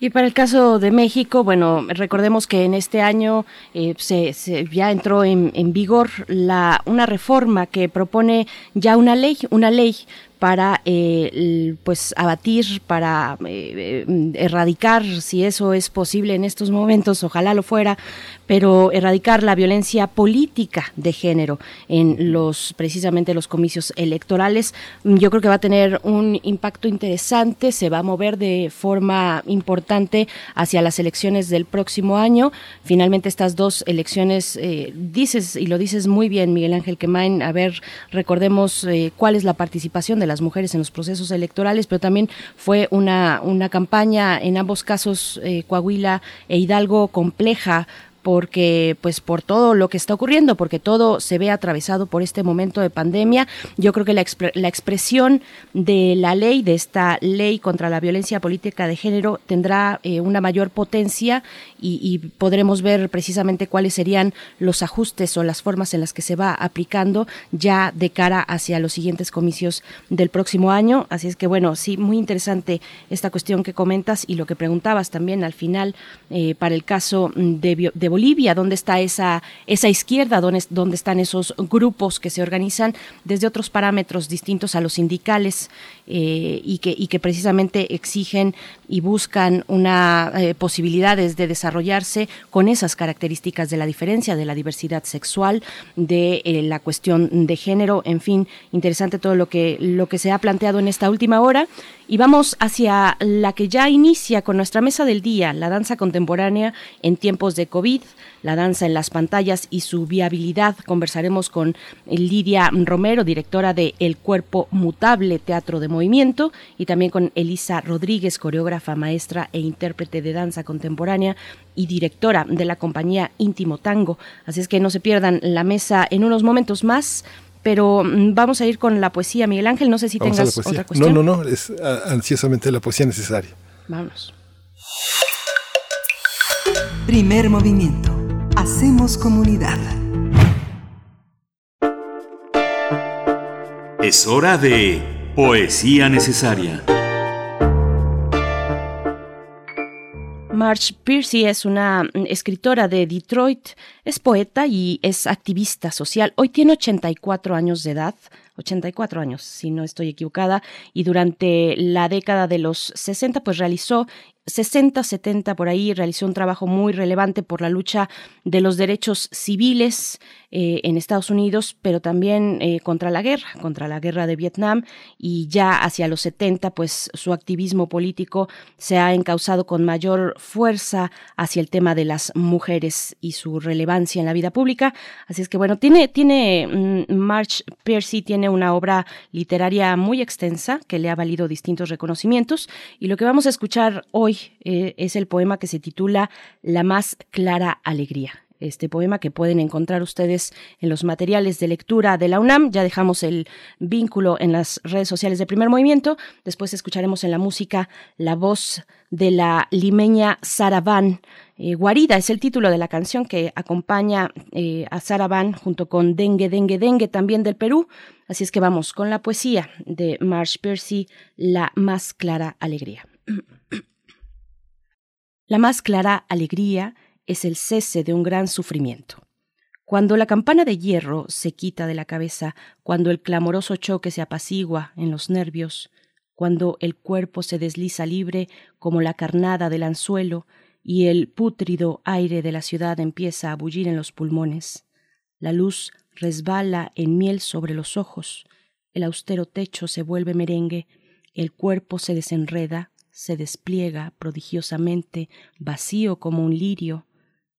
Y para el caso de México, bueno, recordemos que en este año eh, se, ya entró en, en, vigor la, una reforma que propone ya una ley, una ley para eh, pues abatir, para eh, erradicar, si eso es posible en estos momentos, ojalá lo fuera, pero erradicar la violencia política de género en los precisamente los comicios electorales. Yo creo que va a tener un impacto interesante, se va a mover de forma importante hacia las elecciones del próximo año. Finalmente estas dos elecciones, eh, dices y lo dices muy bien, Miguel Ángel Quemain, a ver, recordemos eh, cuál es la participación de las mujeres en los procesos electorales, pero también fue una, una campaña en ambos casos, eh, Coahuila e Hidalgo, compleja porque pues por todo lo que está ocurriendo, porque todo se ve atravesado por este momento de pandemia. Yo creo que la, la expresión de la ley, de esta ley contra la violencia política de género, tendrá eh, una mayor potencia y, podremos ver precisamente cuáles serían los ajustes o las formas en las que se va aplicando ya de cara hacia los siguientes comicios del próximo año. Así es que bueno, sí, muy interesante esta cuestión que comentas y lo que preguntabas también al final eh, para el caso de, de Bolivia, dónde está esa, esa izquierda, dónde, dónde están esos grupos que se organizan desde otros parámetros distintos a los sindicales eh, y, que, y que precisamente exigen y buscan una eh, posibilidades de desarrollarse con esas características de la diferencia, de la diversidad sexual, de eh, la cuestión de género, en fin, interesante todo lo que, lo que se ha planteado en esta última hora. Y vamos hacia la que ya inicia con nuestra mesa del día, la danza contemporánea en tiempos de COVID, la danza en las pantallas y su viabilidad. Conversaremos con Lidia Romero, directora de El Cuerpo Mutable Teatro de Movimiento, y también con Elisa Rodríguez, coreógrafa, maestra e intérprete de danza contemporánea y directora de la compañía Íntimo Tango. Así es que no se pierdan la mesa en unos momentos más pero mm, vamos a ir con la poesía. Miguel Ángel, no sé si tengas otra cuestión. No, no, no, es ansiosamente la poesía necesaria. Vamos. Primer movimiento. Hacemos comunidad. Es hora de poesía necesaria. Marge Piercy es una mm, escritora de Detroit, es poeta y es activista social. Hoy tiene 84 años de edad. 84 años, si no estoy equivocada, y durante la década de los 60 pues realizó 60, 70 por ahí, realizó un trabajo muy relevante por la lucha de los derechos civiles eh, en Estados Unidos, pero también eh, contra la guerra, contra la guerra de Vietnam, y ya hacia los 70, pues su activismo político se ha encauzado con mayor fuerza hacia el tema de las mujeres y su relevancia en la vida pública. Así es que bueno, tiene, tiene, mm, March Percy tiene una obra literaria muy extensa que le ha valido distintos reconocimientos, y lo que vamos a escuchar hoy eh, es el poema que se titula La más clara alegría este poema que pueden encontrar ustedes en los materiales de lectura de la UNAM. Ya dejamos el vínculo en las redes sociales de primer movimiento. Después escucharemos en la música la voz de la limeña Saravan. Eh, Guarida es el título de la canción que acompaña eh, a Saravan junto con Dengue, Dengue, Dengue también del Perú. Así es que vamos con la poesía de Marsh Percy, La más clara alegría. La más clara alegría es el cese de un gran sufrimiento. Cuando la campana de hierro se quita de la cabeza, cuando el clamoroso choque se apacigua en los nervios, cuando el cuerpo se desliza libre como la carnada del anzuelo y el pútrido aire de la ciudad empieza a bullir en los pulmones, la luz resbala en miel sobre los ojos, el austero techo se vuelve merengue, el cuerpo se desenreda, se despliega prodigiosamente, vacío como un lirio.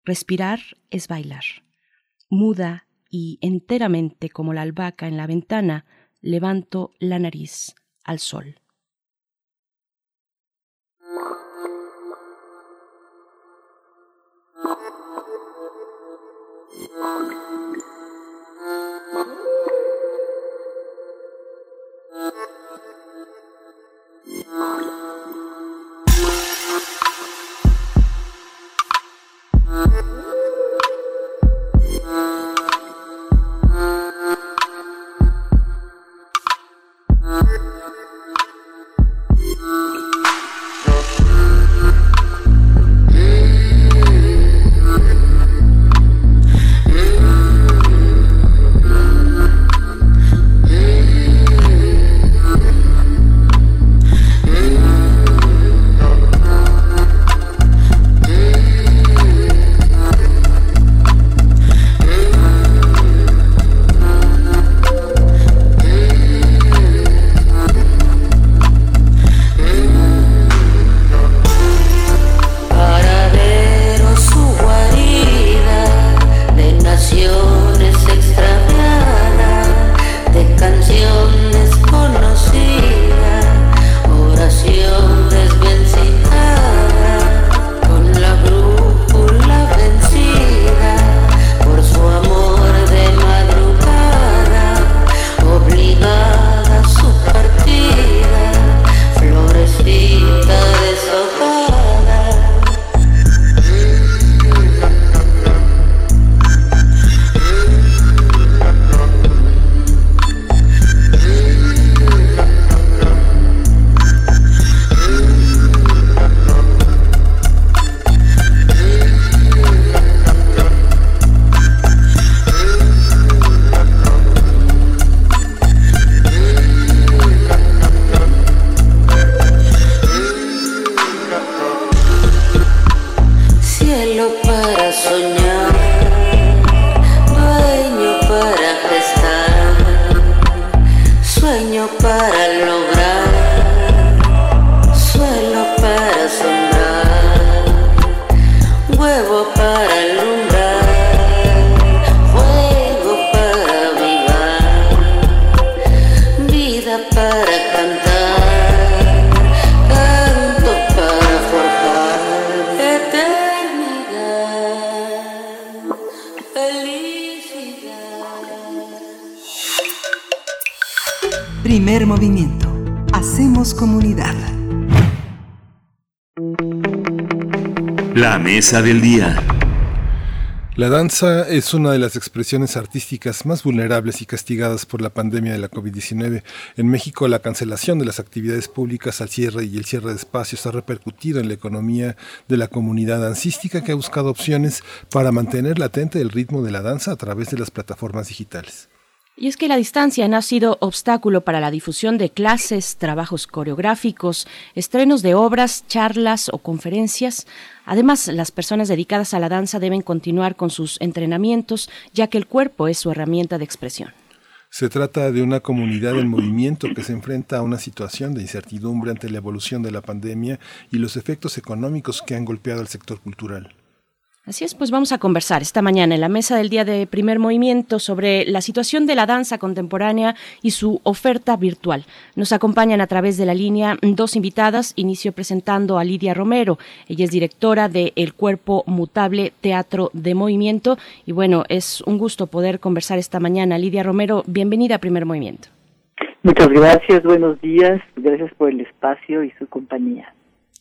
Respirar es bailar. Muda y enteramente como la albahaca en la ventana, levanto la nariz al sol. Del día. La danza es una de las expresiones artísticas más vulnerables y castigadas por la pandemia de la COVID-19. En México, la cancelación de las actividades públicas al cierre y el cierre de espacios ha repercutido en la economía de la comunidad dancística que ha buscado opciones para mantener latente el ritmo de la danza a través de las plataformas digitales. Y es que la distancia no ha sido obstáculo para la difusión de clases, trabajos coreográficos, estrenos de obras, charlas o conferencias. Además, las personas dedicadas a la danza deben continuar con sus entrenamientos, ya que el cuerpo es su herramienta de expresión. Se trata de una comunidad en movimiento que se enfrenta a una situación de incertidumbre ante la evolución de la pandemia y los efectos económicos que han golpeado al sector cultural. Así es, pues vamos a conversar esta mañana en la mesa del día de primer movimiento sobre la situación de la danza contemporánea y su oferta virtual. Nos acompañan a través de la línea dos invitadas. Inicio presentando a Lidia Romero. Ella es directora de El Cuerpo Mutable Teatro de Movimiento. Y bueno, es un gusto poder conversar esta mañana. Lidia Romero, bienvenida a primer movimiento. Muchas gracias, buenos días. Gracias por el espacio y su compañía.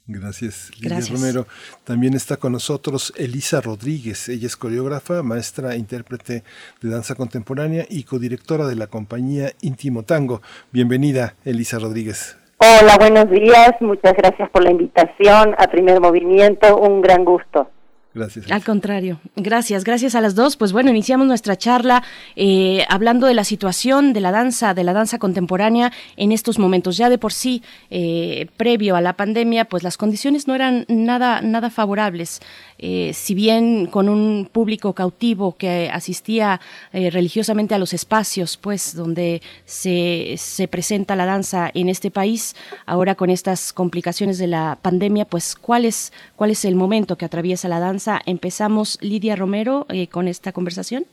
Gracias, Lidia Romero. También está con nosotros Elisa Rodríguez. Ella es coreógrafa, maestra, intérprete de danza contemporánea y codirectora de la compañía Íntimo Tango. Bienvenida, Elisa Rodríguez. Hola, buenos días. Muchas gracias por la invitación a Primer Movimiento. Un gran gusto. Gracias. Al contrario, gracias, gracias a las dos. Pues bueno, iniciamos nuestra charla eh, hablando de la situación de la danza, de la danza contemporánea en estos momentos. Ya de por sí, eh, previo a la pandemia, pues las condiciones no eran nada, nada favorables. Eh, si bien con un público cautivo que asistía religiosamente a los espacios, pues donde se, se presenta la danza en este país, ahora con estas complicaciones de la pandemia, pues cuál es, cuál es el momento que atraviesa la danza Empezamos, Lidia Romero, eh, con esta conversación.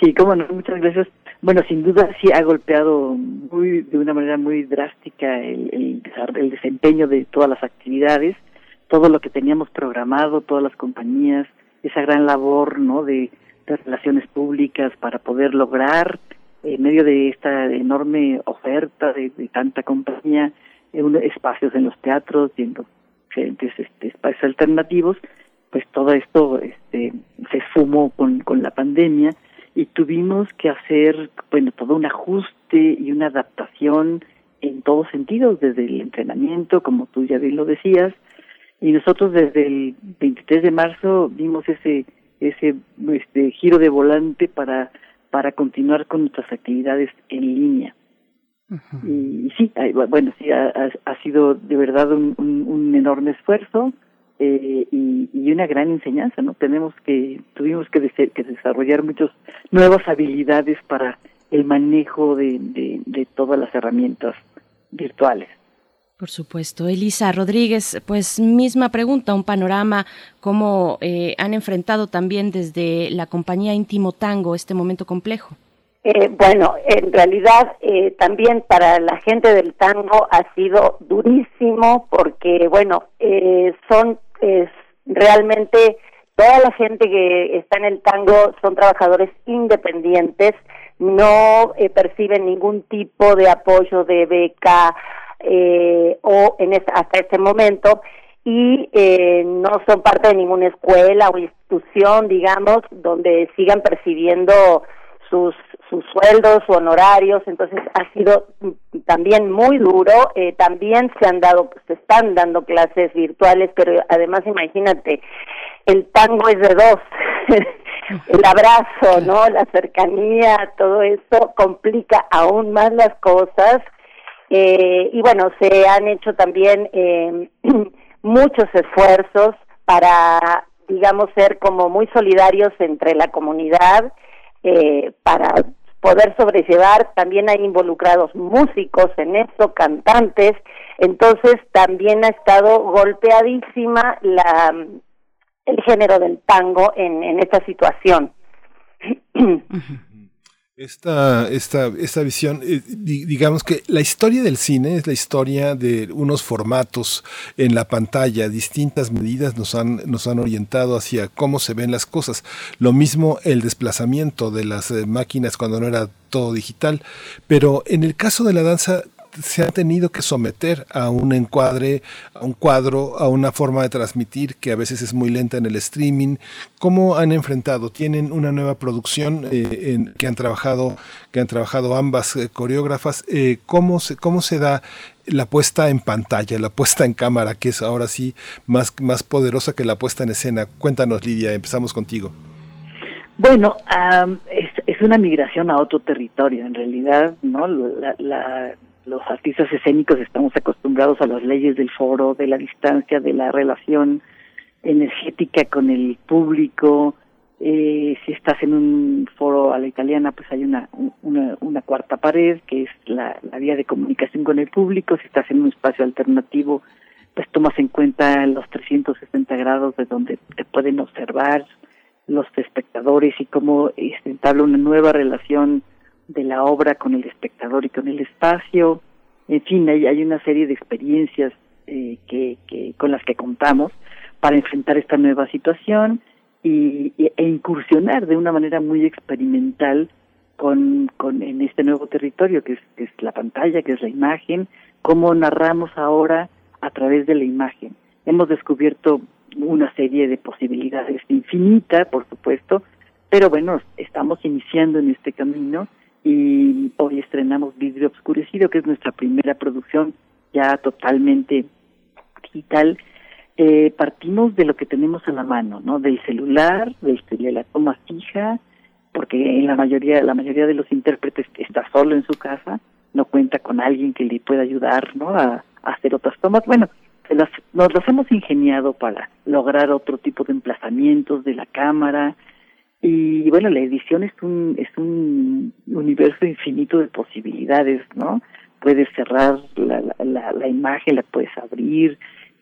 Sí, cómo no, muchas gracias. Bueno, sin duda sí ha golpeado muy de una manera muy drástica el, el, desempeño de todas las actividades, todo lo que teníamos programado, todas las compañías, esa gran labor no de, relaciones públicas para poder lograr en medio de esta enorme oferta de, tanta compañía eh, espacios en los teatros y en diferentes este, espacios alternativos pues todo esto este, se sumó con, con la pandemia y tuvimos que hacer, bueno, todo un ajuste y una adaptación en todos sentidos, desde el entrenamiento, como tú ya bien lo decías, y nosotros desde el 23 de marzo vimos ese ese este giro de volante para para continuar con nuestras actividades en línea. y, sí, bueno, sí, ha, ha, sido de verdad un, un, un enorme esfuerzo eh, y, una gran enseñanza, ¿no? Tenemos que, tuvimos que, desarrollar muchas nuevas habilidades para el manejo de, de, todas las herramientas virtuales. Por supuesto. Elisa Rodríguez, pues misma pregunta, un panorama, cómo eh, han enfrentado también desde la compañía Íntimo Tango este momento complejo. Eh, bueno, en realidad eh, también para la gente del tango ha sido durísimo porque, bueno, eh, son es realmente toda la gente que está en el tango son trabajadores independientes, no eh, perciben ningún tipo de apoyo de beca eh, o en hasta este momento y eh, no son parte de ninguna escuela o institución, digamos, donde sigan percibiendo sus sus sueldos o honorarios, entonces ha sido también muy duro. Eh, también se han dado, se están dando clases virtuales, pero además imagínate, el tango es de dos. el abrazo, ¿no? La cercanía, todo eso complica aún más las cosas. Eh, y bueno, se han hecho también eh, muchos esfuerzos para, digamos, ser como muy solidarios entre la comunidad eh, para poder sobrellevar, también hay involucrados músicos en eso, cantantes, entonces también ha estado golpeadísima la el género del tango en, en esta situación. Esta, esta, esta visión, eh, digamos que la historia del cine es la historia de unos formatos en la pantalla, distintas medidas nos han, nos han orientado hacia cómo se ven las cosas. Lo mismo el desplazamiento de las eh, máquinas cuando no era todo digital, pero en el caso de la danza se ha tenido que someter a un encuadre, a un cuadro, a una forma de transmitir que a veces es muy lenta en el streaming. ¿Cómo han enfrentado? ¿Tienen una nueva producción eh, en, que han trabajado, que han trabajado ambas eh, coreógrafas? Eh, ¿cómo, se, ¿Cómo se da la puesta en pantalla, la puesta en cámara, que es ahora sí más, más poderosa que la puesta en escena? Cuéntanos, Lidia, empezamos contigo. Bueno, es, es, una migración a otro territorio, en realidad, ¿no? la los artistas escénicos estamos acostumbrados a las leyes del foro, de la distancia, de la relación energética con el público. Eh, si estás en un foro a la italiana, pues hay una, una, una cuarta pared, que es la, la vía de comunicación con el público. Si estás en un espacio alternativo, pues tomas en cuenta los 360 grados de donde te pueden observar los espectadores y cómo se una nueva relación de la obra con el espectador y con el espacio. En fin, hay, hay una serie de experiencias eh, que, con las que contamos para enfrentar esta nueva situación y, e incursionar de una manera muy experimental con, con en este nuevo territorio que es, que es la pantalla, que es la imagen, cómo narramos ahora a través de la imagen. Hemos descubierto una serie de posibilidades infinita, por supuesto, pero bueno, estamos iniciando en este camino y hoy estrenamos Vidrio Obscurecido, que es nuestra primera producción ya totalmente digital. Eh, partimos de lo que tenemos a la mano, ¿no? Del celular, de la toma fija, porque en la mayoría, la mayoría de los intérpretes está solo en su casa, no cuenta con alguien que le pueda ayudar, ¿no? A, hacer otras tomas. Bueno, nos las hemos ingeniado para lograr otro tipo de emplazamientos de la cámara, y bueno, la edición es un, es un universo infinito de posibilidades, ¿no? Puedes cerrar la, la, la, imagen, la puedes abrir,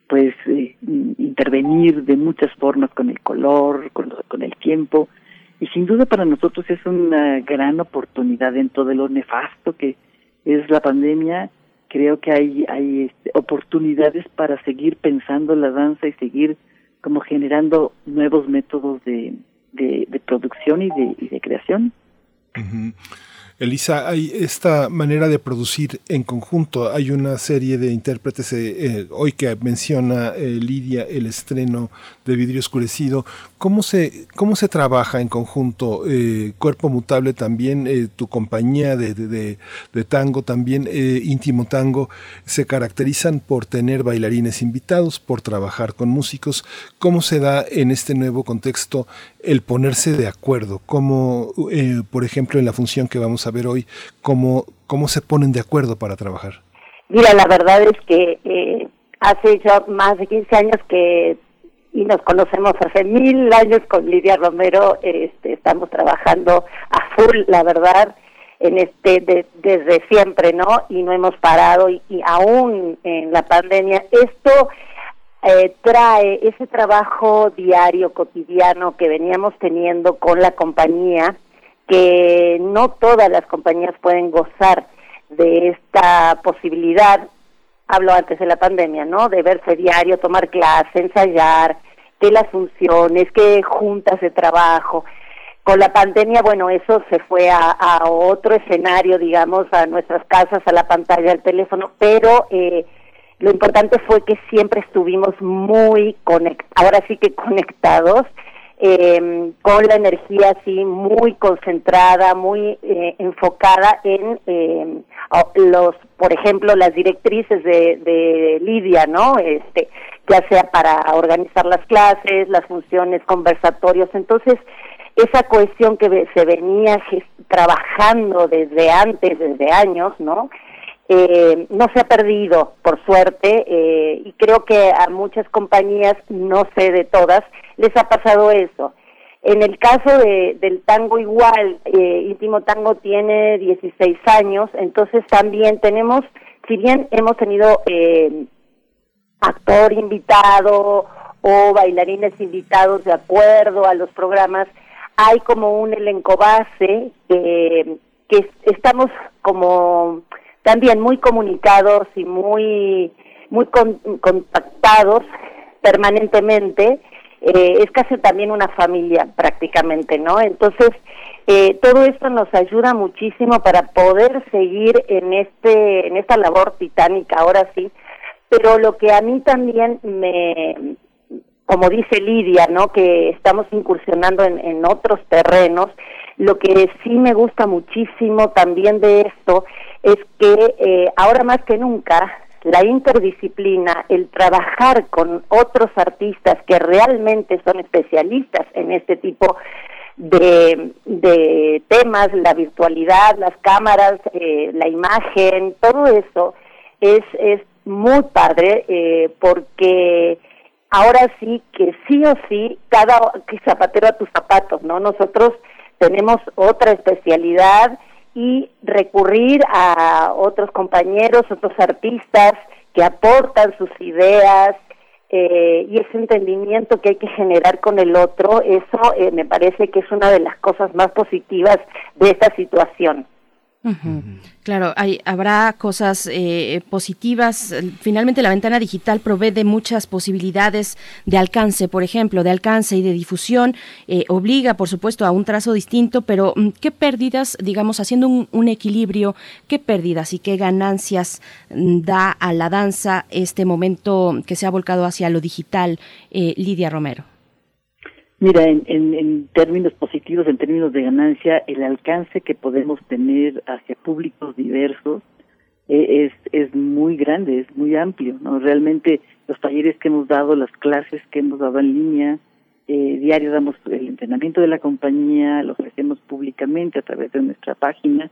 puedes eh, intervenir de muchas formas con el color, con, con el tiempo. Y sin duda para nosotros es una gran oportunidad dentro de lo nefasto que es la pandemia. Creo que hay, hay este, oportunidades para seguir pensando la danza y seguir como generando nuevos métodos de, de, producción y de, y de creación. Elisa, hay esta manera de producir en conjunto. Hay una serie de intérpretes, eh, eh, hoy que menciona eh, Lidia el estreno de Vidrio Oscurecido. ¿Cómo se, cómo se trabaja en conjunto? Cuerpo Mutable también, tu compañía de, de, de, tango también, Íntimo Tango, se caracterizan por tener bailarines invitados, por trabajar con músicos. ¿Cómo se da en este nuevo contexto el ponerse de acuerdo? ¿Cómo, por ejemplo, en la función que vamos a ver hoy, cómo, cómo se ponen de acuerdo para trabajar. Mira, la verdad es que eh, hace ya más de 15 años que y nos conocemos hace mil años con Lidia Romero, este, estamos trabajando a full, la verdad, en este desde siempre, ¿no? Y no hemos parado y, aún en la pandemia esto eh, trae ese trabajo diario cotidiano que veníamos teniendo con la compañía que no todas las compañías pueden gozar de esta posibilidad, hablo antes de la pandemia, ¿no? De verse diario, tomar clase, ensayar, que las funciones, que juntas de trabajo. Con la pandemia, bueno, eso se fue a, otro escenario, digamos, a nuestras casas, a la pantalla del teléfono, pero eh, lo importante fue que siempre estuvimos muy conectados, ahora sí que conectados, eh, con la energía así muy concentrada, muy eh, enfocada en eh, los, por ejemplo, las directrices de, de Lidia, ¿no? Este, ya sea para organizar las clases, las funciones, conversatorios. Entonces, esa cohesión que se venía trabajando desde antes, desde años, ¿no? Eh, no se ha perdido, por suerte, eh, y creo que a muchas compañías, no sé de todas, les ha pasado eso. En el caso de, del tango igual, eh, Íntimo Tango tiene 16 años, entonces también tenemos, si bien hemos tenido eh, actor invitado o bailarines invitados de acuerdo a los programas, hay como un elenco base que, que estamos como también muy comunicados y muy muy contactados permanentemente eh, es casi también una familia prácticamente no entonces eh, todo esto nos ayuda muchísimo para poder seguir en este en esta labor titánica ahora sí pero lo que a mí también me como dice Lidia, ¿no? Que estamos incursionando en, en otros terrenos. Lo que sí me gusta muchísimo también de esto es que eh, ahora más que nunca la interdisciplina, el trabajar con otros artistas que realmente son especialistas en este tipo de, de temas, la virtualidad, las cámaras, eh, la imagen, todo eso es, es muy padre eh, porque ahora sí que sí o sí, cada zapatero a tus zapatos, ¿no? Nosotros tenemos otra especialidad y recurrir a otros compañeros, otros artistas que aportan sus ideas eh, y ese entendimiento que hay que generar con el otro, eso eh, me parece que es una de las cosas más positivas de esta situación. Claro, hay, habrá cosas eh, positivas. Finalmente, la ventana digital provee de muchas posibilidades de alcance, por ejemplo, de alcance y de difusión. Eh, obliga, por supuesto, a un trazo distinto, pero mm, ¿qué pérdidas, digamos, haciendo un, equilibrio, qué pérdidas y qué ganancias mm, da a la danza este momento que se ha volcado hacia lo digital? Eh, Lidia Romero. Mira, en, en, términos positivos, en términos de ganancia, el alcance que podemos tener hacia públicos diversos eh, es, es muy grande, es muy amplio, ¿no? Realmente los talleres que hemos dado, las clases que hemos dado en línea, eh, diario damos el entrenamiento de la compañía, lo ofrecemos públicamente a través de nuestra página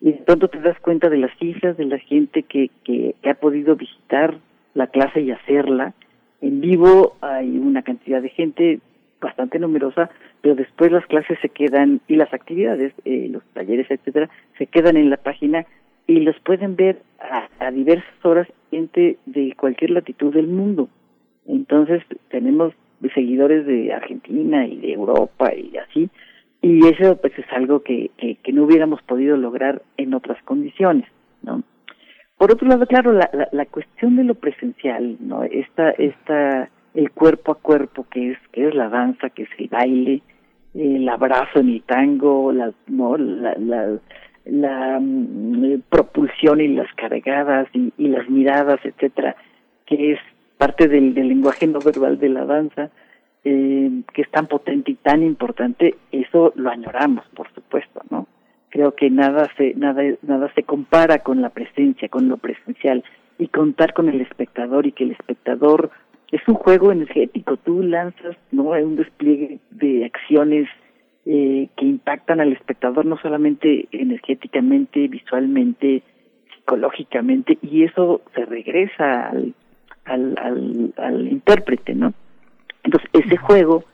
y de pronto te das cuenta de las cifras de la gente que, que ha podido visitar la clase y hacerla. En vivo hay una cantidad de gente bastante numerosa, pero después las clases se quedan y las actividades, eh, los talleres, etcétera, se quedan en la página y los pueden ver a, diversas horas gente de cualquier latitud del mundo. Entonces tenemos seguidores de Argentina y de Europa y así, y eso pues es algo que, que, que no hubiéramos podido lograr en otras condiciones, ¿no? Por otro lado, claro, la, la, la cuestión de lo presencial, ¿no? Esta, esta el cuerpo a cuerpo que es que es la danza que es el baile el abrazo en el tango la no la, la, mm, propulsión y las cargadas y, las miradas etcétera que es parte del, del lenguaje no verbal de la danza eh, que es tan potente y tan importante eso lo añoramos por supuesto no creo que nada se nada nada se compara con la presencia con lo presencial y contar con el espectador y que el espectador es un juego energético, tú lanzas no un despliegue de acciones eh, que impactan al espectador no solamente energéticamente, visualmente, psicológicamente, y eso se regresa al, al, al, intérprete, ¿no? Entonces, ese juego,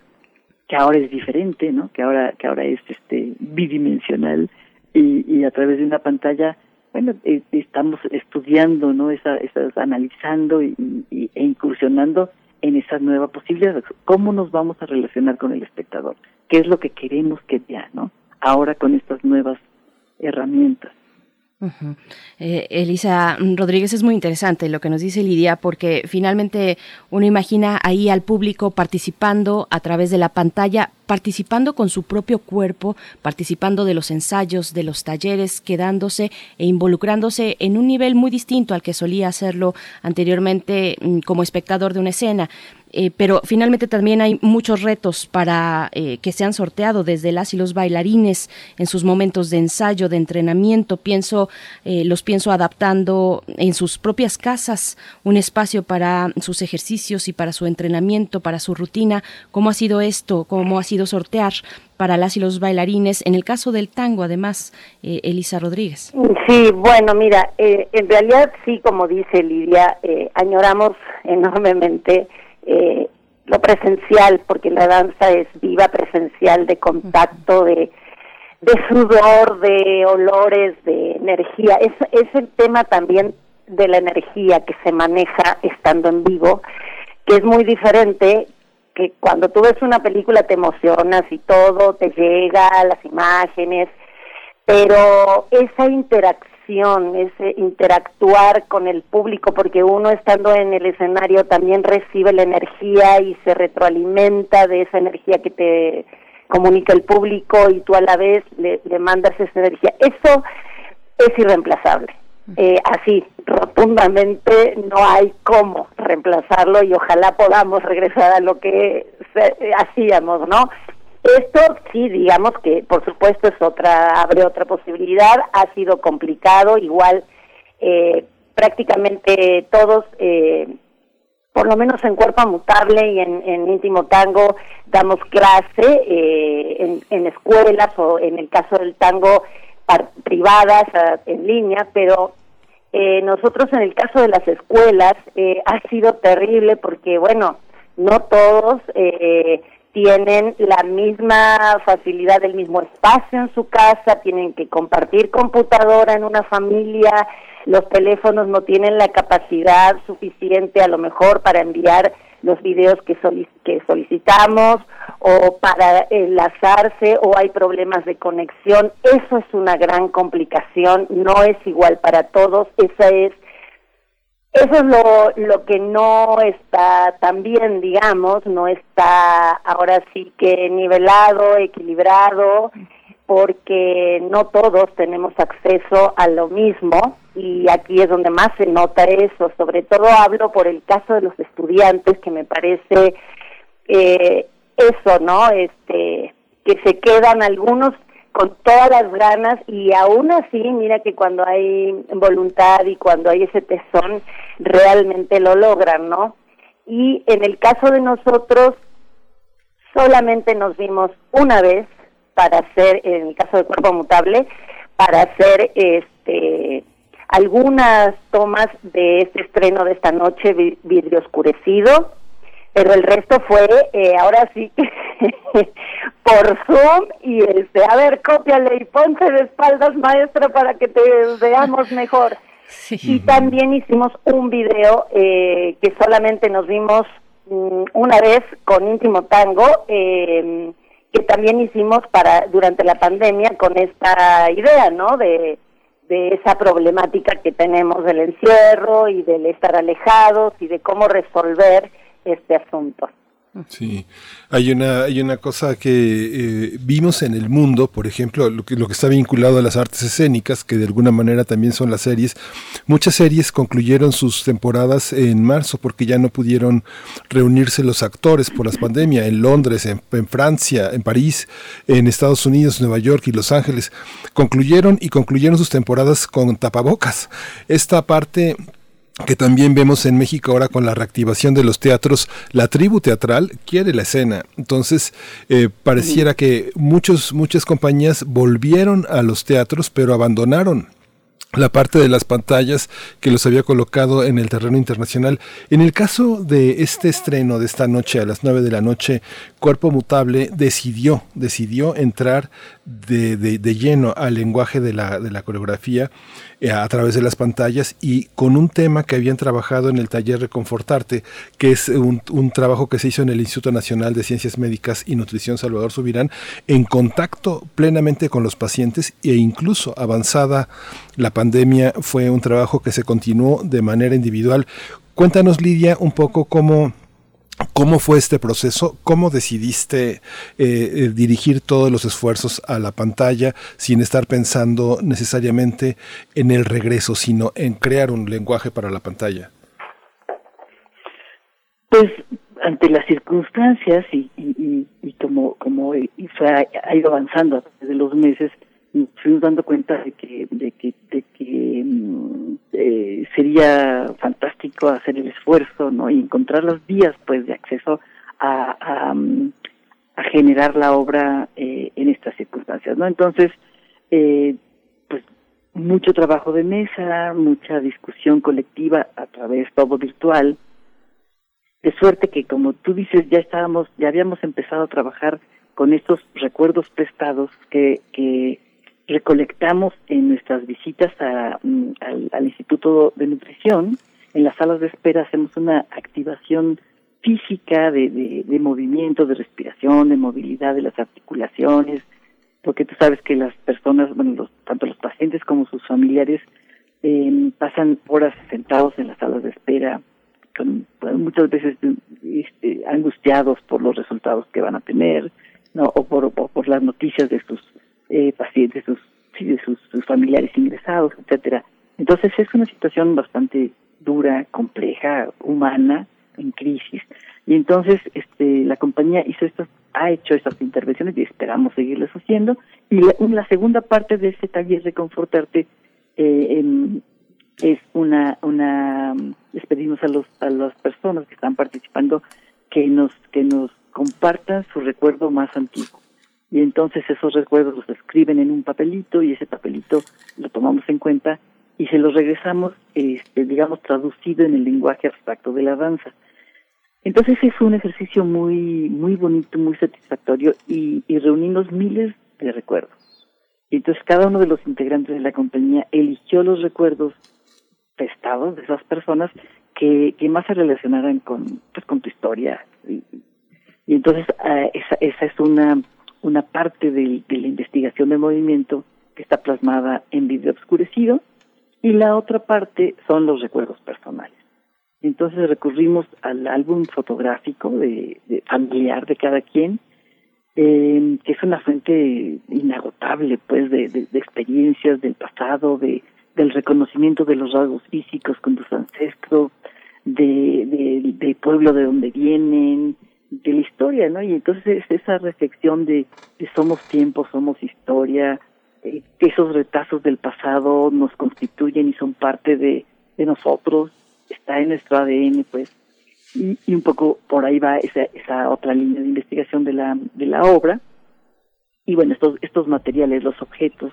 que ahora es diferente, ¿no? Que ahora, que ahora es este bidimensional y, y a través de una pantalla bueno, eh, estamos estudiando, ¿no? Esa, esas, analizando y, e incursionando en esas nuevas posibilidades. ¿Cómo nos vamos a relacionar con el espectador? ¿Qué es lo que queremos que vea, ¿no? Ahora con estas nuevas herramientas. Eh, Elisa Rodríguez es muy interesante lo que nos dice Lidia porque finalmente uno imagina ahí al público participando a través de la pantalla, participando con su propio cuerpo, participando de los ensayos, de los talleres, quedándose e involucrándose en un nivel muy distinto al que solía hacerlo anteriormente mm, como espectador de una escena. Eh, pero finalmente también hay muchos retos para eh, que se han sorteado desde las y los bailarines en sus momentos de ensayo, de entrenamiento. Pienso, eh, los pienso adaptando en sus propias casas un espacio para sus ejercicios y para su entrenamiento, para su rutina. ¿Cómo ha sido esto? ¿Cómo ha sido sortear para las y los bailarines? En el caso del tango, además, Elisa Rodríguez. Sí, bueno, mira, en realidad sí, como dice Lidia, añoramos enormemente eh, lo presencial, porque la danza es viva, presencial, de contacto, de, de sudor, de olores, de energía. Es, es el tema también de la energía que se maneja estando en vivo, que es muy diferente que cuando tú ves una película te emocionas y todo, te llega, las imágenes, pero esa interacción, ese interactuar con el público, porque uno estando en el escenario también recibe la energía y se retroalimenta de esa energía que te comunica el público y tú a la vez le, le mandas esa energía. Eso es irreemplazable. Eh, así, rotundamente no hay cómo reemplazarlo y ojalá podamos regresar a lo que hacíamos, ¿no? Esto sí, digamos que por supuesto es otra, abre otra posibilidad, ha sido complicado, igual eh, prácticamente todos, eh, por lo menos en cuerpo mutable y en, íntimo tango, damos clase eh, en escuelas o en el caso del tango privadas en línea, pero eh, nosotros en el caso de las escuelas eh, ha sido terrible porque, bueno, no todos eh, tienen la misma facilidad, el mismo espacio en su casa, tienen que compartir computadora en una familia, los teléfonos no tienen la capacidad suficiente a lo mejor para enviar los videos que, que solicitamos o para enlazarse o hay problemas de conexión. Eso es una gran complicación, no es igual para todos, esa es eso es lo, lo que no está tan bien, digamos, no está ahora sí que nivelado, equilibrado, porque no todos tenemos acceso a lo mismo y aquí es donde más se nota eso. Sobre todo hablo por el caso de los estudiantes, que me parece eh, eso, ¿no? Este, que se quedan algunos con todas las ganas y aún así, mira que cuando hay voluntad y cuando hay ese tesón, realmente lo logran, ¿no? Y en el caso de nosotros, solamente nos vimos una vez para hacer, en el caso de cuerpo mutable, para hacer este algunas tomas de este estreno de esta noche, vidrio oscurecido, pero el resto fue eh, ahora sí por Zoom y este, a ver, cópiale y ponte de espaldas, maestro, para que te veamos mejor. Y también hicimos un video eh, que solamente nos vimos mm, una vez con Íntimo Tango, eh, que también hicimos para durante la pandemia con esta idea, ¿no? De, de esa problemática que tenemos del encierro y del estar alejados y de cómo resolver este asunto. Sí, hay una, hay una cosa que eh, vimos en el mundo, por ejemplo, lo que, lo que está vinculado a las artes escénicas, que de alguna manera también son las series. Muchas series concluyeron sus temporadas en marzo porque ya no pudieron reunirse los actores por las pandemias en Londres, en, en Francia, en París, en Estados Unidos, Nueva York y Los Ángeles. Concluyeron y concluyeron sus temporadas con tapabocas. Esta parte que también vemos en México ahora con la reactivación de los teatros, la tribu teatral quiere la escena. Entonces, eh, pareciera que muchos, muchas compañías volvieron a los teatros, pero abandonaron la parte de las pantallas que los había colocado en el terreno internacional. En el caso de este estreno de esta noche a las 9 de la noche, Cuerpo Mutable decidió, decidió entrar de, de, lleno al lenguaje de la, de la coreografía eh, a través de las pantallas y con un tema que habían trabajado en el taller Reconfortarte, que es un, un trabajo que se hizo en el Instituto Nacional de Ciencias Médicas y Nutrición Salvador Subirán, en contacto plenamente con los pacientes e incluso avanzada la pandemia fue un trabajo que se continuó de manera individual. Cuéntanos, Lidia, un poco cómo ¿Cómo fue este proceso? ¿Cómo decidiste eh, eh, dirigir todos los esfuerzos a la pantalla sin estar pensando necesariamente en el regreso, sino en crear un lenguaje para la pantalla? Pues ante las circunstancias y, como, como ha ido avanzando a través de los meses, fuimos dando cuenta de que, de que, de que mm, eh, sería fantástico hacer el esfuerzo, ¿no? Y encontrar las vías, pues, de acceso a, a, mm, generar la obra eh, en estas circunstancias, ¿no? Entonces, eh, pues, mucho trabajo de mesa, mucha discusión colectiva a través todo virtual, de suerte que, como tú dices, ya estábamos, ya habíamos empezado a trabajar con estos recuerdos prestados que, que recolectamos en nuestras visitas mm, al, Instituto de Nutrición. En las salas de espera hacemos una activación física, de, de, movimiento, de respiración, de movilidad de las articulaciones, porque tú sabes que las personas, bueno, los, tanto los pacientes como sus familiares eh, pasan horas sentados en las salas de espera, con, muchas veces este, angustiados por los resultados que van a tener, no, o por, por las noticias de sus eh, pacientes, sus, sus, sus familiares ingresados, etcétera. Entonces es una situación bastante dura, compleja, humana, en crisis. Y entonces este, la compañía hizo estas, ha hecho estas intervenciones y esperamos seguirlas haciendo. Y la, segunda parte de ese taller de confortarte eh, es una, una, les pedimos a los, a las personas que están participando que nos, que nos compartan su recuerdo más antiguo. Y entonces esos recuerdos los escriben en un papelito y ese papelito lo tomamos en cuenta y se los regresamos, este, digamos, traducido en el lenguaje abstracto de la danza. Entonces es un ejercicio muy, muy bonito, muy satisfactorio y, y reunimos miles de recuerdos. Y entonces cada uno de los integrantes de la compañía eligió los recuerdos prestados de esas personas que, que más se relacionaran con, pues, con tu historia. Y, entonces uh, esa, esa es una, una parte de, de la investigación de movimiento que está plasmada en video obscurecido y la otra parte son los recuerdos personales. Entonces recurrimos al álbum fotográfico de, familiar de cada quien, eh, que es una fuente inagotable, pues, de, de, experiencias del pasado, de del reconocimiento de los rasgos físicos con tus ancestros, de, del pueblo de donde vienen, de la historia, ¿no? Y entonces esa reflexión de, de somos tiempo, somos historia, eh, esos retazos del pasado nos constituyen y son parte de, de nosotros, está en nuestro ADN, pues, y, y, un poco por ahí va esa, esa otra línea de investigación de la, de la obra. Y bueno, estos, estos materiales, los objetos,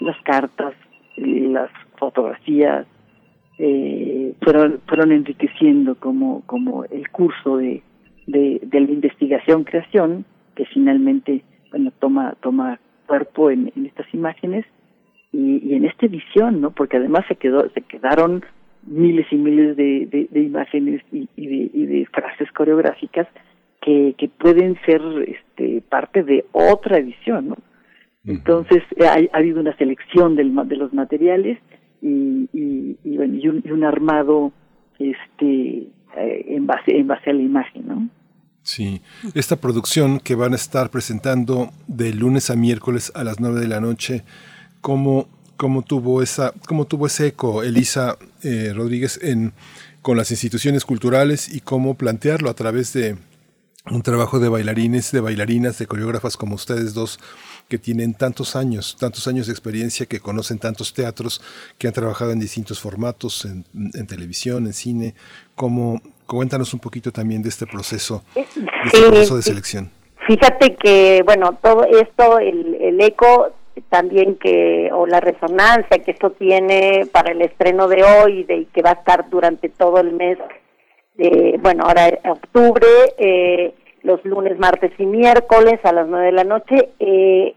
las cartas, las fotografías, eh, fueron, fueron enriqueciendo como, como el curso de, de, de la investigación-creación, que finalmente, bueno, toma, toma cuerpo en, en estas imágenes y, y, en esta edición, ¿no? Porque además se quedó, se quedaron miles y miles de, de, imágenes y, y, de, y de frases coreográficas que, que pueden ser este, parte de otra edición, ¿no? Entonces ha, ha, habido una selección del, de los materiales y, y, y, bueno, y, un, y un armado este eh, en base en base a la imagen, ¿no? Sí, esta producción que van a estar presentando de lunes a miércoles a las nueve de la noche, ¿cómo, cómo tuvo esa, cómo tuvo ese eco, Elisa eh, Rodríguez, en, con las instituciones culturales y cómo plantearlo a través de un trabajo de bailarines, de bailarinas, de coreógrafas como ustedes dos, que tienen tantos años, tantos años de experiencia, que conocen tantos teatros, que han trabajado en distintos formatos, en, en televisión, en cine, como cuéntanos un poquito también de este proceso, de este proceso de selección. Fíjate que, bueno, todo esto, el, el eco también que, o la resonancia que esto tiene para el estreno de hoy de, y que va a estar durante todo el mes, de, bueno, ahora octubre, eh, los lunes, martes y miércoles a las nueve de la noche. Eh,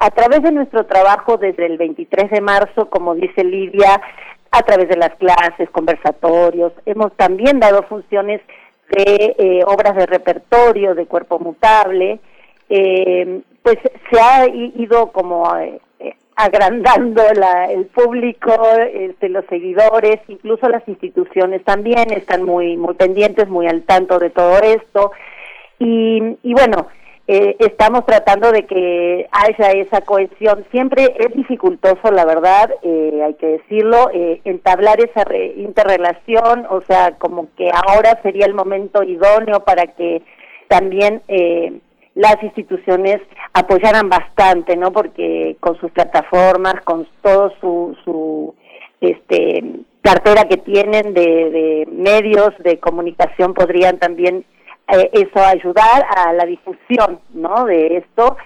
a través de nuestro trabajo desde el 23 de marzo, como dice Lidia, a través de las clases, conversatorios, hemos también dado funciones de eh, obras de repertorio, de cuerpo mutable, eh, pues se ha ido como eh, agrandando la, el público, este, los seguidores, incluso las instituciones también están muy muy pendientes, muy al tanto de todo esto. Y, y bueno, eh, estamos tratando de que haya esa cohesión. Siempre es dificultoso, la verdad, eh, hay que decirlo, eh, entablar esa interrelación, o sea, como que ahora sería el momento idóneo para que también eh, las instituciones apoyaran bastante, ¿no? Porque con sus plataformas, con todo su, su este cartera que tienen de, de medios de comunicación podrían también eh, eso ayudar a la difusión, ¿no? De esto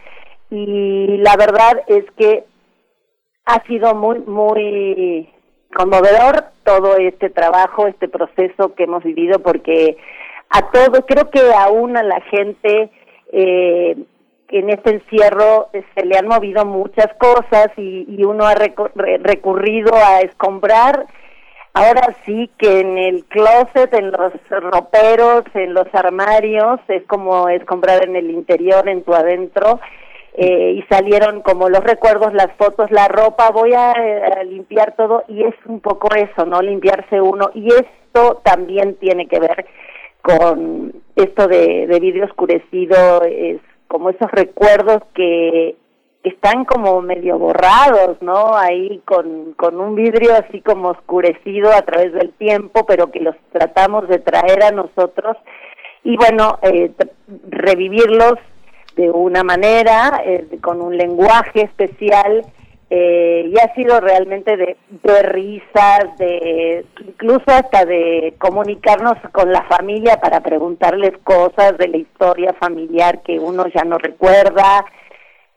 y la verdad es que ha sido muy muy conmovedor todo este trabajo, este proceso que hemos vivido porque a todo creo que aún a la gente eh, en este encierro se le han movido muchas cosas y, y uno ha recurrido a escombrar Ahora sí que en el closet, en los roperos, en los armarios, es como es comprar en el interior, en tu adentro, eh, y salieron como los recuerdos, las fotos, la ropa, voy a, a, limpiar todo y es un poco eso, ¿no? Limpiarse uno y esto también tiene que ver con esto de, de vidrio oscurecido, es como esos recuerdos que están como medio borrados, ¿no? Ahí con, con un vidrio así como oscurecido a través del tiempo, pero que los tratamos de traer a nosotros y bueno, eh, revivirlos de una manera, eh, con un lenguaje especial, eh, y ha sido realmente de, de risas, de incluso hasta de comunicarnos con la familia para preguntarles cosas de la historia familiar que uno ya no recuerda.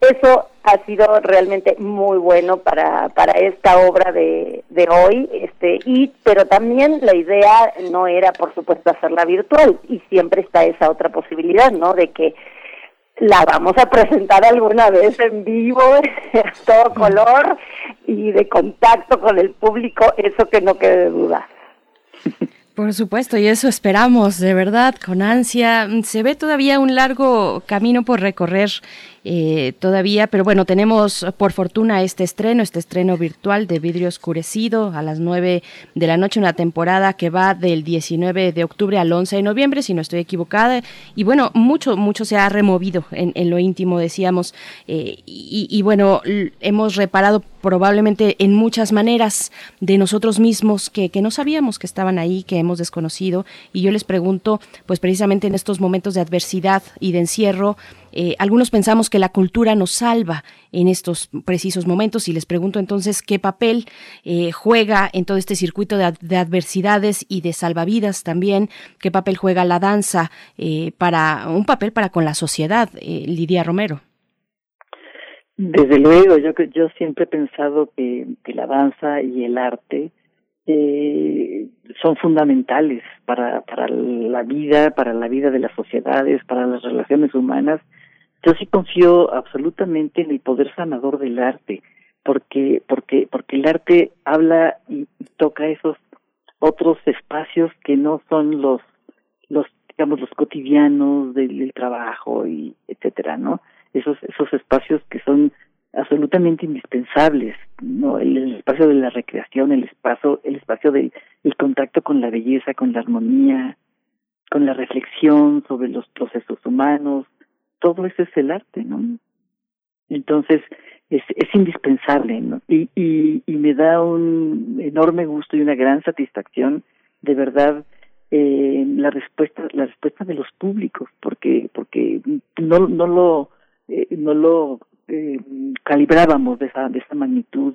Eso ha sido realmente muy bueno para, para esta obra de, de hoy, este, y, pero también la idea no era, por supuesto, hacerla virtual, y siempre está esa otra posibilidad, ¿no? De que la vamos a presentar alguna vez en vivo, a todo color y de contacto con el público, eso que no quede duda. Por supuesto, y eso esperamos, de verdad, con ansia. Se ve todavía un largo camino por recorrer eh, todavía, pero bueno, tenemos por fortuna este estreno, este estreno virtual de Vidrio Oscurecido a las 9 de la noche, una temporada que va del 19 de octubre al 11 de noviembre, si no estoy equivocada. Y bueno, mucho, mucho se ha removido en, lo íntimo, decíamos, eh, y, bueno, hemos reparado probablemente en muchas maneras de nosotros mismos que, no sabíamos que estaban ahí, que hemos desconocido. Y yo les pregunto, pues precisamente en estos momentos de adversidad y de encierro, eh, algunos pensamos que la cultura nos salva en estos precisos momentos y les pregunto entonces qué papel eh, juega en todo este circuito de, de, adversidades y de salvavidas también, qué papel juega la danza eh, para un papel para con la sociedad, Lidia Romero. Desde luego, yo yo siempre he pensado que, que la danza y el arte eh, son fundamentales para, para la vida, para la vida de las sociedades, para las relaciones humanas. Yo sí confío absolutamente en el poder sanador del arte, porque, porque, porque el arte habla y toca esos otros espacios que no son los, los, digamos, los cotidianos del, trabajo y etcétera, ¿no? Esos, esos espacios que son absolutamente indispensables, ¿no? El, el, espacio de la recreación, el espacio, el espacio del el contacto con la belleza, con la armonía, con la reflexión sobre los procesos humanos, todo eso es el arte, ¿no? Entonces, es, es indispensable, ¿no? Y, y, me da un enorme gusto y una gran satisfacción, de verdad, eh, la respuesta, la respuesta de los públicos, porque, porque no, no lo, eh, no lo eh, calibrábamos de esa, de esa magnitud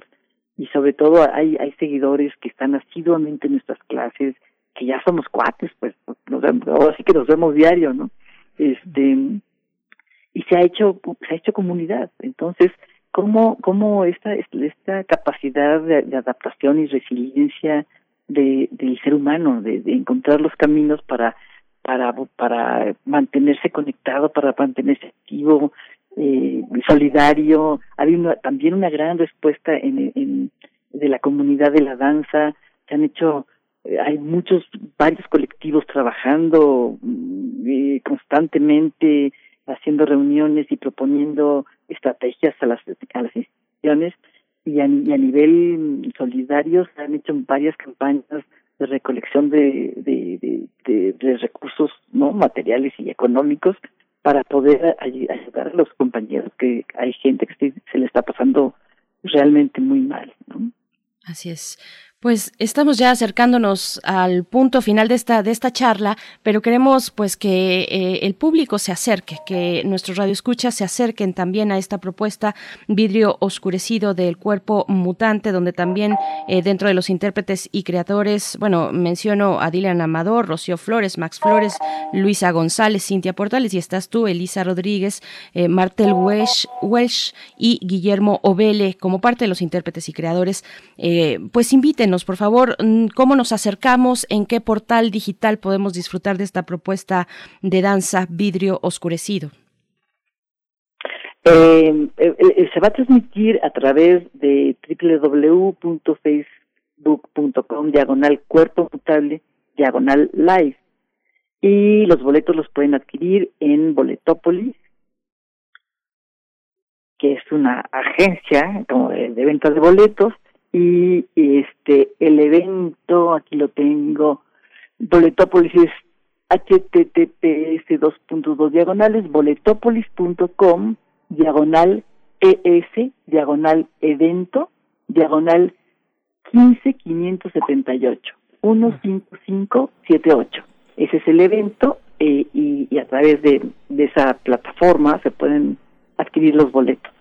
y sobre todo hay, hay seguidores que están asiduamente en nuestras clases, que ya somos cuates, pues, nos ahora sí que nos vemos diario, ¿no? Este, y se ha hecho, se ha hecho comunidad. Entonces, ¿cómo, cómo esta, esta capacidad de, adaptación y resiliencia de, del ser humano, de, de encontrar los caminos para, para, para mantenerse conectado, para mantenerse activo, eh, solidario. Había una, también una gran respuesta en, en, de la comunidad de la danza. Se han hecho, eh, hay muchos, varios colectivos trabajando eh, constantemente, haciendo reuniones y proponiendo estrategias a las, a las instituciones. Y a, nivel solidario se han hecho varias campañas de recolección de, de, de, de, de recursos no materiales y económicos para poder ayudar a los compañeros, que hay gente que se le está pasando realmente muy mal. ¿no? Así es. Pues estamos ya acercándonos al punto final de esta de esta charla, pero queremos pues que eh, el público se acerque, que nuestros radioescuchas se acerquen también a esta propuesta vidrio oscurecido del cuerpo mutante, donde también eh, dentro de los intérpretes y creadores, bueno, menciono a Dylan Amador, Rocío Flores, Max Flores, Luisa González, Cintia Portales y estás tú, Elisa Rodríguez, eh, Martel Welsh, y Guillermo Ovele como parte de los intérpretes y creadores, pues por favor, mm, cómo nos acercamos, en qué portal digital podemos disfrutar de esta propuesta de danza vidrio oscurecido. Eh, eh, se va a transmitir a través de facebook.com diagonal cuerpo mutable diagonal live. Y los boletos los pueden adquirir en Boletópolis, que es una agencia como de, de venta de boletos. Y este el evento, aquí lo tengo, Boletópolis es https dos puntos dos diagonales boletopolis.com diagonal es diagonal evento diagonal quince quinientos setenta y ocho uno cinco cinco siete ocho. Ese es el evento eh, y, y a través de, de esa plataforma se pueden adquirir los boletos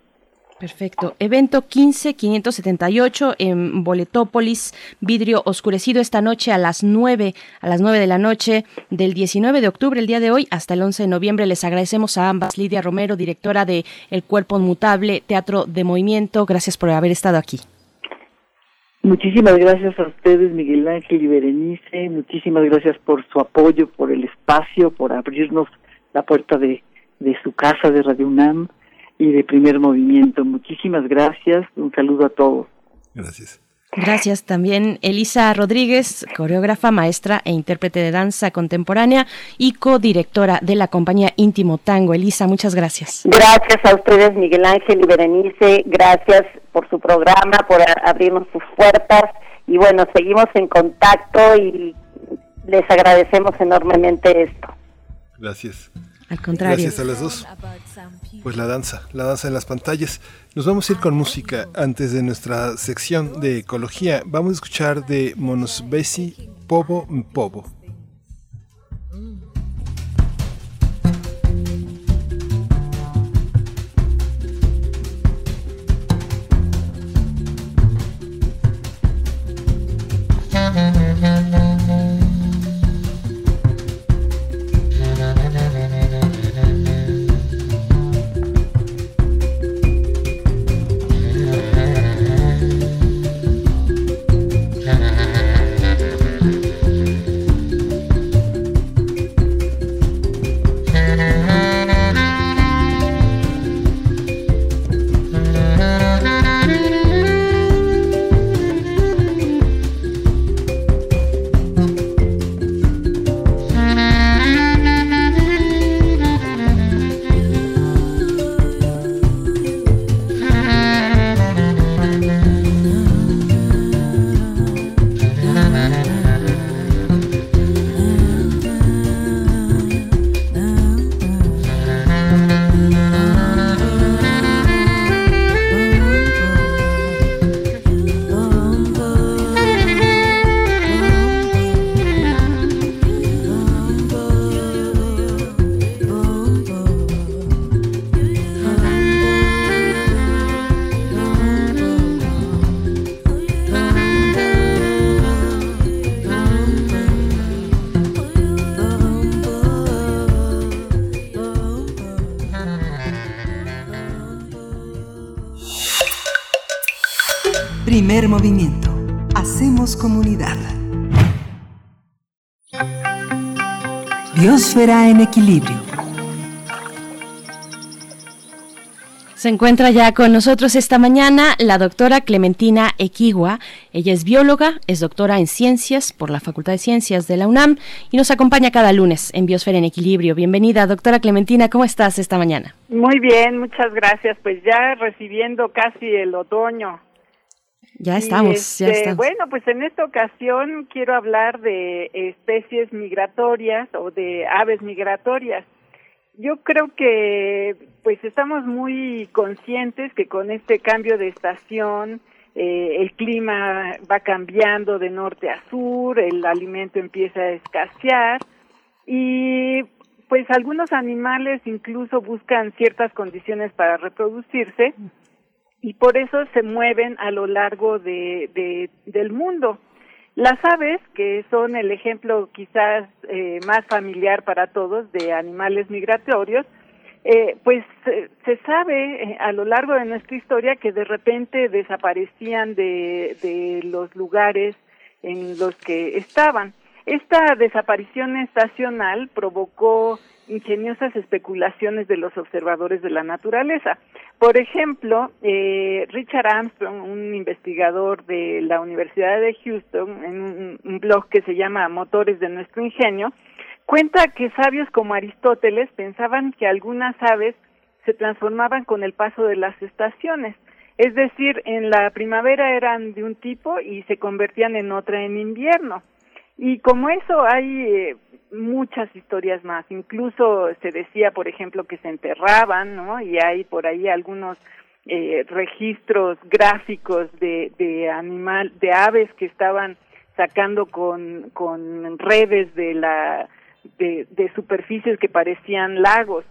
Perfecto. Evento 15578 en Boletópolis, vidrio oscurecido esta noche a las 9, a las 9 de la noche del 19 de octubre, el día de hoy, hasta el 11 de noviembre. Les agradecemos a ambas. Lidia Romero, directora de El Cuerpo Mutable, Teatro de Movimiento. Gracias por haber estado aquí. Muchísimas gracias a ustedes, Miguel Ángel y Berenice. Muchísimas gracias por su apoyo, por el espacio, por abrirnos la puerta de, de su casa de Radio UNAM y de primer movimiento. Muchísimas gracias. Un saludo a todos. Gracias. Gracias también Elisa Rodríguez, coreógrafa, maestra e intérprete de danza contemporánea y codirectora de la compañía Íntimo Tango. Elisa, muchas gracias. Gracias a ustedes, Miguel Ángel y Berenice. Gracias por su programa, por abrirnos sus puertas. Y bueno, seguimos en contacto y les agradecemos enormemente esto. Gracias. Al contrario. Gracias a las dos. Pues la danza, la danza en las pantallas. Nos vamos a ir con música antes de nuestra sección de ecología. Vamos a escuchar de Monosbesi Pobo Pobo. Equilibrio. Se encuentra ya con nosotros esta mañana la doctora Clementina Equigua. Ella es bióloga, es doctora en ciencias por la Facultad de Ciencias de la UNAM y nos acompaña cada lunes en Biosfera en Equilibrio. Bienvenida, doctora Clementina, ¿cómo estás esta mañana? Muy bien, muchas gracias. Pues ya recibiendo casi el otoño. Ya estamos, ya este, estamos. Bueno, pues en esta ocasión quiero hablar de especies migratorias o de aves migratorias. Yo creo que pues estamos muy conscientes que con este cambio de estación eh, el clima va cambiando de norte a sur, el alimento empieza a escasear y pues algunos animales incluso buscan ciertas condiciones para reproducirse y por eso se mueven a lo largo de, de- del mundo. Las aves, que son el ejemplo quizás eh, más familiar para todos de animales migratorios, eh, pues eh, se sabe eh, a lo largo de nuestra historia que de repente desaparecían de, de los lugares en los que estaban. Esta desaparición estacional provocó ingeniosas especulaciones de los observadores de la naturaleza. Por ejemplo, eh, Richard Armstrong, un investigador de la Universidad de Houston, en un, un blog que se llama Motores de nuestro ingenio, cuenta que sabios como Aristóteles pensaban que algunas aves se transformaban con el paso de las estaciones. Es decir, en la primavera eran de un tipo y se convertían en otra en invierno. Y como eso hay eh, muchas historias más. Incluso se decía, por ejemplo, que se enterraban, ¿no? Y hay por ahí algunos eh, registros gráficos de, de animal, de aves que estaban sacando con, con redes de la de, superficies que parecían lagos.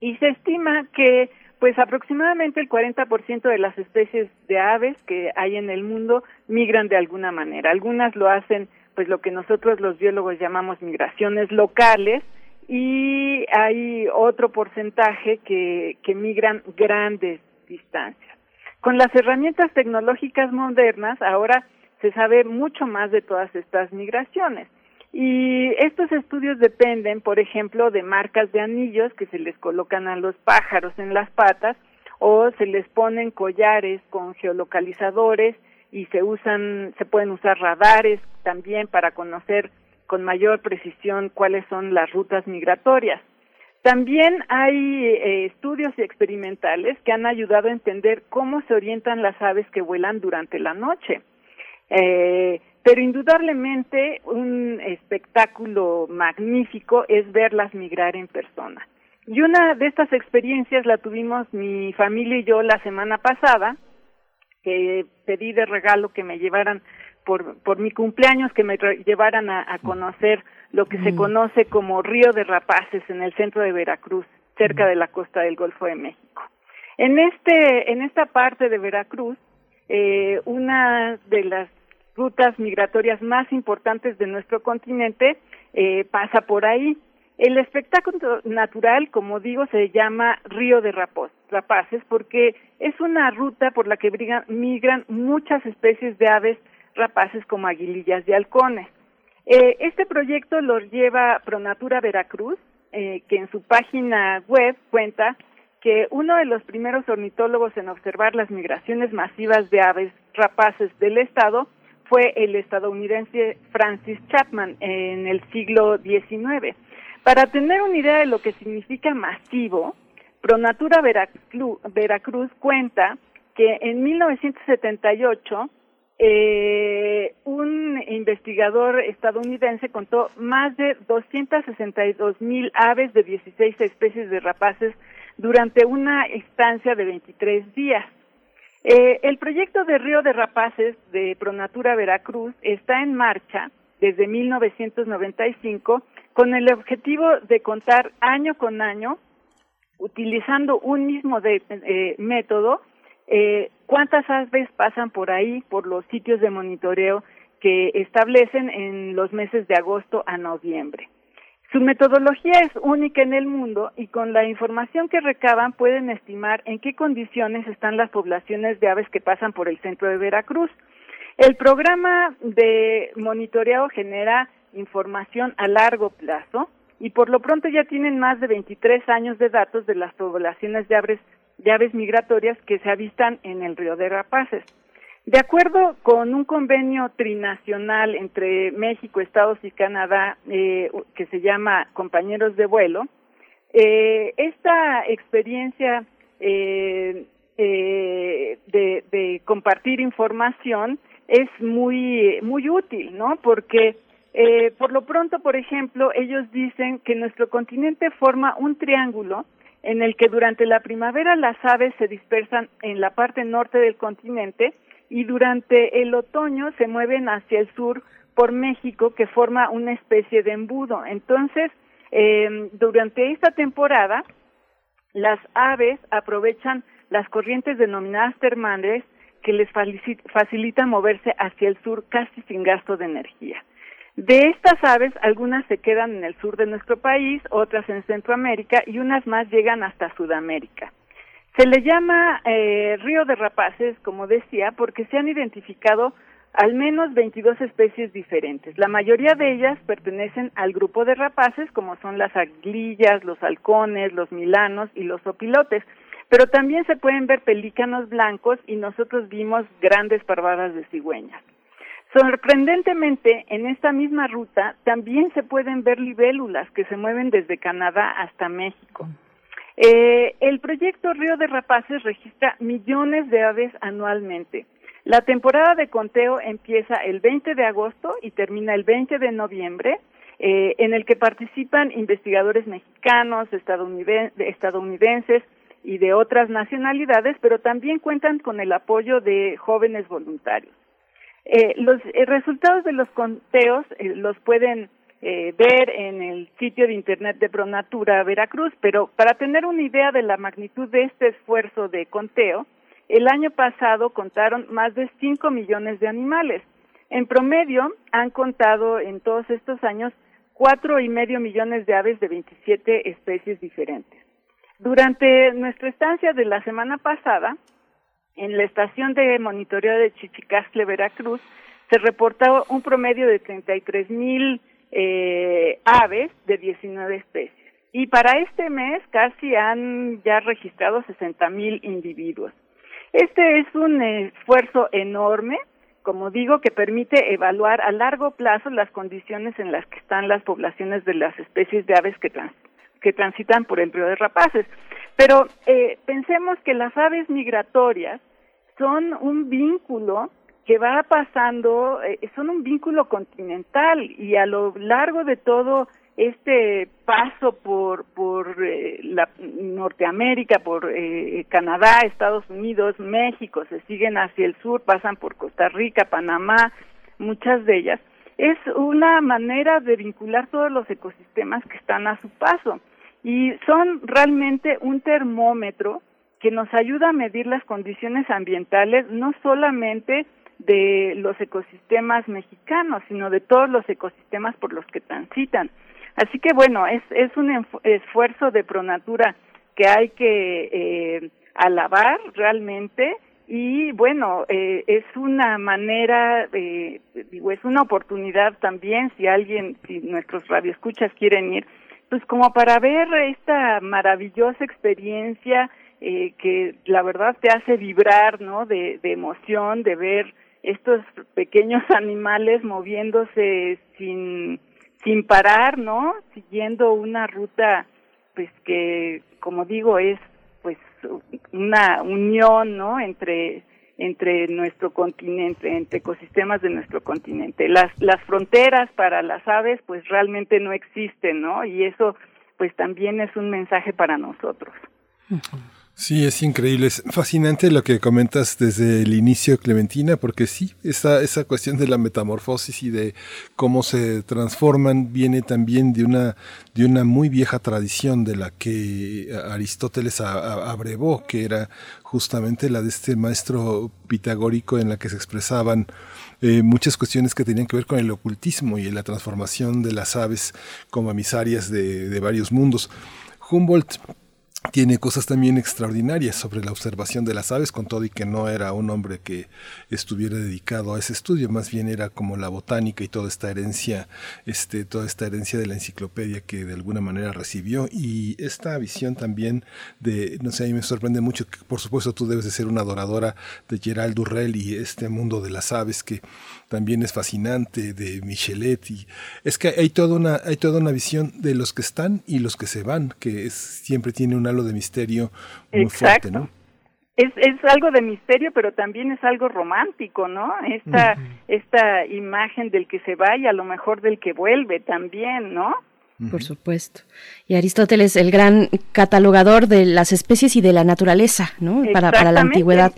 Y se estima que pues aproximadamente el 40% de las especies de aves que hay en el mundo migran de alguna manera. Algunas lo hacen pues lo que nosotros los biólogos llamamos migraciones locales y hay otro porcentaje que, que migran grandes distancias. Con las herramientas tecnológicas modernas ahora se sabe mucho más de todas estas migraciones. Y estos estudios dependen, por ejemplo, de marcas de anillos que se les colocan a los pájaros en las patas o se les ponen collares con geolocalizadores y se usan, se pueden usar radares también para conocer con mayor precisión cuáles son las rutas migratorias. También hay eh, estudios experimentales que han ayudado a entender cómo se orientan las aves que vuelan durante la noche. Eh, pero indudablemente un espectáculo magnífico es verlas migrar en persona. Y una de estas experiencias la tuvimos mi familia y yo la semana pasada, que pedí de regalo que me llevaran por, por mi cumpleaños, que me llevaran a, a conocer lo que se conoce como Río de Rapaces en el centro de Veracruz, cerca de la costa del Golfo de México. En este, en esta parte de Veracruz, eh, una de las rutas migratorias más importantes de nuestro continente eh, pasa por ahí. El espectáculo natural, como digo, se llama Río de Rapaces porque es una ruta por la que migran muchas especies de aves rapaces como aguilillas y halcones. Eh, este proyecto lo lleva Pronatura Veracruz, eh, que en su página web cuenta que uno de los primeros ornitólogos en observar las migraciones masivas de aves rapaces del estado fue el estadounidense Francis Chapman en el siglo XIX. Para tener una idea de lo que significa masivo, Pronatura Veracruz, cuenta que en 1978 eh, un investigador estadounidense contó más de 262 mil aves de 16 especies de rapaces durante una estancia de 23 días. Eh, el proyecto de Río de Rapaces de Pronatura Veracruz está en marcha desde 1995 con el objetivo de contar año con año, utilizando un mismo eh, método, eh, cuántas aves pasan por ahí, por los sitios de monitoreo que establecen en los meses de agosto a noviembre. Su metodología es única en el mundo y con la información que recaban pueden estimar en qué condiciones están las poblaciones de aves que pasan por el centro de Veracruz. El programa de monitoreo genera información a largo plazo y por lo pronto ya tienen más de 23 años de datos de las poblaciones de aves, de aves migratorias que se avistan en el río de Rapaces. De acuerdo con un convenio trinacional entre México, Estados y Canadá eh, que se llama Compañeros de Vuelo, eh, esta experiencia eh, eh de, de, compartir información es muy muy útil, ¿no? Porque eh, por lo pronto, por ejemplo, ellos dicen que nuestro continente forma un triángulo en el que durante la primavera las aves se dispersan en la parte norte del continente y durante el otoño se mueven hacia el sur por México, que forma una especie de embudo. Entonces, eh, durante esta temporada, las aves aprovechan las corrientes denominadas termales que les facilitan moverse hacia el sur casi sin gasto de energía. De estas aves, algunas se quedan en el sur de nuestro país, otras en Centroamérica y unas más llegan hasta Sudamérica. Se le llama eh, río de rapaces, como decía, porque se han identificado al menos 22 especies diferentes. La mayoría de ellas pertenecen al grupo de rapaces, como son las aglillas, los halcones, los milanos y los opilotes. pero también se pueden ver pelícanos blancos y nosotros vimos grandes parvadas de cigüeñas. Sorprendentemente, en esta misma ruta también se pueden ver libélulas que se mueven desde Canadá hasta México. Eh, el proyecto Río de Rapaces registra millones de aves anualmente. La temporada de conteo empieza el 20 de agosto y termina el 20 de noviembre, eh, en el que participan investigadores mexicanos, estadounidenses y de otras nacionalidades, pero también cuentan con el apoyo de jóvenes voluntarios. Eh, los eh, resultados de los conteos eh, los pueden ver en el sitio de internet de Pronatura Veracruz, pero para tener una idea de la magnitud de este esfuerzo de conteo, el año pasado contaron más de 5 millones de animales. En promedio han contado en todos estos años cuatro y medio millones de aves de 27 especies diferentes. Durante nuestra estancia de la semana pasada, en la estación de monitoreo de Chichicastle, Veracruz, se reportó un promedio de 33 mil eh, aves de 19 especies. Y para este mes casi han ya registrado 60 mil individuos. Este es un esfuerzo enorme, como digo, que permite evaluar a largo plazo las condiciones en las que están las poblaciones de las especies de aves que, que transitan por el río de rapaces. Pero eh, pensemos que las aves migratorias son un vínculo que va pasando, eh, son un vínculo continental y a lo largo de todo este paso por por eh, la Norteamérica, por eh, Canadá, Estados Unidos, México, se siguen hacia el sur, pasan por Costa Rica, Panamá, muchas de ellas, es una manera de vincular todos los ecosistemas que están a su paso y son realmente un termómetro que nos ayuda a medir las condiciones ambientales no solamente de los ecosistemas mexicanos, sino de todos los ecosistemas por los que transitan. Así que bueno, es, es un esfuerzo de pronatura que hay que eh, alabar realmente y bueno, eh, es una manera, eh, digo, es una oportunidad también si alguien, si nuestros radioescuchas quieren ir, pues como para ver esta maravillosa experiencia eh, que la verdad te hace vibrar, ¿no? De, de emoción, de ver estos pequeños animales moviéndose sin, sin parar, ¿no? Siguiendo una ruta, pues que, como digo, es pues una unión, ¿no? Entre entre nuestro continente, entre ecosistemas de nuestro continente. Las, las fronteras para las aves pues realmente no existen, ¿no? Y eso pues también es un mensaje para nosotros. Sí, es increíble, es fascinante lo que comentas desde el inicio, Clementina, porque sí, esa, esa cuestión de la metamorfosis y de cómo se transforman viene también de una, de una muy vieja tradición de la que Aristóteles abrevó, que era justamente la de este maestro pitagórico en la que se expresaban eh, muchas cuestiones que tenían que ver con el ocultismo y la transformación de las aves como emisarias de, de varios mundos. Humboldt tiene cosas también extraordinarias sobre la observación de las aves, con todo y que no era un hombre que estuviera dedicado a ese estudio, más bien era como la botánica y toda esta herencia, este, toda esta herencia de la enciclopedia que de alguna manera recibió. Y esta visión también de, no sé, a mí me sorprende mucho que por supuesto tú debes de ser una adoradora de Gerald Durrell y este mundo de las aves que también es fascinante, de Michelet y es que hay toda una, hay toda una visión de los que están y los que se van, que es, siempre tiene una de misterio muy fuerte, ¿no? Es, es algo de misterio, pero también es algo romántico, ¿no? Esta, esta imagen del que se va y a lo mejor del que vuelve también, ¿no? Por supuesto. Y Aristóteles, el gran catalogador de las especies y de la naturaleza, ¿no? Para, para la antigüedad.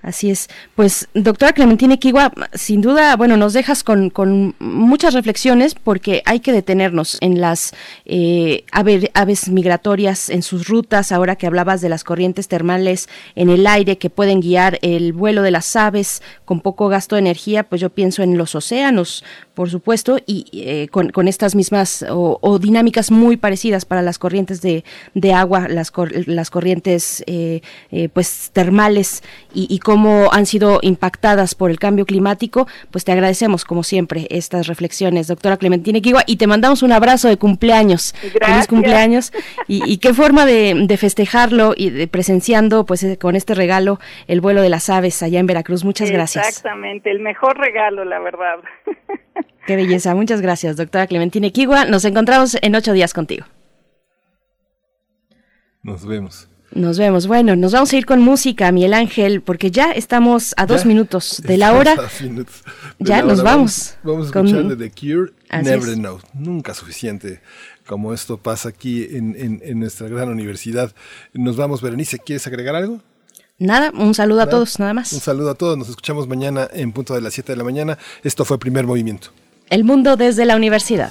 Así es. Pues, doctora Clementina Kigua, sin duda, bueno, nos dejas con, con muchas reflexiones porque hay que detenernos en las eh, aves migratorias, en sus rutas, ahora que hablabas de las corrientes termales en el aire que pueden guiar el vuelo de las aves con poco gasto de energía, pues yo pienso en los océanos, por supuesto, y eh, con, estas mismas o, dinámicas muy parecidas para las corrientes de, de agua, las, las corrientes eh, pues termales y, y cómo han sido impactadas por el cambio climático, pues te agradecemos como siempre estas reflexiones, doctora Clementina Kigua, y te mandamos un abrazo de cumpleaños. Gracias. Feliz cumpleaños. Y, y qué forma de, de, festejarlo y de presenciando pues eh, con este regalo el vuelo de las aves allá en Veracruz. Muchas gracias. Exactamente, el mejor regalo, la verdad. Qué belleza. Muchas gracias, doctora Clementina Kigua. Nos encontramos en ocho días contigo. Nos vemos. Nos vemos. Bueno, nos vamos a ir con música, Miguel Ángel, porque ya estamos a dos Ya, minutos de la hora. De Ya la nos hora. vamos. Vamos, a escuchar de The Cure, Así Never. Know. Nunca suficiente como esto pasa aquí en, en- en nuestra gran universidad. Nos vamos, Berenice. ¿Quieres agregar algo? Nada, un saludo a todos, nada más. Un saludo a todos. Nos escuchamos mañana en punto de las 7 de la mañana. Esto fue Primer Movimiento. El mundo desde la universidad.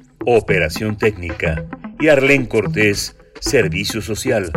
operación técnica. Y Arlén Cortés, servicio social.